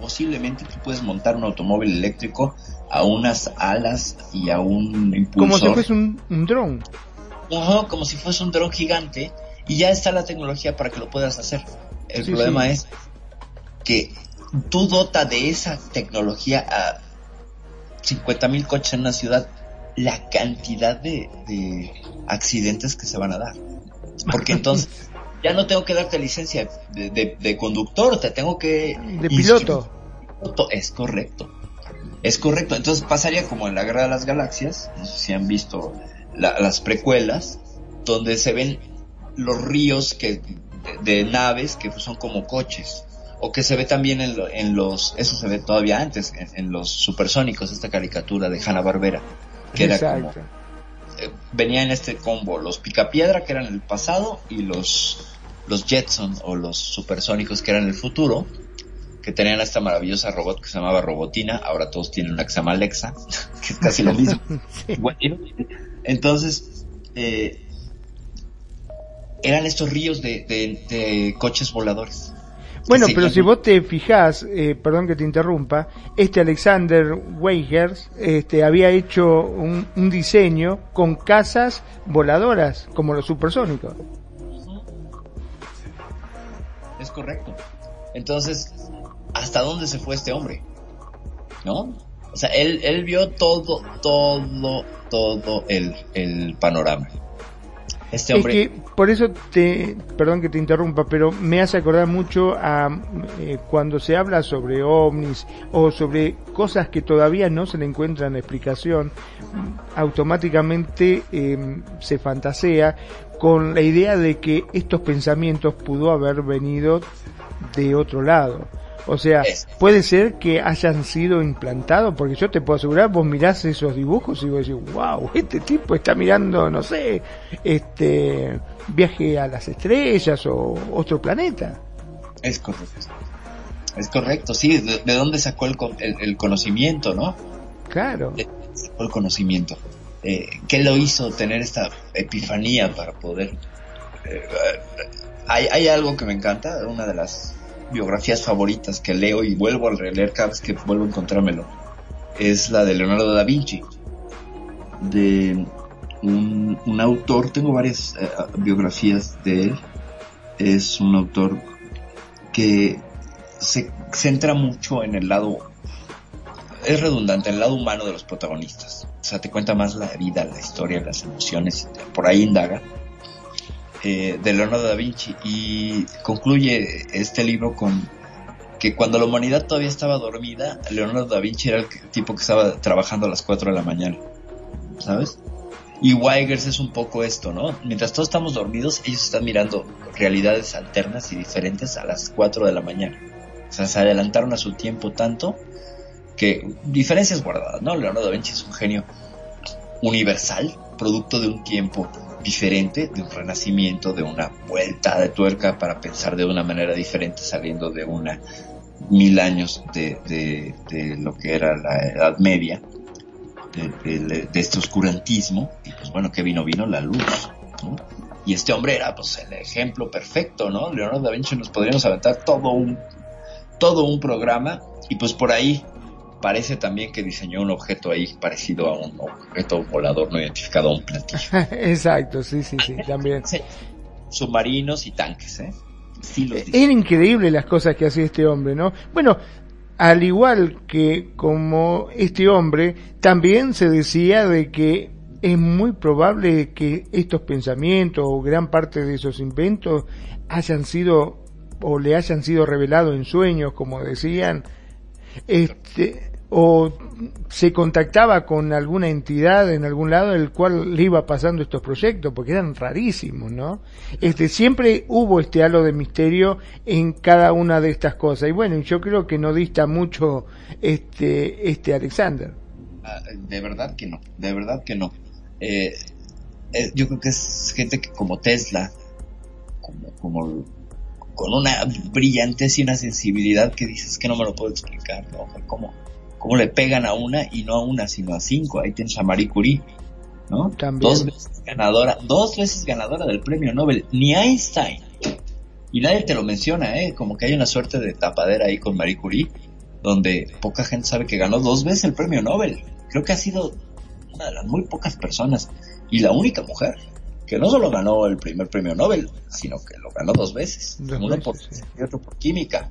posiblemente tú puedes montar un automóvil eléctrico a unas alas y a un impulsor. Como si fuese un, un dron. Ajá, como si fuese un dron gigante y ya está la tecnología para que lo puedas hacer. El Sí, problema sí. es que tú dota de esa tecnología a 50 mil coches en una ciudad la cantidad de, de accidentes que se van a dar. Porque entonces ya no tengo que darte licencia de, de- de conductor, te tengo que... De piloto. Es correcto. Es correcto. Entonces pasaría como en la Guerra de las Galaxias, no sé si han visto la- las precuelas, donde se ven los ríos que de, de naves que son como coches. O que se ve también en, lo- en los, eso se ve todavía antes, en, en los supersónicos, esta caricatura de Hanna Barbera, que era como, eh, venía en este combo, los picapiedra que eran el pasado y los, los Jetson o los supersónicos que eran el futuro, que tenían esta maravillosa robot que se llamaba Robotina, ahora todos tienen una que se llama Alexa, que es casi lo mismo. Bueno, Entonces, eh, eran estos ríos de, de- de coches voladores. Bueno, Sí, pero si vos te fijás, eh, perdón que te interrumpa, este Alexander Weigers este, había hecho un, un diseño con casas voladoras, como los supersónicos. Es correcto. Entonces, ¿hasta dónde se fue este hombre? ¿No? O sea, él, él vio todo, todo, todo el, el panorama. Este Es hombre... que por eso te, perdón que te interrumpa, pero me hace acordar mucho a eh, cuando se habla sobre ovnis o sobre cosas que todavía no se le encuentran explicación, automáticamente eh, se fantasea con la idea de que estos pensamientos pudo haber venido de otro lado. O sea, puede ser que hayan sido implantados, porque yo te puedo asegurar, vos mirás esos dibujos y vos decís, wow, este tipo está mirando, no sé, este viaje a las estrellas o otro planeta. Es correcto. Es correcto, sí. ¿De, de dónde sacó el, el- el conocimiento, no? Claro. ¿De dónde sacó el conocimiento? Eh, ¿Qué lo hizo tener esta epifanía para poder... eh, hay, hay algo que me encanta, una de las biografías favoritas que leo y vuelvo a releer cada vez que vuelvo a encontrármelo, es la de Leonardo da Vinci, de un, un autor, tengo varias eh, biografías de él, es un autor que se centra mucho en el lado, es redundante, en el lado humano de los protagonistas. O sea, te cuenta más la vida, la historia, las emociones, por ahí indaga. Eh, de Leonardo da Vinci y concluye este libro con que cuando la humanidad todavía estaba dormida, Leonardo da Vinci era el tipo que estaba trabajando a las 4 de la mañana, ¿sabes? Y Weigers es un poco esto, ¿no? Mientras todos estamos dormidos, ellos están mirando realidades alternas y diferentes a las 4 de la mañana. O sea, se adelantaron a su tiempo tanto que diferencias guardadas, ¿no? Leonardo da Vinci es un genio universal, producto de un tiempo diferente, de un renacimiento, de una vuelta de tuerca para pensar de una manera diferente, saliendo de una mil años de, de, lo que era la Edad Media, de, este oscurantismo, y pues bueno, que vino? Vino la luz. Y este hombre era pues el ejemplo perfecto, ¿no? Leonardo da Vinci nos podríamos aventar todo un, todo un programa, y pues por ahí parece también que diseñó un objeto ahí parecido a un objeto volador no identificado, a un platillo. Exacto, sí, sí, sí, también. Submarinos y tanques, ¿eh? Sí, los Era increíble las cosas que hacía este hombre, ¿no? Bueno, al igual que como este hombre, también se decía de que es muy probable que estos pensamientos o gran parte de esos inventos hayan sido o le hayan sido revelados en sueños, como decían, este, o se contactaba con alguna entidad en algún lado el cual le iba pasando estos proyectos porque eran rarísimos, ¿no? Este siempre hubo este halo de misterio en cada una de estas cosas y bueno, yo creo que no dista mucho este este Alexander. Ah, de verdad que no, de verdad que no. Eh, eh, yo creo que es gente que como Tesla, como, como con una brillantez y una sensibilidad que dices que no me lo puedo explicar, ¿no? ¿Cómo, cómo le pegan a una y no a una, sino a cinco? Ahí tienes a Marie Curie, ¿no? También. Dos veces ganadora, dos veces ganadora del premio Nobel, ni Einstein. Y nadie te lo menciona, ¿eh? Como que hay una suerte de tapadera ahí con Marie Curie. donde poca gente sabe que ganó dos veces el premio Nobel. Creo que ha sido una de las muy pocas personas y la única mujer que no solo ganó el primer premio Nobel, sino que lo ganó dos veces, uno por sí. y otro por química.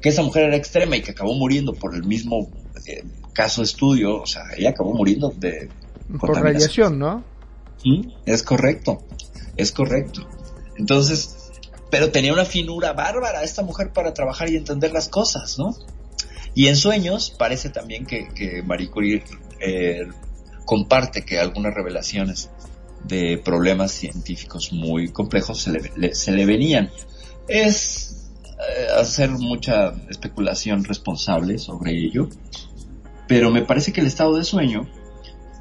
Que, esa mujer era extrema y que acabó muriendo por el mismo eh, caso de estudio, o sea, ella acabó muriendo de Por radiación, ¿no? Es correcto, es correcto. Entonces, pero tenía una finura bárbara esta mujer para trabajar y entender las cosas, ¿no? Y en sueños parece también que, que Marie Curie eh, comparte que algunas revelaciones de problemas científicos muy complejos se le, le- se le venían. Es hacer mucha especulación responsable sobre ello, pero me parece que el estado de sueño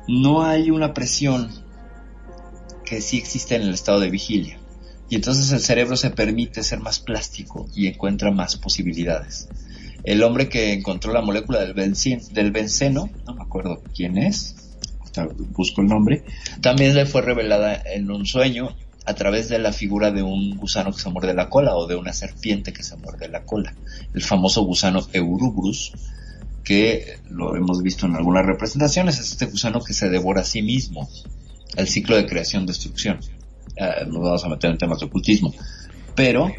no hay una presión que sí existe en el estado de vigilia. Y entonces el cerebro se permite ser más plástico y encuentra más posibilidades. El hombre que encontró la molécula del, benceno, no me acuerdo quién es, busco el nombre, también le fue revelada en un sueño a través de la figura de un gusano que se muerde la cola o de una serpiente que se muerde la cola. El famoso gusano Eurubrus, que lo hemos visto en algunas representaciones, es este gusano que se devora a sí mismo. El ciclo de creación-destrucción. Eh, nos vamos a meter en temas de ocultismo. Pero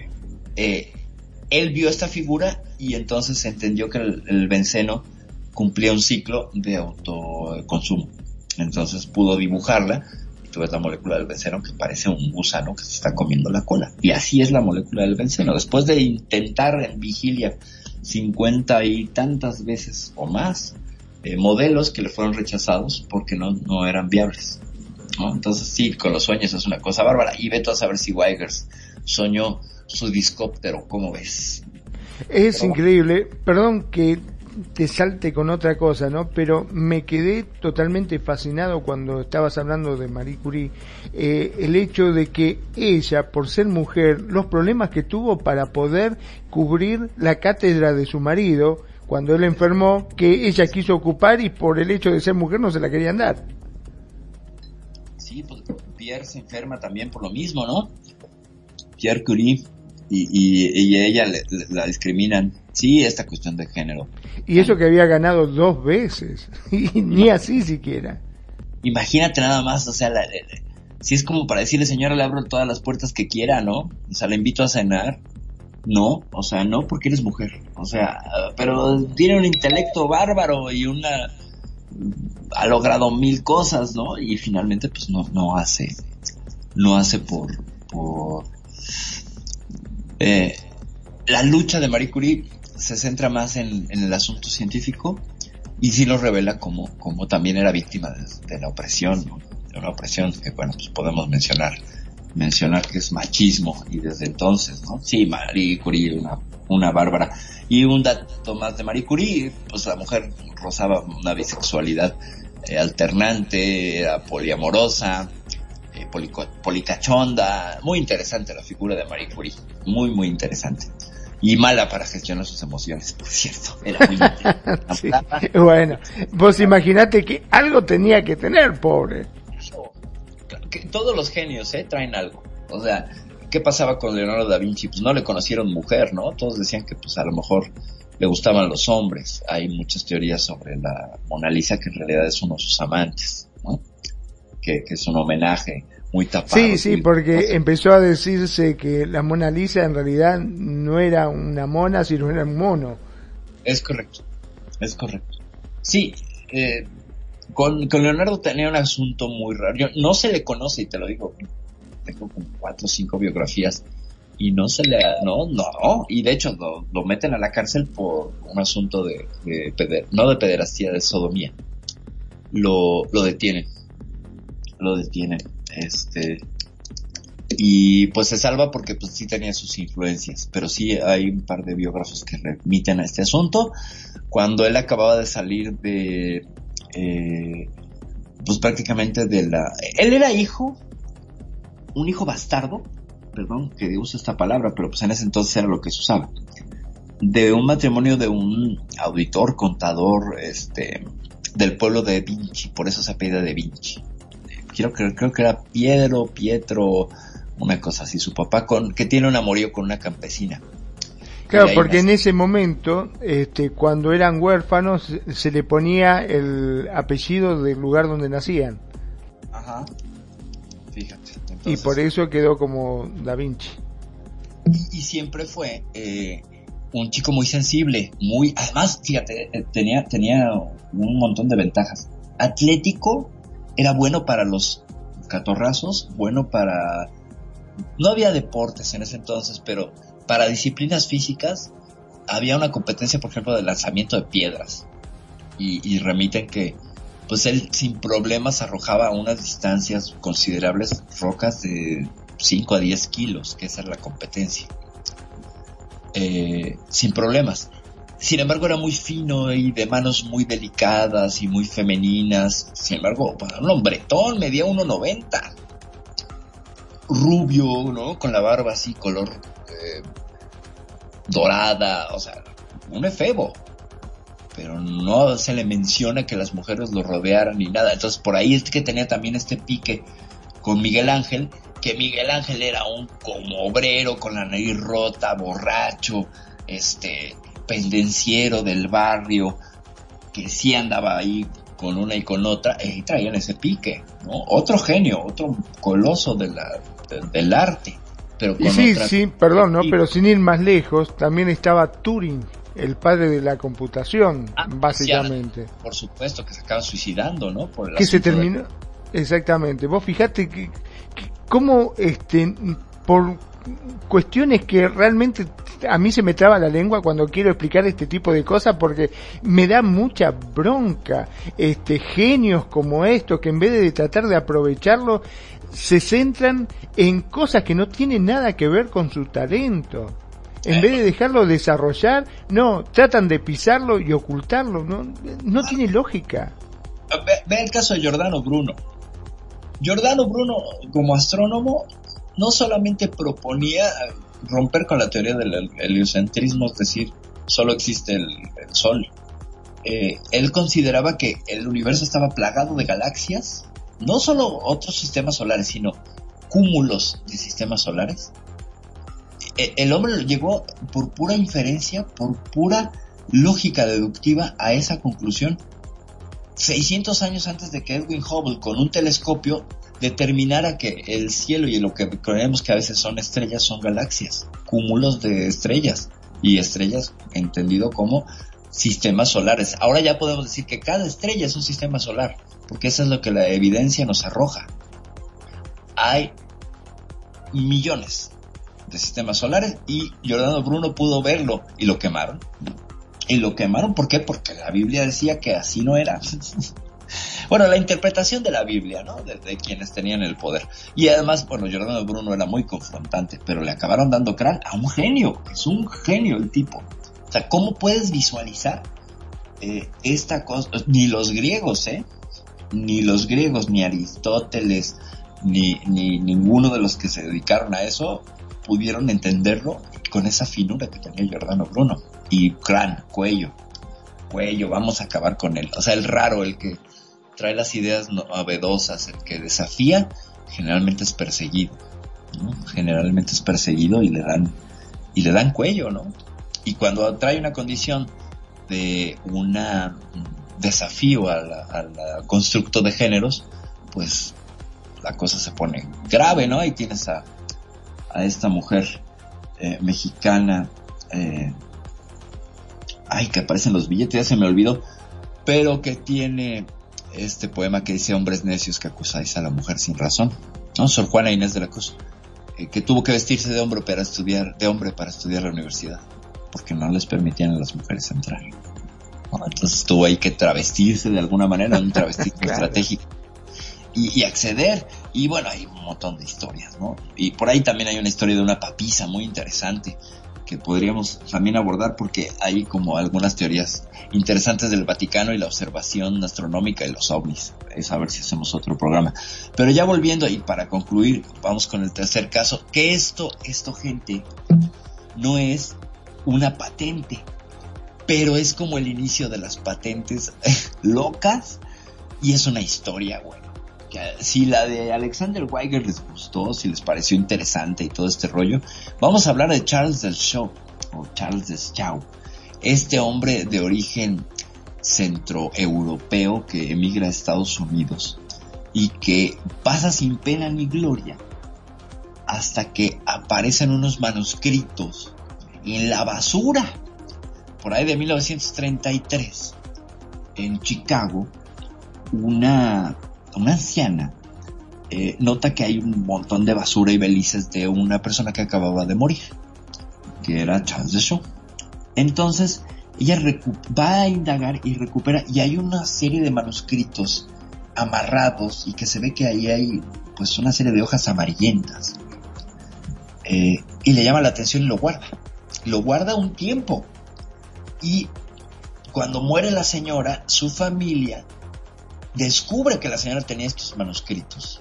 eh, él vio esta figura y entonces entendió que el, el benceno cumplía un ciclo de autoconsumo. Entonces pudo dibujarla tú ves la molécula del benceno que parece un gusano que se está comiendo la cola. Y así es la molécula del benceno. Después de intentar en vigilia 50 y tantas veces o más eh, modelos que le fueron rechazados porque no, no eran viables. ¿no? Entonces sí, con los sueños es una cosa bárbara. Y vete a saber si Weigers soñó su discóptero, ¿cómo ves? Es increíble, perdón que te salte con otra cosa, ¿no? Pero me quedé totalmente fascinado cuando estabas hablando de Marie Curie, eh, el hecho de que ella, por ser mujer, los problemas que tuvo para poder cubrir la cátedra de su marido cuando él enfermó, que ella quiso ocupar y por el hecho de ser mujer no se la querían dar. Sí, pues Pierre se enferma también por lo mismo, ¿no? Pierre Curie y, y, ella le- la discriminan. Sí, esta cuestión de género. Y eso que había ganado dos veces, y ni así siquiera. Imagínate nada más, o sea, la- si es como para decirle, señora, le abro todas las puertas que quiera, ¿no? O sea, le invito a cenar. No, o sea, no porque eres mujer. O sea, pero tiene un intelecto bárbaro y una... ha logrado mil cosas, ¿no? Y finalmente, pues no, no hace, no hace por, por, eh, la lucha de Marie Curie se centra más en, el asunto científico y sí nos revela como, también era víctima de, la opresión, de una opresión que bueno, pues podemos mencionar, mencionar que es machismo y desde entonces, ¿no? Sí, Marie Curie, una, una bárbara. Y un dato más de Marie Curie, pues la mujer rozaba una bisexualidad eh, alternante, era poliamorosa, eh, policachonda, muy interesante la figura de Marie Curie, muy muy interesante. Y mala para gestionar sus emociones, por cierto. Era muy Sí. Bueno, vos imaginate que algo tenía que tener, pobre. que todos los genios ¿eh? traen algo. O sea, ¿qué pasaba con Leonardo da Vinci? Pues no le conocieron mujer, ¿no? Todos decían que pues a lo mejor le gustaban los hombres. Hay muchas teorías sobre la Mona Lisa que en realidad es uno de sus amantes, ¿no? Que, que es un homenaje muy tapado. Sí, sí, porque empezó a decirse que la Mona Lisa en realidad no era una mona, sino era un mono. Es correcto, es correcto. Sí, eh, con, con Leonardo tenía un asunto muy raro. Yo, no se le conoce, y te lo digo, tengo como cuatro o cinco biografías, y no se le, no, no, y de hecho lo, lo meten a la cárcel por un asunto de, de peder- no de pederastía, de sodomía. Lo, lo detienen, lo detienen, este, y pues se salva porque pues sí tenía sus influencias, pero sí hay un par de biógrafos que remiten a este asunto. Cuando él acababa de salir de, eh, pues prácticamente de la, él era hijo, un hijo bastardo, perdón que uso esta palabra, pero pues en ese entonces era lo que se usaba, de un matrimonio de un auditor, contador, este, del pueblo de Vinci, por eso se apellida de Vinci. Quiero creer, creo que era Pietro, Pietro, una cosa así, su papá con, que tiene un amorío con una campesina. Claro, porque en ese momento, este, cuando eran huérfanos, se- le ponía el apellido del lugar donde nacían. Ajá. Fíjate. y por eso quedó como Da Vinci. y siempre fue eh, un chico muy sensible, muy, además, fíjate, eh, tenía, tenía un montón de ventajas. Atlético era bueno para los catorrazos, bueno para, no había deportes en ese entonces, pero para disciplinas físicas había una competencia, por ejemplo, de lanzamiento de piedras. Y, remiten que, pues él sin problemas arrojaba a unas distancias considerables rocas de 5 a 10 kilos, que esa era la competencia. Eh, sin problemas. Sin embargo, era muy fino y de manos muy delicadas y muy femeninas. Sin embargo, para un hombretón medía 1,90. Rubio, ¿no? Con la barba así, color eh, dorada, o sea, un efebo. Pero no se le menciona que las mujeres lo rodearan ni nada. Entonces, por ahí es que tenía también este pique con Miguel Ángel, que Miguel Ángel era un como obrero con la nariz rota, borracho, este, pendenciero del barrio, que sí andaba ahí con una y con otra, y traían ese pique, ¿no? Otro genio, otro coloso de la, de- del arte, pero con Y sí, otra... sí, perdón, ¿no? Pero sin ir más lejos, también estaba Turing, el padre de la computación, Ah, básicamente. Por supuesto que se acaba suicidando, ¿no? Por el que se de- terminó exactamente vos fijate que, que cómo este por cuestiones que realmente a mí se me traba la lengua cuando quiero explicar este tipo de cosas porque me da mucha bronca este genios como estos que en vez de tratar de aprovecharlo se centran en cosas que no tienen nada que ver con su talento en vez de dejarlo desarrollar, no, tratan de pisarlo y ocultarlo, no, no tiene lógica. Ve, ve el caso de Giordano Bruno. Giordano Bruno, como astrónomo, no solamente proponía romper con la teoría del hel- heliocentrismo, es decir, solo existe el, Sol. Eh, él consideraba que el universo estaba plagado de galaxias, no solo otros sistemas solares, sino cúmulos de sistemas solares. Eh, el hombre llegó por pura inferencia, por pura lógica deductiva a esa conclusión 600 años antes de que Edwin Hubble con un telescopio determinara que el cielo y lo que creemos que a veces son estrellas son galaxias, cúmulos de estrellas y estrellas entendido como sistemas solares. Ahora ya podemos decir que cada estrella es un sistema solar, porque eso es lo que la evidencia nos arroja. Hay millones de sistemas solares y Giordano Bruno pudo verlo y lo quemaron. Y lo quemaron, ¿por qué? Porque la Biblia decía que así no era. bueno, la interpretación de la Biblia, ¿no? De, quienes tenían el poder. Y además, bueno, Giordano Bruno era muy confrontante, pero le acabaron dando crán a un genio. Es un genio el tipo. O sea, ¿cómo puedes visualizar eh, esta cosa? Ni los griegos, ¿eh? Ni los griegos, ni Aristóteles, ni, ni ninguno de los que se dedicaron a eso pudieron entenderlo con esa finura que tenía Giordano Bruno. Y crán, cuello, cuello, vamos a acabar con él. O sea, el raro, el que trae las ideas novedosas, el que desafía, generalmente es perseguido. ¿no? Generalmente es perseguido y le dan, y le dan cuello, ¿no? Y cuando trae una condición de un desafío al a constructo de géneros, pues la cosa se pone grave, ¿no? Ahí tienes a, a esta mujer eh, mexicana, eh, ay, que aparece en los billetes, ya se me olvidó, pero que tiene este poema que dice hombres necios que acusáis a la mujer sin razón, ¿no? Sor Juana Inés de la Cruz, eh, que tuvo que vestirse de hombre para estudiar, de hombre para estudiar la universidad, porque no les permitían a las mujeres entrar. ¿no? Entonces tuvo ahí que travestirse de alguna manera, un travestismo claro. estratégico. Y, y, acceder. Y bueno, hay un montón de historias, ¿no? Y por ahí también hay una historia de una papisa muy interesante que podríamos también abordar porque hay como algunas teorías interesantes del Vaticano y la observación astronómica y los ovnis. Es a ver si hacemos otro programa. Pero ya volviendo y para concluir, vamos con el tercer caso, que esto, esto gente, no es una patente, pero es como el inicio de las patentes locas y es una historia, güey si la de Alexander Weiger les gustó, si les pareció interesante y todo este rollo, vamos a hablar de Charles Show. o Charles este hombre de origen centroeuropeo que emigra a Estados Unidos y que pasa sin pena ni gloria hasta que aparecen unos manuscritos en la basura por ahí de 1933 en Chicago una, una anciana eh, nota que hay un montón de basura y belices de una persona que acababa de morir que era Charles de Shaw. Entonces ella va a indagar y recupera y hay una serie de manuscritos amarrados y que se ve que ahí hay pues una serie de hojas amarillentas eh, y le llama la atención y lo guarda. Lo guarda un tiempo y cuando muere la señora su familia descubre que la señora tenía estos manuscritos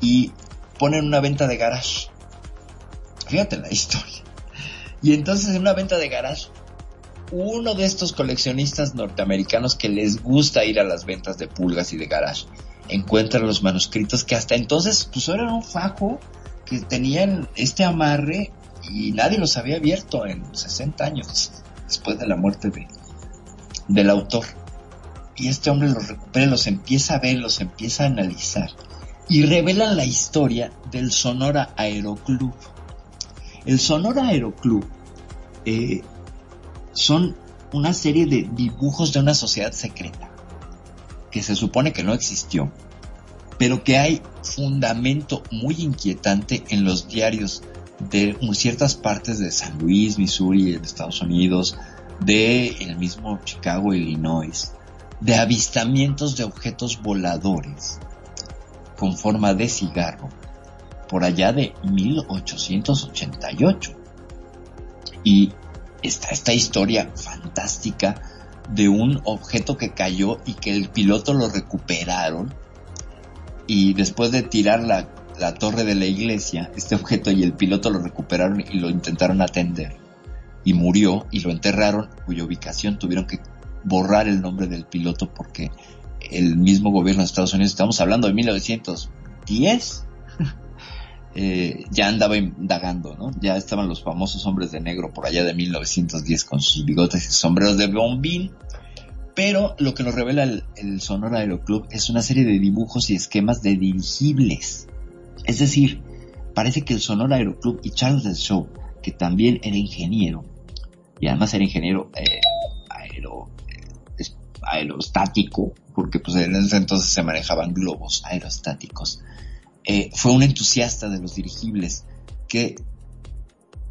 y ponen una venta de garage fíjate la historia y entonces en una venta de garage uno de estos coleccionistas norteamericanos que les gusta ir a las ventas de pulgas y de garage encuentra los manuscritos que hasta entonces pues eran un fajo que tenían este amarre y nadie los había abierto en 60 años después de la muerte de, del autor. Y este hombre los recupera, los empieza a ver, los empieza a analizar y revelan la historia del Sonora Aeroclub. El Sonora Aeroclub eh, son una serie de dibujos de una sociedad secreta que se supone que no existió, pero que hay fundamento muy inquietante en los diarios de ciertas partes de San Luis, Missouri, Estados Unidos, de el mismo Chicago, Illinois, de avistamientos de objetos voladores con forma de cigarro por allá de 1888. Y está esta historia fantástica de un objeto que cayó y que el piloto lo recuperaron y después de tirar la, la torre de la iglesia, este objeto y el piloto lo recuperaron y lo intentaron atender y murió y lo enterraron, cuya ubicación tuvieron que borrar el nombre del piloto porque el mismo gobierno de Estados Unidos, estamos hablando de 1910, eh, ya andaba indagando, ¿no? Ya estaban los famosos hombres de negro por allá de 1910 con sus bigotes y sombreros de bombín. Pero lo que nos revela el, el Sonora Aeroclub es una serie de dibujos y esquemas de dirigibles. Es decir, parece que el Sonora Aeroclub y Charles del Show, que también era ingeniero, y además era ingeniero eh, aerostático, porque pues en ese entonces se manejaban globos aerostáticos, eh, fue un entusiasta de los dirigibles que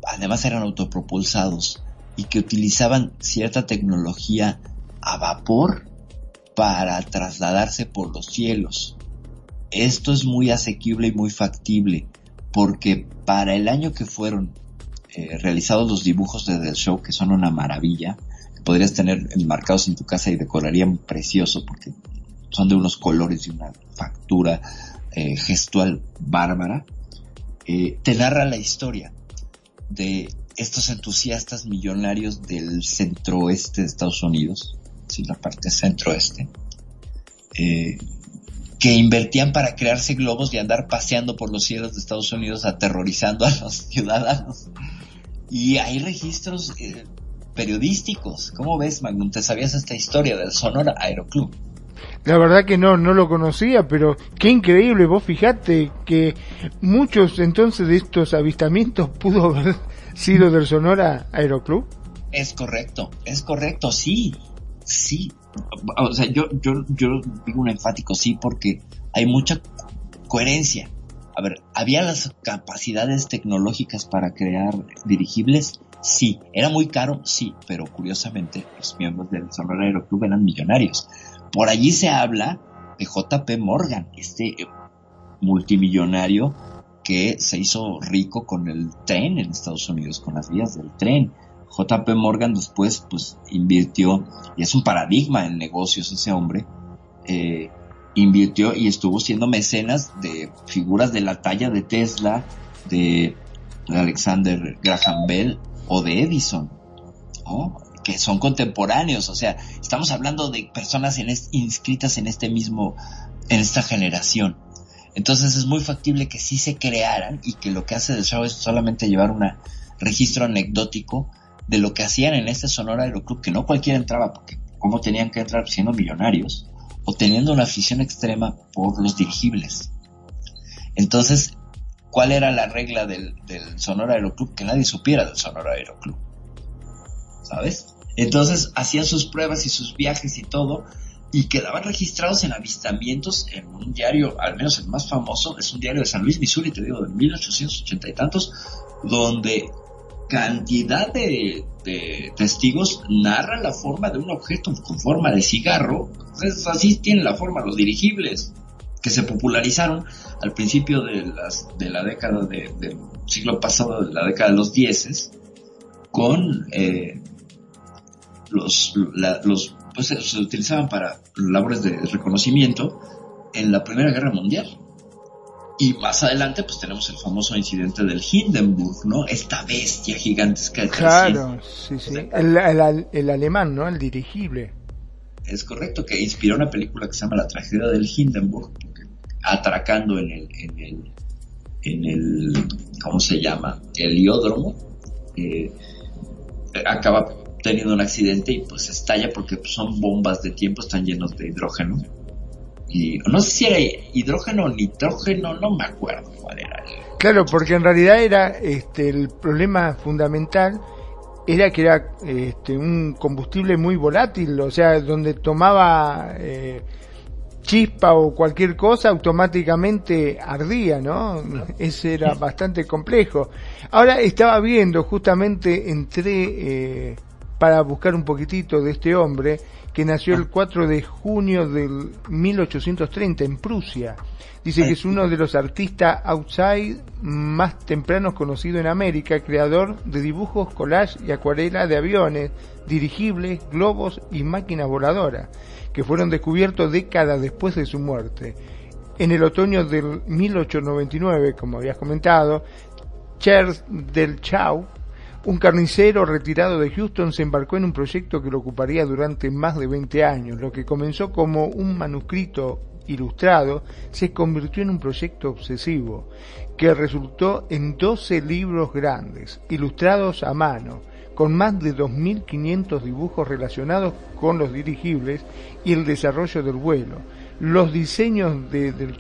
además eran autopropulsados y que utilizaban cierta tecnología a vapor para trasladarse por los cielos. Esto es muy asequible y muy factible porque para el año que fueron eh, realizados los dibujos de The Show que son una maravilla, podrías tener enmarcados en tu casa y decorarían precioso porque son de unos colores y una factura eh, gestual bárbara, eh, te narra la historia de estos entusiastas millonarios del centroeste de Estados Unidos, sí, la parte centroeste, eh, que invertían para crearse globos y andar paseando por los cielos de Estados Unidos aterrorizando a los ciudadanos. Y hay registros eh, periodísticos. ¿Cómo ves, Magnum? ¿Te sabías esta historia del Sonora Aeroclub? La verdad que no, no lo conocía, pero qué increíble, vos fijate que muchos entonces de estos avistamientos pudo haber sido del Sonora Aeroclub. Es correcto, es correcto, sí, sí. O sea, yo, yo, yo digo un enfático sí porque hay mucha coherencia. A ver, ¿había las capacidades tecnológicas para crear dirigibles? Sí. ¿Era muy caro? Sí. Pero curiosamente, los miembros del Sonora Aeroclub eran millonarios. Por allí se habla de JP Morgan, este multimillonario que se hizo rico con el tren en Estados Unidos, con las vías del tren. JP Morgan después pues invirtió, y es un paradigma en negocios ese hombre, eh, invirtió y estuvo siendo mecenas de figuras de la talla de Tesla, de Alexander Graham Bell o de Edison, que son contemporáneos, o sea, estamos hablando de personas inscritas en este mismo, en esta generación. Entonces es muy factible que sí se crearan y que lo que hace el show es solamente llevar una registro anecdótico de lo que hacían en este Sonora Aeroclub, que no cualquiera entraba, porque cómo tenían que entrar siendo millonarios o teniendo una afición extrema por los dirigibles. Entonces, ¿cuál era la regla del, del Sonora Aeroclub? Que nadie supiera del Sonora Aeroclub. ¿Sabes? Entonces hacían sus pruebas y sus viajes y todo, y quedaban registrados en avistamientos en un diario, al menos el más famoso, es un diario de San Luis, Missouri, te digo, de 1880 y tantos, donde cantidad de, de testigos narran la forma de un objeto con forma de cigarro. Entonces, así tienen la forma los dirigibles que se popularizaron al principio de, las, de la década de- del siglo pasado, de la década de los dieces, con eh, los, la- los pues se, utilizaban para labores de reconocimiento en la Primera Guerra Mundial. Y más adelante, pues tenemos el famoso incidente del Hindenburg, ¿no? Esta bestia gigantesca de 300 Claro, sí, sí. El, el- el alemán, ¿no? El dirigible. Es correcto, que inspiró una película que se llama La tragedia del Hindenburg, atracando en el, en el, en el, ¿cómo se llama? El iódromo, eh, acaba teniendo un accidente y pues estalla porque pues, son bombas de tiempo, están llenos de hidrógeno. Y no sé si era hidrógeno o nitrógeno, no me acuerdo cuál era. Claro, porque en realidad era este el problema fundamental era que era este un combustible muy volátil, o sea, donde tomaba eh, chispa o cualquier cosa automáticamente ardía, ¿no? Ese era bastante complejo. Ahora estaba viendo, justamente entré eh, para buscar un poquitito de este hombre que nació el 4 de junio del 1830 en Prusia. Dice que es uno de los artistas outside más tempranos conocido en América, creador de dibujos, collage y acuarela de aviones, dirigibles, globos y máquinas voladoras, que fueron descubiertos décadas después de su muerte. En el otoño del 1899, como habías comentado, Charles del Chau, un carnicero retirado de Houston se embarcó en un proyecto que lo ocuparía durante más de 20 años. Lo que comenzó como un manuscrito ilustrado se convirtió en un proyecto obsesivo que resultó en 12 libros grandes, ilustrados a mano, con más de 2.500 dibujos relacionados con los dirigibles y el desarrollo del vuelo. Los diseños de Del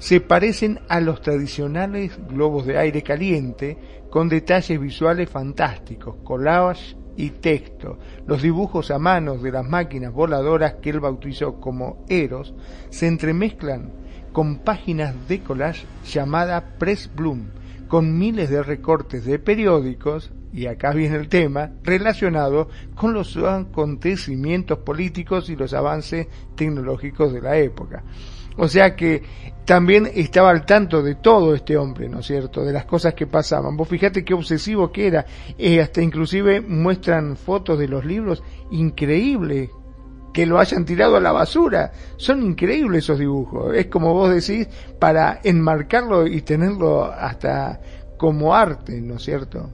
se parecen a los tradicionales globos de aire caliente con detalles visuales fantásticos, collage y texto. Los dibujos a mano de las máquinas voladoras que él bautizó como Eros se entremezclan con páginas de collage llamada Press Bloom, con miles de recortes de periódicos, y acá viene el tema, relacionado con los acontecimientos políticos y los avances tecnológicos de la época. O sea que también estaba al tanto de todo este hombre, ¿no es cierto? De las cosas que pasaban. Vos fijate qué obsesivo que era. Eh, hasta inclusive muestran fotos de los libros. Increíble que lo hayan tirado a la basura. Son increíbles esos dibujos. Es como vos decís, para enmarcarlo y tenerlo hasta como arte, ¿no es cierto?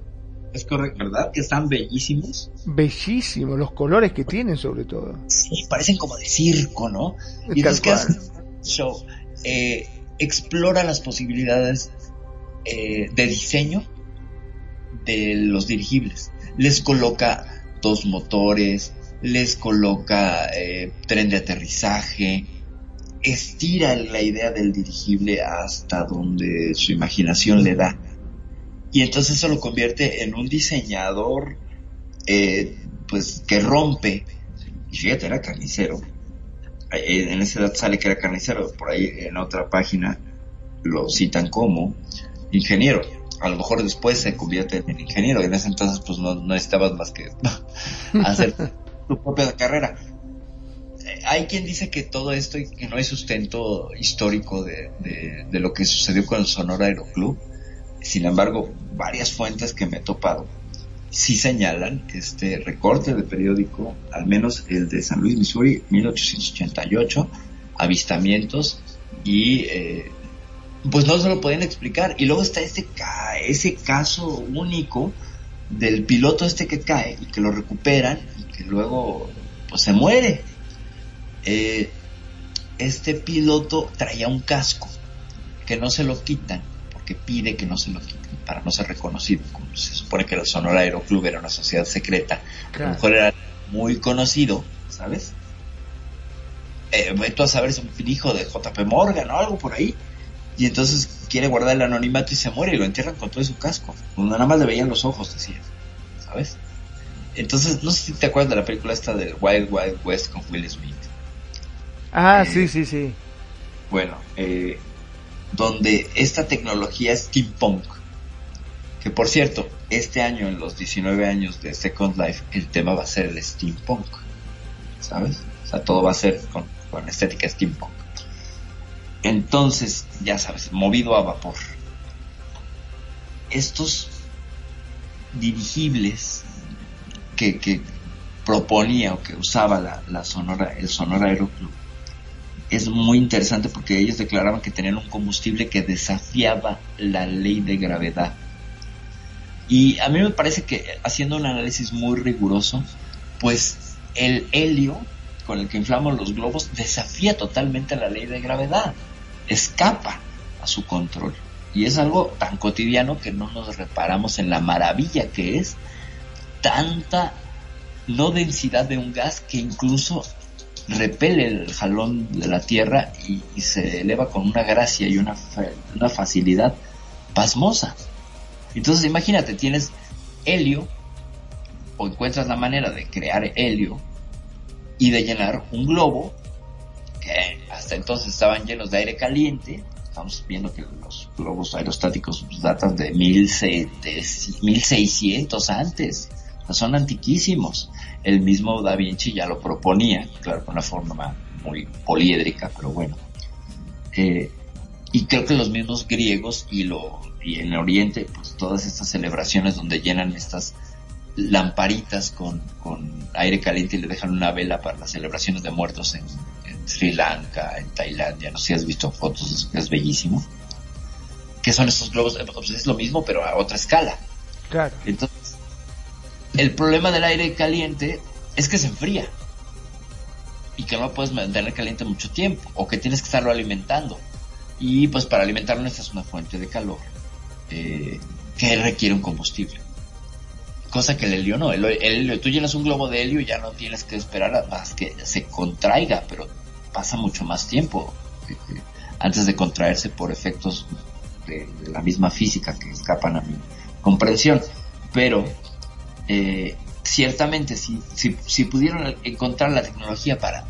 Es correcto, ¿verdad? Que están bellísimos. Bellísimos, los colores que tienen sobre todo. Sí, parecen como de circo, ¿no? Y entonces, ¿qué cual. hace Show? Eh, explora las posibilidades eh, de diseño de los dirigibles. Les coloca dos motores, les coloca eh, tren de aterrizaje, estira la idea del dirigible hasta donde su imaginación le da. Y entonces eso lo convierte en un diseñador eh, pues que rompe. Y fíjate, era carnicero. En ese dato sale que era carnicero, por ahí en otra página lo citan como ingeniero. A lo mejor después se convierte en ingeniero, en ese entonces pues no, no necesitabas más que hacer tu propia carrera. Eh, Hay quien dice que todo esto y que no hay sustento histórico de, de, de lo que sucedió con el Sonora Aeroclub. Sin embargo, varias fuentes que me he topado sí señalan este recorte de periódico, al menos el de San Luis, Missouri, 1888, avistamientos y eh, pues no se lo podían explicar. Y luego está este ca ese caso único del piloto este que cae y que lo recuperan y que luego pues se muere. Eh, este piloto traía un casco que no se lo quitan que pide que no se lo quiten para no ser reconocido. Como se supone que el Sonora Aeroclub era una sociedad secreta, a lo mejor era muy conocido, ¿sabes? Eh, tú a saber, es un hijo de JP Morgan o algo por ahí. Y entonces quiere guardar el anonimato y se muere y lo entierran con todo su casco. Cuando nada más le veían los ojos, decía. ¿Sabes? Entonces, no sé si te acuerdas de la película esta del Wild Wild West con Will Smith. Ah, Eh, sí, sí, sí. Bueno, eh, donde esta tecnología es steampunk. Que por cierto, este año, en los 19 años de Second Life, el tema va a ser el steampunk. ¿Sabes? O sea, todo va a ser con, con estética steampunk. Entonces, ya sabes, movido a vapor. Estos dirigibles que, que proponía o que usaba la, la Sonora, el Sonora Aeroclub es muy interesante porque ellos declaraban que tenían un combustible que desafiaba la ley de gravedad. Y a mí me parece que haciendo un análisis muy riguroso, pues el helio con el que inflamos los globos desafía totalmente la ley de gravedad, escapa a su control. Y es algo tan cotidiano que no nos reparamos en la maravilla que es tanta no densidad de un gas que incluso repele el jalón de la Tierra y, se eleva con una gracia y una, una facilidad pasmosa. Entonces imagínate, tienes helio o encuentras la manera de crear helio y de llenar un globo que hasta entonces estaban llenos de aire caliente. Estamos viendo que los globos aerostáticos pues, datan de 1600 1600 antes. Son antiquísimos. El mismo Da Vinci ya lo proponía, claro, con una forma muy poliédrica, pero bueno. Eh, y creo que los mismos griegos y, lo, y en Oriente, pues todas estas celebraciones donde llenan estas lamparitas con, con aire caliente y le dejan una vela para las celebraciones de muertos en, en Sri Lanka, en Tailandia, no sé si has visto fotos, es, es bellísimo. Que son estos globos, Eh, pues es lo mismo pero a otra escala. Claro. Entonces, el problema del aire caliente es que se enfría y que no lo puedes mantener caliente mucho tiempo o que tienes que estarlo alimentando. Y pues para alimentarlo necesitas una fuente de calor eh, que requiere un combustible. Cosa que el helio no. El, el helio, tú llenas un globo de helio y ya no tienes que esperar a, más que se contraiga, pero pasa mucho más tiempo eh, antes de contraerse por efectos de, de la misma física que escapan a mi comprensión. Pero eh, ciertamente si, si, si pudieron encontrar la tecnología para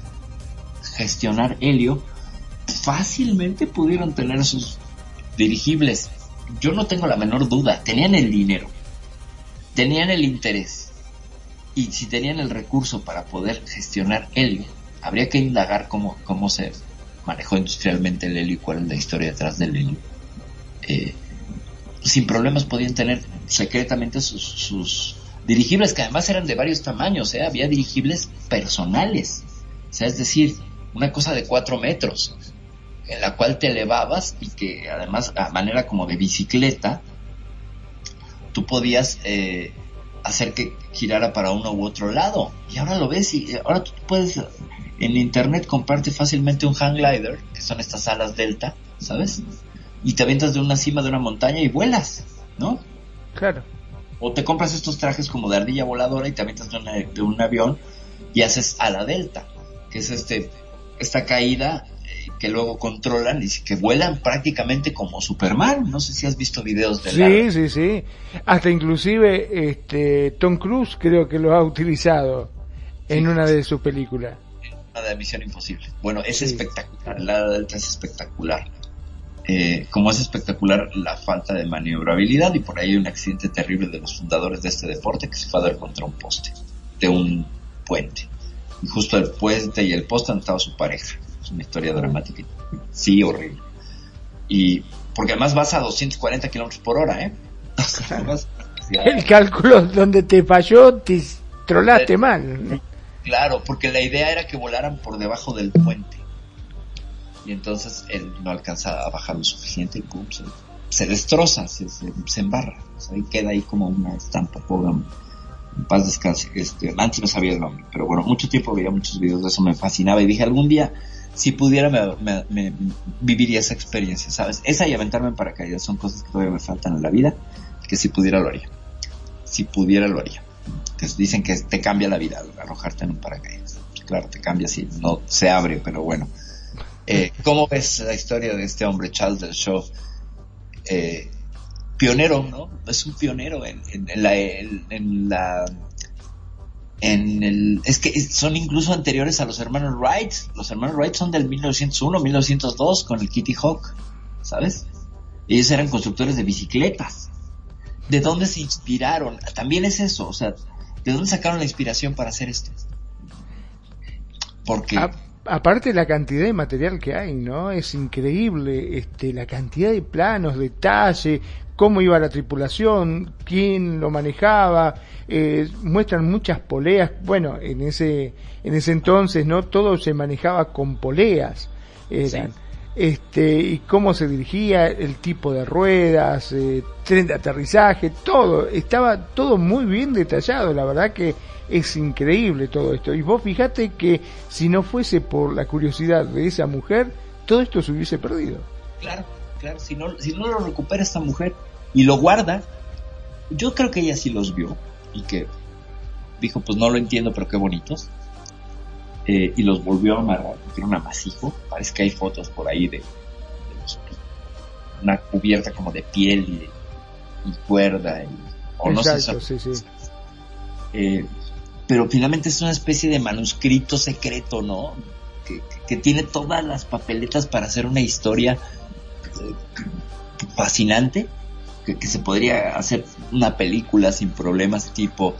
gestionar helio, fácilmente pudieron tener sus dirigibles. Yo no tengo la menor duda, tenían el dinero, tenían el interés y si tenían el recurso para poder gestionar helio, habría que indagar cómo, cómo se manejó industrialmente el helio y cuál es la historia detrás del helio. Eh, sin problemas podían tener secretamente sus, dirigibles que además eran de varios tamaños, ¿eh? había dirigibles personales, o sea, es decir, una cosa de cuatro metros, en la cual te elevabas y que además a manera como de bicicleta, tú podías eh, hacer que girara para uno u otro lado. Y ahora lo ves y ahora tú puedes en internet comprarte fácilmente un hang glider, que son estas alas delta, ¿sabes? Y te avientas de una cima de una montaña y vuelas, ¿no? Claro. O te compras estos trajes como de ardilla voladora y te avientas de, una- de un avión y haces ala delta, que es este esta caída eh, que luego controlan y que vuelan prácticamente como Superman. No sé si has visto videos de Sí, sí, sí. Hasta inclusive este Tom Cruise creo que lo ha utilizado en una de sus películas. la de Misión Imposible. Bueno, es espectacular, la delta es espectacular. Eh, como es espectacular la falta de maniobrabilidad y por ahí hay un accidente terrible de los fundadores de este deporte que se fue a dar contra un poste de un puente. Y justo el puente y el poste han estado su pareja. Es una historia dramática. Sí, horrible. Y porque además vas a 240 kilómetros por hora, ¿eh? O sea, vas- El cálculo donde te falló, te trolaste mal. Claro, porque la idea era que volaran por debajo del puente. Y entonces él no alcanza a bajar lo suficiente y pum, se, se destroza, se, se, se embarra. O sea, y queda ahí como una estampa, pobre en paz descanse, este, antes no sabía el nombre, pero bueno, mucho tiempo veía muchos videos de eso, me fascinaba y dije, algún día, si pudiera, me, viviría esa experiencia, ¿sabes? Esa y aventarme en paracaídas son cosas que todavía me faltan en la vida, que si pudiera lo haría. Si pudiera lo haría. Dicen que te cambia la vida arrojarte en un paracaídas. Claro, te cambia si no se abre, pero bueno. Eh, ¿Cómo ves la historia de este hombre, Charles del Show? Eh, pionero, ¿no? Es un pionero en, en- en la, en, en la, en el, es que son incluso anteriores a los hermanos Wright. Los hermanos Wright son del 1901, 1902 con el Kitty Hawk, ¿sabes? Ellos eran constructores de bicicletas. ¿De dónde se inspiraron? También es eso, o sea, ¿de dónde sacaron la inspiración para hacer esto? Porque aparte la cantidad de material que hay, ¿no? Es increíble, este, la cantidad de planos, detalle, cómo iba la tripulación, quién lo manejaba, eh, muestran muchas poleas, bueno, en ese, en ese entonces, ¿no? Todo se manejaba con poleas, eran. Este, y cómo se dirigía, el tipo de ruedas, eh, tren de aterrizaje, todo, estaba todo muy bien detallado, la verdad que es increíble todo esto. Y vos fíjate que si no fuese por la curiosidad de esa mujer, todo esto se hubiese perdido. Claro, claro, si no, si no lo recupera esta mujer y lo guarda, yo creo que ella sí los vio y que dijo, pues no lo entiendo, pero qué bonitos. Eh, y los volvió a amarrar, era un amasijo. Parece que hay fotos por ahí de, de los- una cubierta como de piel y, de- y cuerda, y, o no sé, Exacto, sí, sí. eh, pero finalmente es una especie de manuscrito secreto, ¿no? Que, que- que tiene todas las papeletas para hacer una historia fascinante, que, que se podría hacer una película sin problemas tipo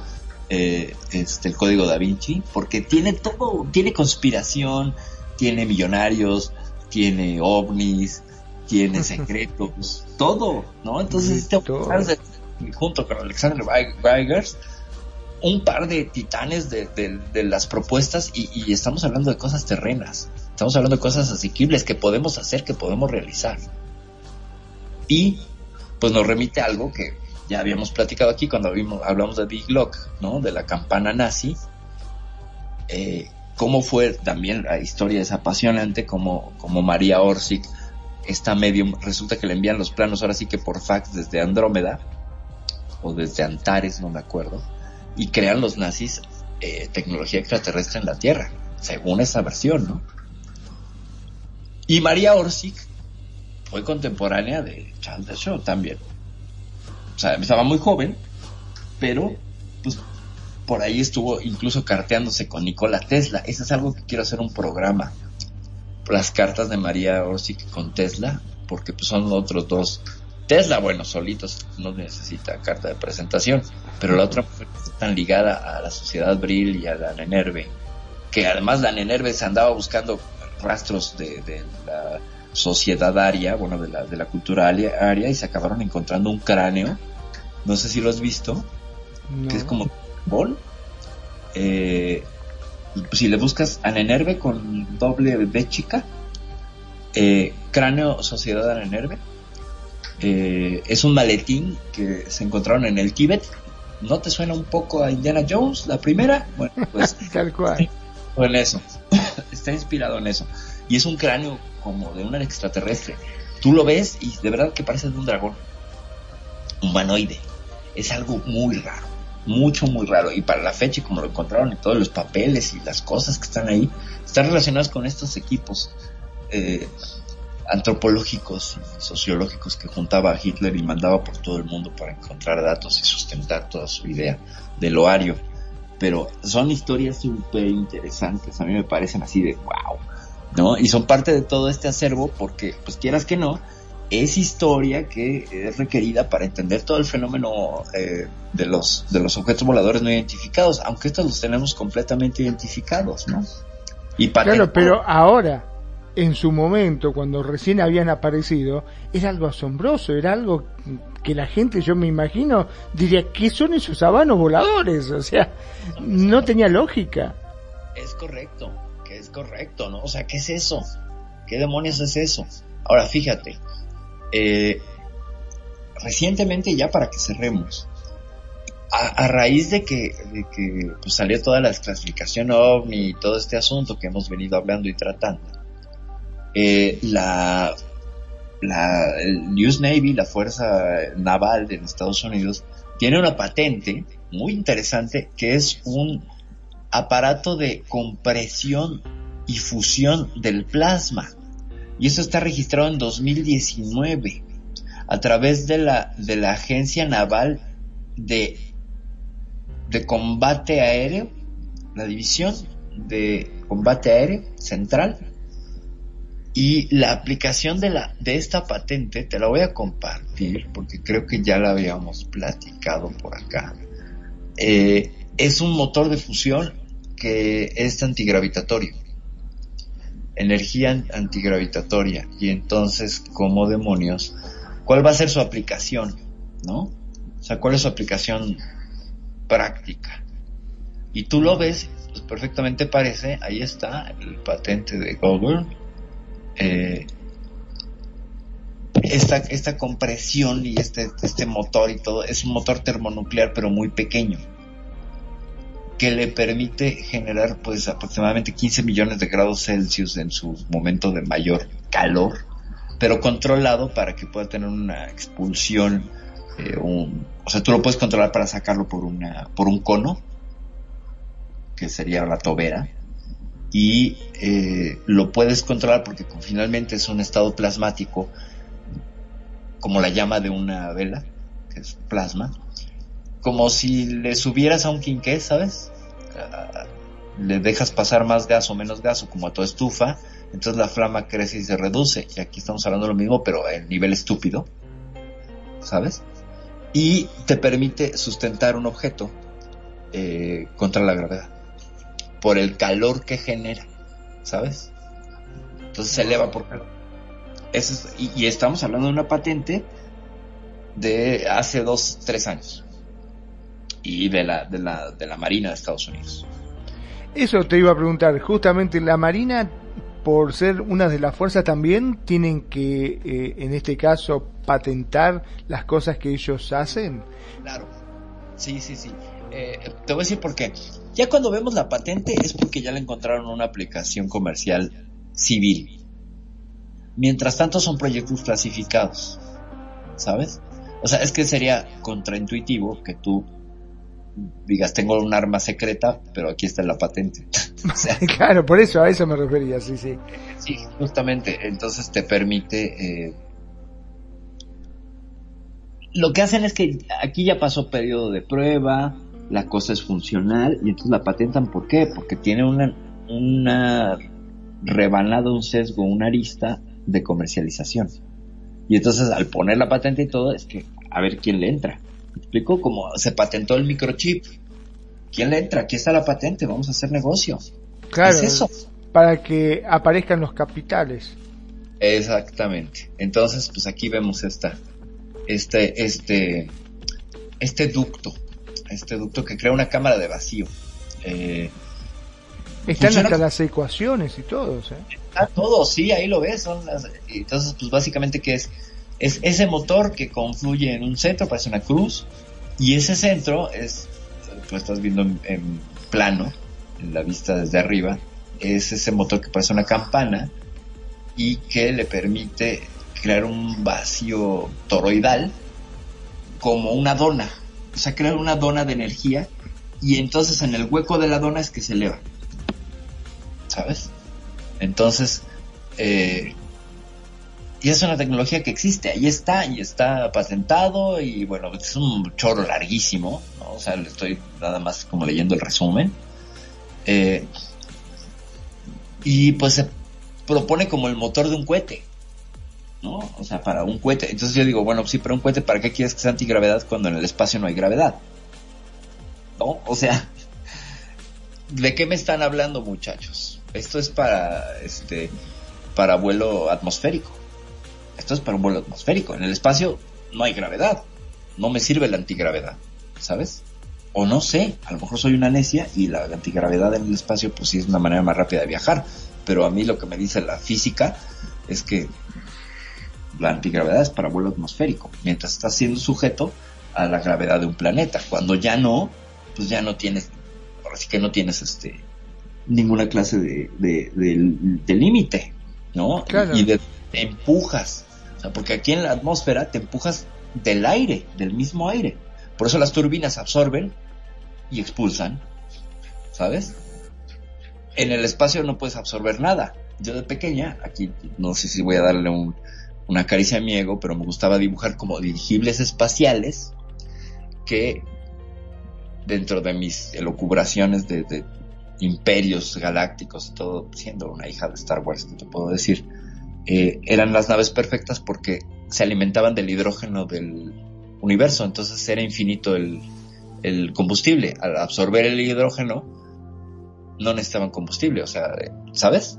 eh, este, el Código da Vinci, porque tiene todo, tiene conspiración, tiene millonarios, tiene ovnis, tiene secretos, todo, ¿no? Entonces este junto con Alexander Weigers un par de titanes de, de- de las propuestas y, y estamos hablando de cosas terrenas, estamos hablando de cosas asequibles que podemos hacer, que podemos realizar. Y pues nos remite a algo que ya habíamos platicado aquí cuando hablamos de Big Lock, ¿no? De la campana nazi. Eh, cómo fue también la historia es apasionante, como, como María Orsic, esta medium, resulta que le envían los planos ahora sí que por fax desde Andrómeda, o desde Antares, no me acuerdo, y crean los nazis eh, tecnología extraterrestre en la Tierra, según esa versión, ¿no? Y María Orsic fue contemporánea de Charles de Shaw también. O sea, estaba muy joven, pero pues por ahí estuvo incluso carteándose con Nikola Tesla. Eso es algo que quiero hacer un programa. Las cartas de María Orsic con Tesla, porque pues son otros dos. Tesla, bueno, solitos, no necesita carta de presentación, pero la otra mujer tan ligada a la sociedad Brill y a la Nenerve, que además la Nenerve se andaba buscando rastros de, de la sociedad aria, bueno, de la, de la cultura aria, y se acabaron encontrando un cráneo, no sé si lo has visto, No. que es como bol. Eh, si le buscas a Nenerve con doble B chica, eh, cráneo Sociedad Anenerve, eh, es un maletín que se encontraron en el Tíbet. ¿No te suena un poco a Indiana Jones, la primera? Bueno, pues Tal cual. en eso. Está inspirado en eso. Y es un cráneo como de un extraterrestre. Tú lo ves y de verdad que parece de un dragón. Humanoide. Es algo muy raro. Mucho, muy raro. Y para la fecha, como lo encontraron en todos los papeles y las cosas que están ahí, están relacionadas con estos equipos eh, antropológicos y sociológicos que juntaba Hitler y mandaba por todo el mundo para encontrar datos y sustentar toda su idea del oario pero son historias súper interesantes, a mí me parecen así de wow, ¿no? Y son parte de todo este acervo porque, pues quieras que no, es historia que es requerida para entender todo el fenómeno eh, de los de los objetos voladores no identificados, aunque estos los tenemos completamente identificados, ¿no? Y Claro, pero ahora, en su momento, cuando recién habían aparecido, era algo asombroso, era algo que la gente, yo me imagino, diría, ¿qué son esos habanos voladores? O sea, no tenía lógica. Es correcto, es correcto, ¿no? O sea, ¿qué es eso? ¿Qué demonios es eso? Ahora, fíjate, eh, recientemente ya para que cerremos, a, raíz de que, de que pues, salió toda la desclasificación OVNI y todo este asunto que hemos venido hablando y tratando, eh, la, la el US Navy, la Fuerza Naval de Estados Unidos, tiene una patente muy interesante que es un aparato de compresión y fusión del plasma. Y eso está registrado en 2019 a través de la, de la Agencia Naval de, de Combate Aéreo, la División de Combate Aéreo Central. Y la aplicación de, la, de esta patente te la voy a compartir porque creo que ya la habíamos platicado por acá. Eh, es un motor de fusión que es antigravitatorio. Energía antigravitatoria. Y entonces, como demonios, ¿cuál va a ser su aplicación? ¿No? O sea, ¿cuál es su aplicación práctica? Y tú lo ves, pues perfectamente parece, ahí está el patente de Google. Eh, esta, esta compresión y este, este motor y todo es un motor termonuclear pero muy pequeño que le permite generar pues aproximadamente 15 millones de grados Celsius en su momento de mayor calor, pero controlado para que pueda tener una expulsión, eh, un, o sea, tú lo puedes controlar para sacarlo por una, por un cono, que sería la tobera, y eh, lo puedes controlar porque finalmente es un estado plasmático, como la llama de una vela, que es plasma, como si le subieras a un quinqué, ¿sabes? Uh, le dejas pasar más gas o menos gas o como a tu estufa, entonces la flama crece y se reduce. Y aquí estamos hablando de lo mismo, pero en nivel estúpido, ¿sabes? Y te permite sustentar un objeto eh, contra la gravedad por el calor que genera, ¿sabes? Entonces se eleva por calor. Eso es, y, y estamos hablando de una patente de hace dos, tres años y de la, de la, de la Marina de Estados Unidos. Eso te iba a preguntar, justamente la Marina, por ser una de las fuerzas también, tienen que, eh, en este caso, patentar las cosas que ellos hacen. Claro, sí, sí, sí. Eh, te voy a decir por qué. Ya cuando vemos la patente es porque ya le encontraron una aplicación comercial civil. Mientras tanto son proyectos clasificados, ¿sabes? O sea, es que sería contraintuitivo que tú digas, tengo un arma secreta, pero aquí está la patente. o sea, claro, por eso, a eso me refería, sí, sí. Sí, justamente, entonces te permite... Eh... Lo que hacen es que aquí ya pasó periodo de prueba, la cosa es funcional, y entonces la patentan, ¿por qué? Porque tiene una, una rebanada, un sesgo, una arista de comercialización. Y entonces al poner la patente y todo, es que a ver quién le entra. ¿Me explico? Como se patentó el microchip. ¿Quién le entra? Aquí está la patente, vamos a hacer negocio. Claro. ¿Es eso? Para que aparezcan los capitales. Exactamente. Entonces, pues aquí vemos esta, este, este, este ducto, este ducto que crea una cámara de vacío. Eh, Están funciona... hasta las ecuaciones y todo, ¿eh? Está todo, sí, ahí lo ves. Son las, entonces, pues básicamente, ¿qué es? Es ese motor que confluye en un centro, parece una cruz, y ese centro es, tú estás viendo en, en, plano, en la vista desde arriba, es ese motor que parece una campana y que le permite crear un vacío toroidal como una dona, o sea, crear una dona de energía y entonces en el hueco de la dona es que se eleva, ¿sabes? Entonces, eh, y es una tecnología que existe, ahí está, y está patentado, y bueno, es un chorro larguísimo, ¿no? O sea, le estoy nada más como leyendo el resumen. Eh, y pues se propone como el motor de un cohete, ¿no? O sea, para un cohete. Entonces yo digo, bueno, sí, pero un cohete, ¿para qué quieres que sea antigravedad cuando en el espacio no hay gravedad? ¿No? O sea, ¿de qué me están hablando, muchachos? Esto es para, este, para vuelo atmosférico esto es para un vuelo atmosférico. En el espacio no hay gravedad. No me sirve la antigravedad, ¿sabes? O no sé, a lo mejor soy una necia y la antigravedad en el espacio pues sí es una manera más rápida de viajar. Pero a mí lo que me dice la física es que la antigravedad es para vuelo atmosférico. Mientras estás siendo sujeto a la gravedad de un planeta. Cuando ya no, pues ya no tienes, ahora sí que no tienes este ninguna clase de, de, de- de límite, ¿no? Claro. Y de, te empujas, porque aquí en la atmósfera te empujas del aire, del mismo aire. Por eso las turbinas absorben y expulsan, ¿sabes? En el espacio no puedes absorber nada. Yo de pequeña, aquí no sé si voy a darle un- una caricia a mi ego, pero me gustaba dibujar como dirigibles espaciales que dentro de mis elucubraciones de, de imperios galácticos y todo, siendo una hija de Star Wars, que te puedo decir, eh, eran las naves perfectas porque se alimentaban del hidrógeno del universo, entonces era infinito el, el combustible. Al absorber el hidrógeno, no necesitaban combustible, o sea, ¿sabes?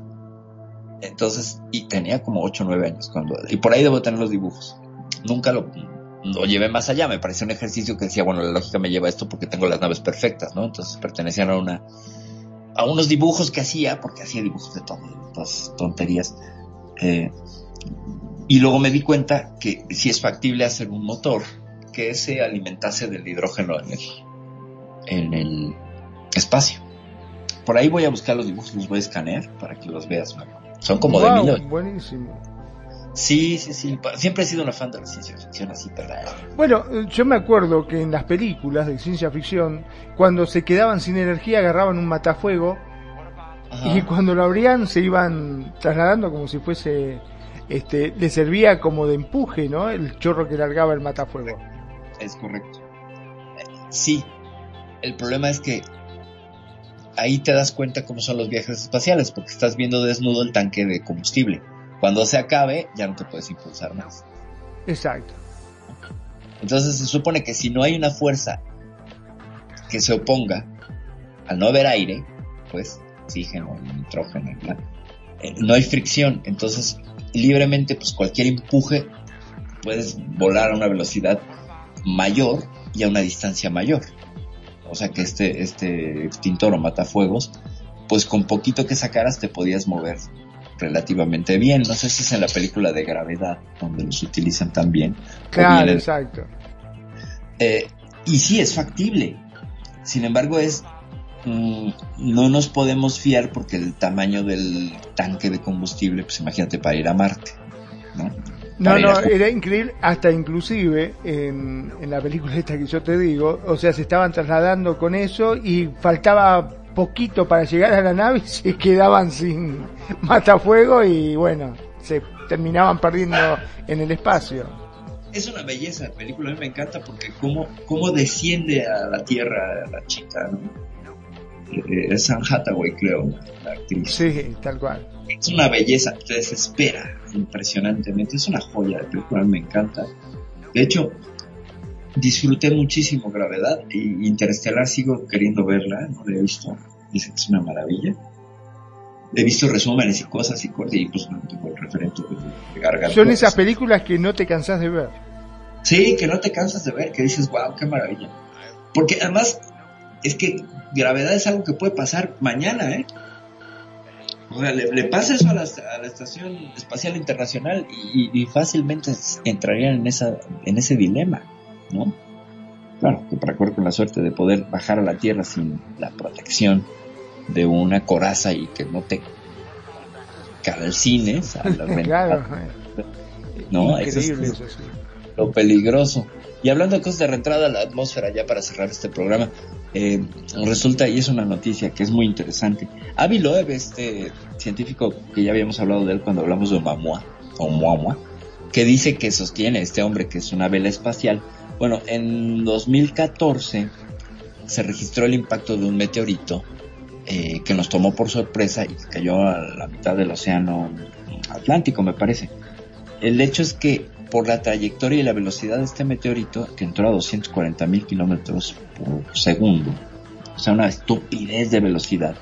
Entonces, y tenía como 8 o 9 años cuando, y por ahí debo tener los dibujos. Nunca lo, lo llevé más allá, me pareció un ejercicio que decía, bueno, la lógica me lleva esto porque tengo las naves perfectas, ¿no? Entonces pertenecían a una, a unos dibujos que hacía, porque hacía dibujos de todo, de todas tonterías. Eh, y luego me di cuenta que si es factible hacer un motor que se alimentase del hidrógeno en el, en el espacio. Por ahí voy a buscar los dibujos, los voy a escanear para que los veas. Son como de mil... buenísimo. Sí, sí, sí. Siempre he sido una fan de la ciencia ficción así, pero... Bueno, eh, yo me acuerdo que en las películas de ciencia ficción, cuando se quedaban sin energía, agarraban un matafuego y cuando lo abrían se iban trasladando como si fuese, este, le servía como de empuje, ¿no? El chorro que largaba el matafuego. Es correcto. Sí. El problema es que ahí te das cuenta cómo son los viajes espaciales, porque estás viendo desnudo el tanque de combustible. Cuando se acabe, ya no te puedes impulsar más. Exacto. Entonces se supone que si no hay una fuerza que se oponga, al no haber aire, pues oxígeno, nitrógeno, bla, eh, no hay fricción. Entonces, libremente, pues cualquier empuje puedes volar a una velocidad mayor y a una distancia mayor. O sea que este, este extintor o matafuegos, pues con poquito que sacaras te podías mover relativamente bien. No sé si es en la película de gravedad donde los utilizan también. Claro, exacto. eh, y sí, es factible. Sin embargo, es no nos podemos fiar porque el tamaño del tanque de combustible, pues imagínate para ir a Marte, ¿no? No, no, a- era increíble, hasta inclusive en, en la película esta que yo te digo, o sea, se estaban trasladando con eso y faltaba poquito para llegar a la nave y se quedaban sin matafuego y bueno, se terminaban perdiendo en el espacio. Es una belleza la película, a mí me encanta porque cómo, cómo desciende a la Tierra la chica, ¿no? Eh, Es Anne Hathaway, creo, la actriz. Sí, tal cual. Es una belleza, te desespera impresionantemente. Es una joya de película, me encanta. De hecho, disfruté muchísimo Gravedad y Interestelar sigo queriendo verla, no la he visto. Dicen que es una maravilla. He visto resúmenes y cosas y corte y pues no tengo el referente de, Garganta. Son esas películas que no te cansás de ver. Sí, que no te cansas de ver, que dices, wow, qué maravilla. Porque además, es que gravedad es algo que puede pasar mañana, ¿eh? O sea, le, le pasa eso a la, a la Estación Espacial Internacional y, y fácilmente entrarían en, esa, en ese dilema, ¿no? Claro, que para correr con la suerte de poder bajar a la Tierra sin la protección de una coraza y que no te calcines a la claro. ¿no? Eso es- Increíble eso, sí. lo peligroso. Y hablando de cosas de reentrada a la atmósfera, ya para cerrar este programa, eh, resulta, y es una noticia que es muy interesante, Avi Loeb, este científico que ya habíamos hablado de él cuando hablamos de Oumuamua, Oumuamua, que dice que sostiene este hombre que es una vela espacial. Bueno, en 2014 se registró el impacto de un meteorito eh, que nos tomó por sorpresa y cayó a la mitad del océano Atlántico, me parece. El hecho es que por la trayectoria y la velocidad de este meteorito, que entró a 240 mil kilómetros por segundo, o sea, una estupidez de velocidad,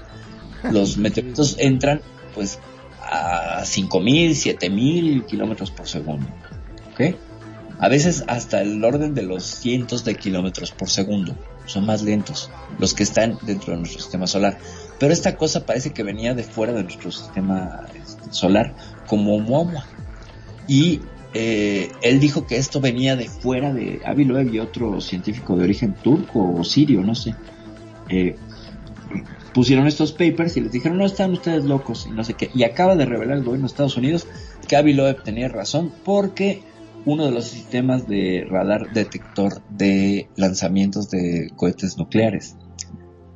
los meteoritos entran pues a 5 mil, 7 mil kilómetros por segundo. ¿Ok? A veces hasta el orden de los cientos de kilómetros por segundo. Son más lentos los que están dentro de nuestro sistema solar. Pero esta cosa parece que venía de fuera de nuestro sistema este, solar como Oumuamua. Y eh, él dijo que esto venía de fuera de Avi Loeb y otro científico de origen turco o sirio, no sé. Eh, pusieron estos papers y les dijeron, no están ustedes locos y no sé qué. Y acaba de revelar el gobierno de Estados Unidos que Avi Loeb tenía razón porque uno de los sistemas de radar detector de lanzamientos de cohetes nucleares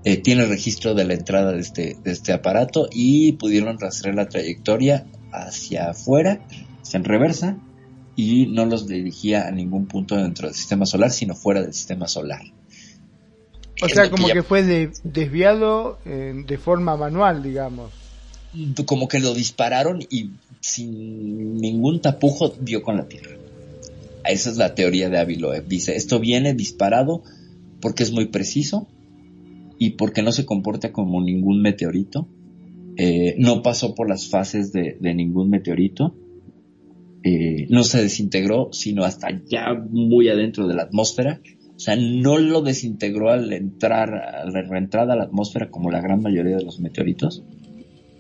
eh, tiene registro de la entrada de este, de este aparato y pudieron rastrear la trayectoria hacia afuera, en reversa, y no los dirigía a ningún punto dentro del sistema solar, sino fuera del sistema solar. O Es sea, que como ya- que fue de- desviado eh, de forma manual, digamos. como que lo dispararon y sin ningún tapujo dio con la Tierra. Esa es la teoría de Avi Loeb. Dice, esto viene disparado porque es muy preciso y porque no se comporta como ningún meteorito. Eh, no pasó por las fases de, de ningún meteorito. Eh, no se desintegró, sino hasta ya muy adentro de la atmósfera. O sea, no lo desintegró al entrar, a la reentrada a la atmósfera como la gran mayoría de los meteoritos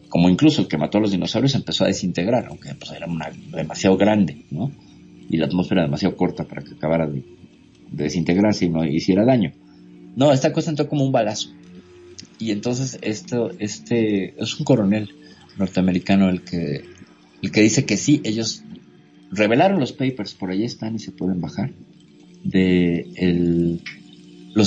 como incluso el que mató a los dinosaurios empezó a desintegrar, aunque pues, era una- demasiado grande, ¿no? Y la atmósfera demasiado corta para que acabara de, de desintegrarse y no hiciera daño. No, esta cosa entró como un balazo. Y entonces esto, este, es un coronel norteamericano el que, el que dice que sí, ellos revelaron los papers, por ahí están y se pueden bajar, de el,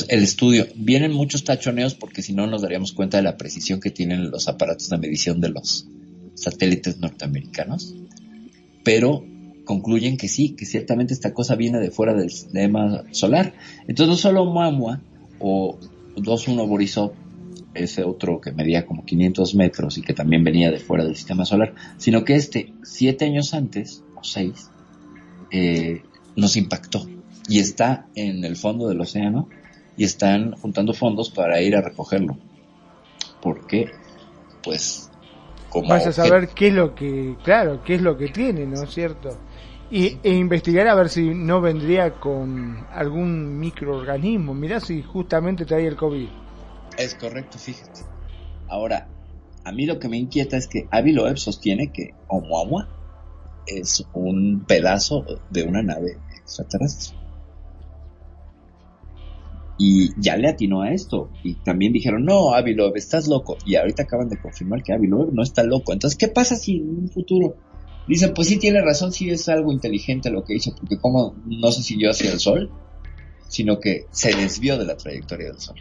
estudio. Vienen muchos tachoneos porque si no nos daríamos cuenta de la precisión que tienen los aparatos de medición de los satélites norteamericanos. Pero concluyen que sí, que ciertamente esta cosa viene de fuera del sistema solar. Entonces no solo Oumuamua o 21 Borisov, ese otro que medía como 500 metros y que también venía de fuera del sistema solar, sino que este, siete años antes, o seis, eh, nos impactó y está en el fondo del océano y están juntando fondos para ir a recogerlo. Porque, pues, como... Vas a saber qué es lo que, claro, qué es lo que tiene, ¿no es cierto? Y, e investigar a ver si no vendría con algún microorganismo. Mirá si justamente trae el COVID. Es correcto, fíjate. Ahora, a mí lo que me inquieta es que Avi Loeb sostiene que Oumuamua es un pedazo de una nave extraterrestre. Y ya le atinó a esto. Y también dijeron, no, Avi Loeb, estás loco. Y ahorita acaban de confirmar que Avi Loeb no está loco. Entonces, ¿qué pasa si en un futuro dicen, pues sí tiene razón, sí es algo inteligente lo que hizo, porque como no se siguió hacia el Sol, sino que se desvió de la trayectoria del Sol.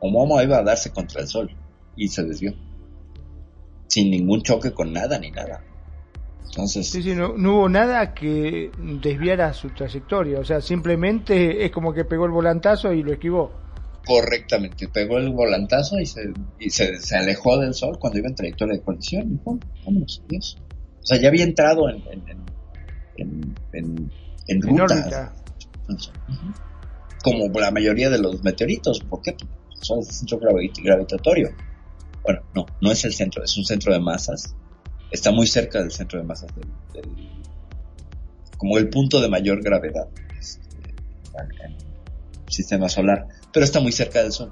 Oumuamua iba a darse contra el Sol y se desvió. Sin ningún choque con nada ni nada. Entonces, Sí, sí, no, no hubo nada que desviara su trayectoria. O sea, simplemente es como que pegó el volantazo y lo esquivó. correctamente, pegó el volantazo y se, y se, se alejó del Sol cuando iba en trayectoria de colisión. Y vámonos, adiós. O sea, ya había entrado en, en, en, en, en- ruta. Como la mayoría de los meteoritos. ¿Por qué? Porque son el centro gravi- gravitatorio. Bueno, no, no es el centro, es un centro de masas. Está muy cerca del centro de masas del, del- como el punto de mayor gravedad este, en el sistema solar, pero está muy cerca del Sol.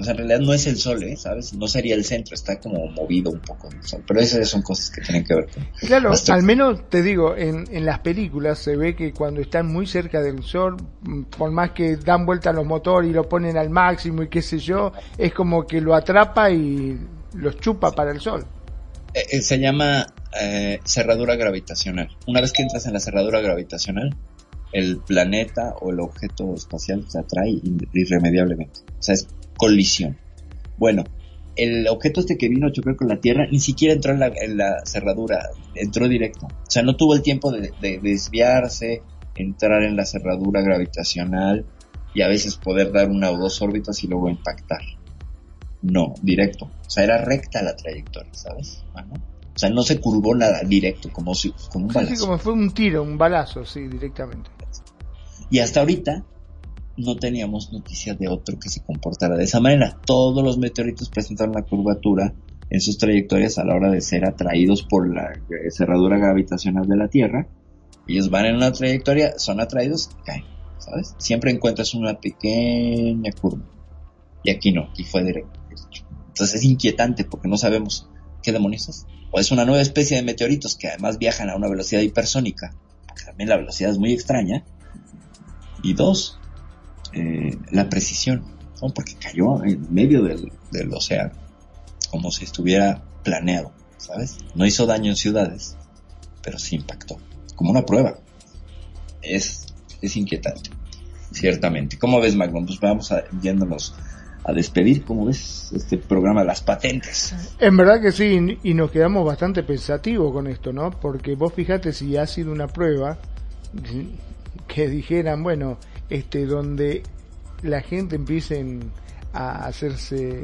O sea, en realidad no es el Sol, ¿eh? ¿sabes? No sería el centro, está como movido un poco del Sol. Pero esas son cosas que tienen que ver con... Claro, al menos te digo, en, en las películas se ve que cuando están muy cerca del sol, por más que dan vuelta los motores y lo ponen al máximo y qué sé yo, es como que lo atrapa y los chupa para el sol. Eh, eh, se llama eh, cerradura gravitacional. Una vez que entras en la cerradura gravitacional, el planeta o el objeto espacial se atrae irremediablemente. O sea, es colisión. Bueno, el objeto este que vino a chocar con la Tierra ni siquiera entró en la, en la cerradura, entró directo. O sea, no tuvo el tiempo de desviarse, entrar en la cerradura gravitacional y a veces poder dar una o dos órbitas y luego impactar. No, directo. O sea, era recta la trayectoria, ¿sabes? Ajá. O sea, no se curvó nada, directo, como si, como un balazo. como fue un tiro, un balazo, sí, directamente. Y hasta ahorita no teníamos noticias de otro que se comportara de esa manera. Todos los meteoritos presentan una curvatura en sus trayectorias a la hora de ser atraídos por la eh, cerradura gravitacional de la Tierra. Ellos van en una trayectoria, son atraídos y caen, ¿sabes? Siempre encuentras una pequeña curva. Y aquí no, aquí fue directo. Entonces es inquietante porque no sabemos qué demonios es. O es una nueva especie de meteoritos que además viajan a una velocidad hipersónica. Porque también la velocidad es muy extraña. Y dos, eh, la precisión, porque cayó en medio del, océano, como si estuviera planeado, ¿sabes? No hizo daño en ciudades, pero sí impactó, como una prueba. Es, es inquietante, ciertamente. ¿Cómo ves, Magnum? Pues vamos a, a despedir. ¿Cómo ves este programa de las patentes? En verdad que sí, y nos quedamos bastante pensativos con esto, ¿no? Porque vos fíjate si ha sido una prueba que dijeran, bueno, este, donde la gente empiecen a hacerse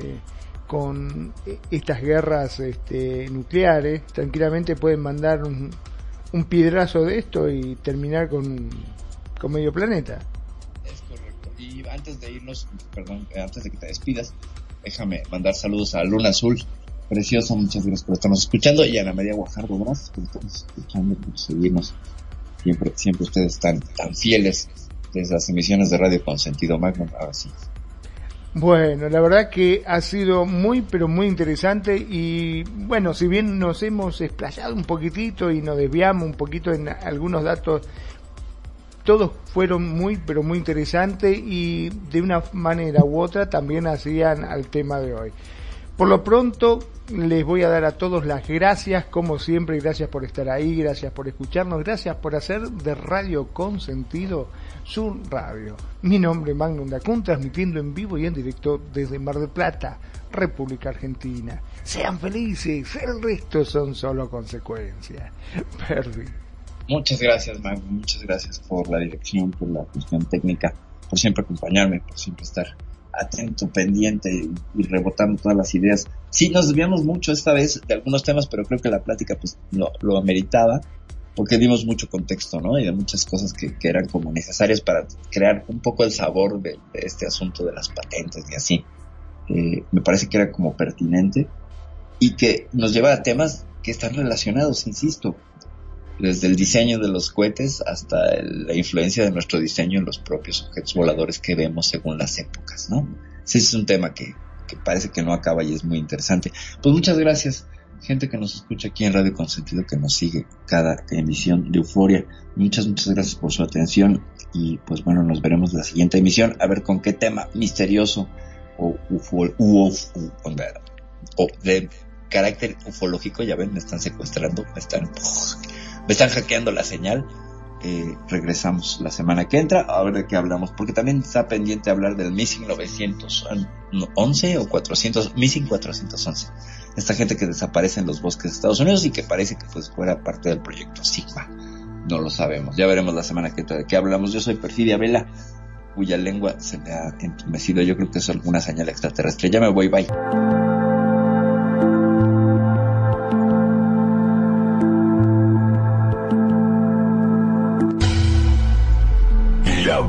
con estas guerras este, nucleares, tranquilamente pueden mandar un, un piedrazo de esto y terminar con, con medio planeta. Y antes de irnos, perdón, eh, antes de que te despidas, déjame mandar saludos a Luna Azul, preciosa, muchas gracias por estarnos escuchando, y a Ana María Guajardo, gracias por estarnos escuchando, por seguirnos. Siempre, siempre ustedes están tan fieles desde las emisiones de Radio con sentido Magnum, ahora sí. Bueno, la verdad que ha sido muy, pero muy interesante y bueno, si bien nos hemos explayado un poquitito y nos desviamos un poquito en algunos datos, todos fueron muy, pero muy interesantes y de una manera u otra también hacían al tema de hoy. Por lo pronto, les voy a dar a todos las gracias, como siempre, gracias por estar ahí, gracias por escucharnos, gracias por hacer de Radio con sentido su radio. Mi nombre es Magnum Dacun, transmitiendo en vivo y en directo desde Mar del Plata, República Argentina. Sean felices, el resto son solo consecuencias. Perdi. Muchas gracias, Magnum, muchas gracias por la dirección, por la cuestión técnica, por siempre acompañarme, por siempre estar atento, pendiente y, rebotando todas las ideas. Sí, nos desviamos mucho esta vez de algunos temas, pero creo que la plática pues lo, lo ameritaba porque dimos mucho contexto, ¿no? Y de muchas cosas que, que eran como necesarias para crear un poco el sabor de, de este asunto de las patentes y así. Eh, me parece que era como pertinente y que nos lleva a temas que están relacionados, insisto, desde el diseño de los cohetes hasta el, la influencia de nuestro diseño en los propios objetos voladores que vemos según las épocas, ¿no? Ese es un tema que, que parece que no acaba y es muy interesante. Pues muchas gracias, gente que nos escucha aquí en Radio Consentido, que nos sigue cada emisión de Euforia. Muchas, muchas gracias por su atención y pues bueno, nos veremos en la siguiente emisión a ver con qué tema misterioso o, ufo, uf, uf, o de carácter ufológico, ya ven, me están secuestrando, me están me están hackeando la señal. Eh, regresamos la semana que entra a ver de qué hablamos, porque también está pendiente hablar del Missing 911 o 400, Missing 411. Esta gente que desaparece en los bosques de Estados Unidos y que parece que pues fuera parte del proyecto Sigma. No lo sabemos. Ya veremos la semana que entra de qué hablamos. Yo soy Perfidia Vela, cuya lengua se me ha entumecido. Yo creo que es alguna señal extraterrestre. Ya me voy, bye.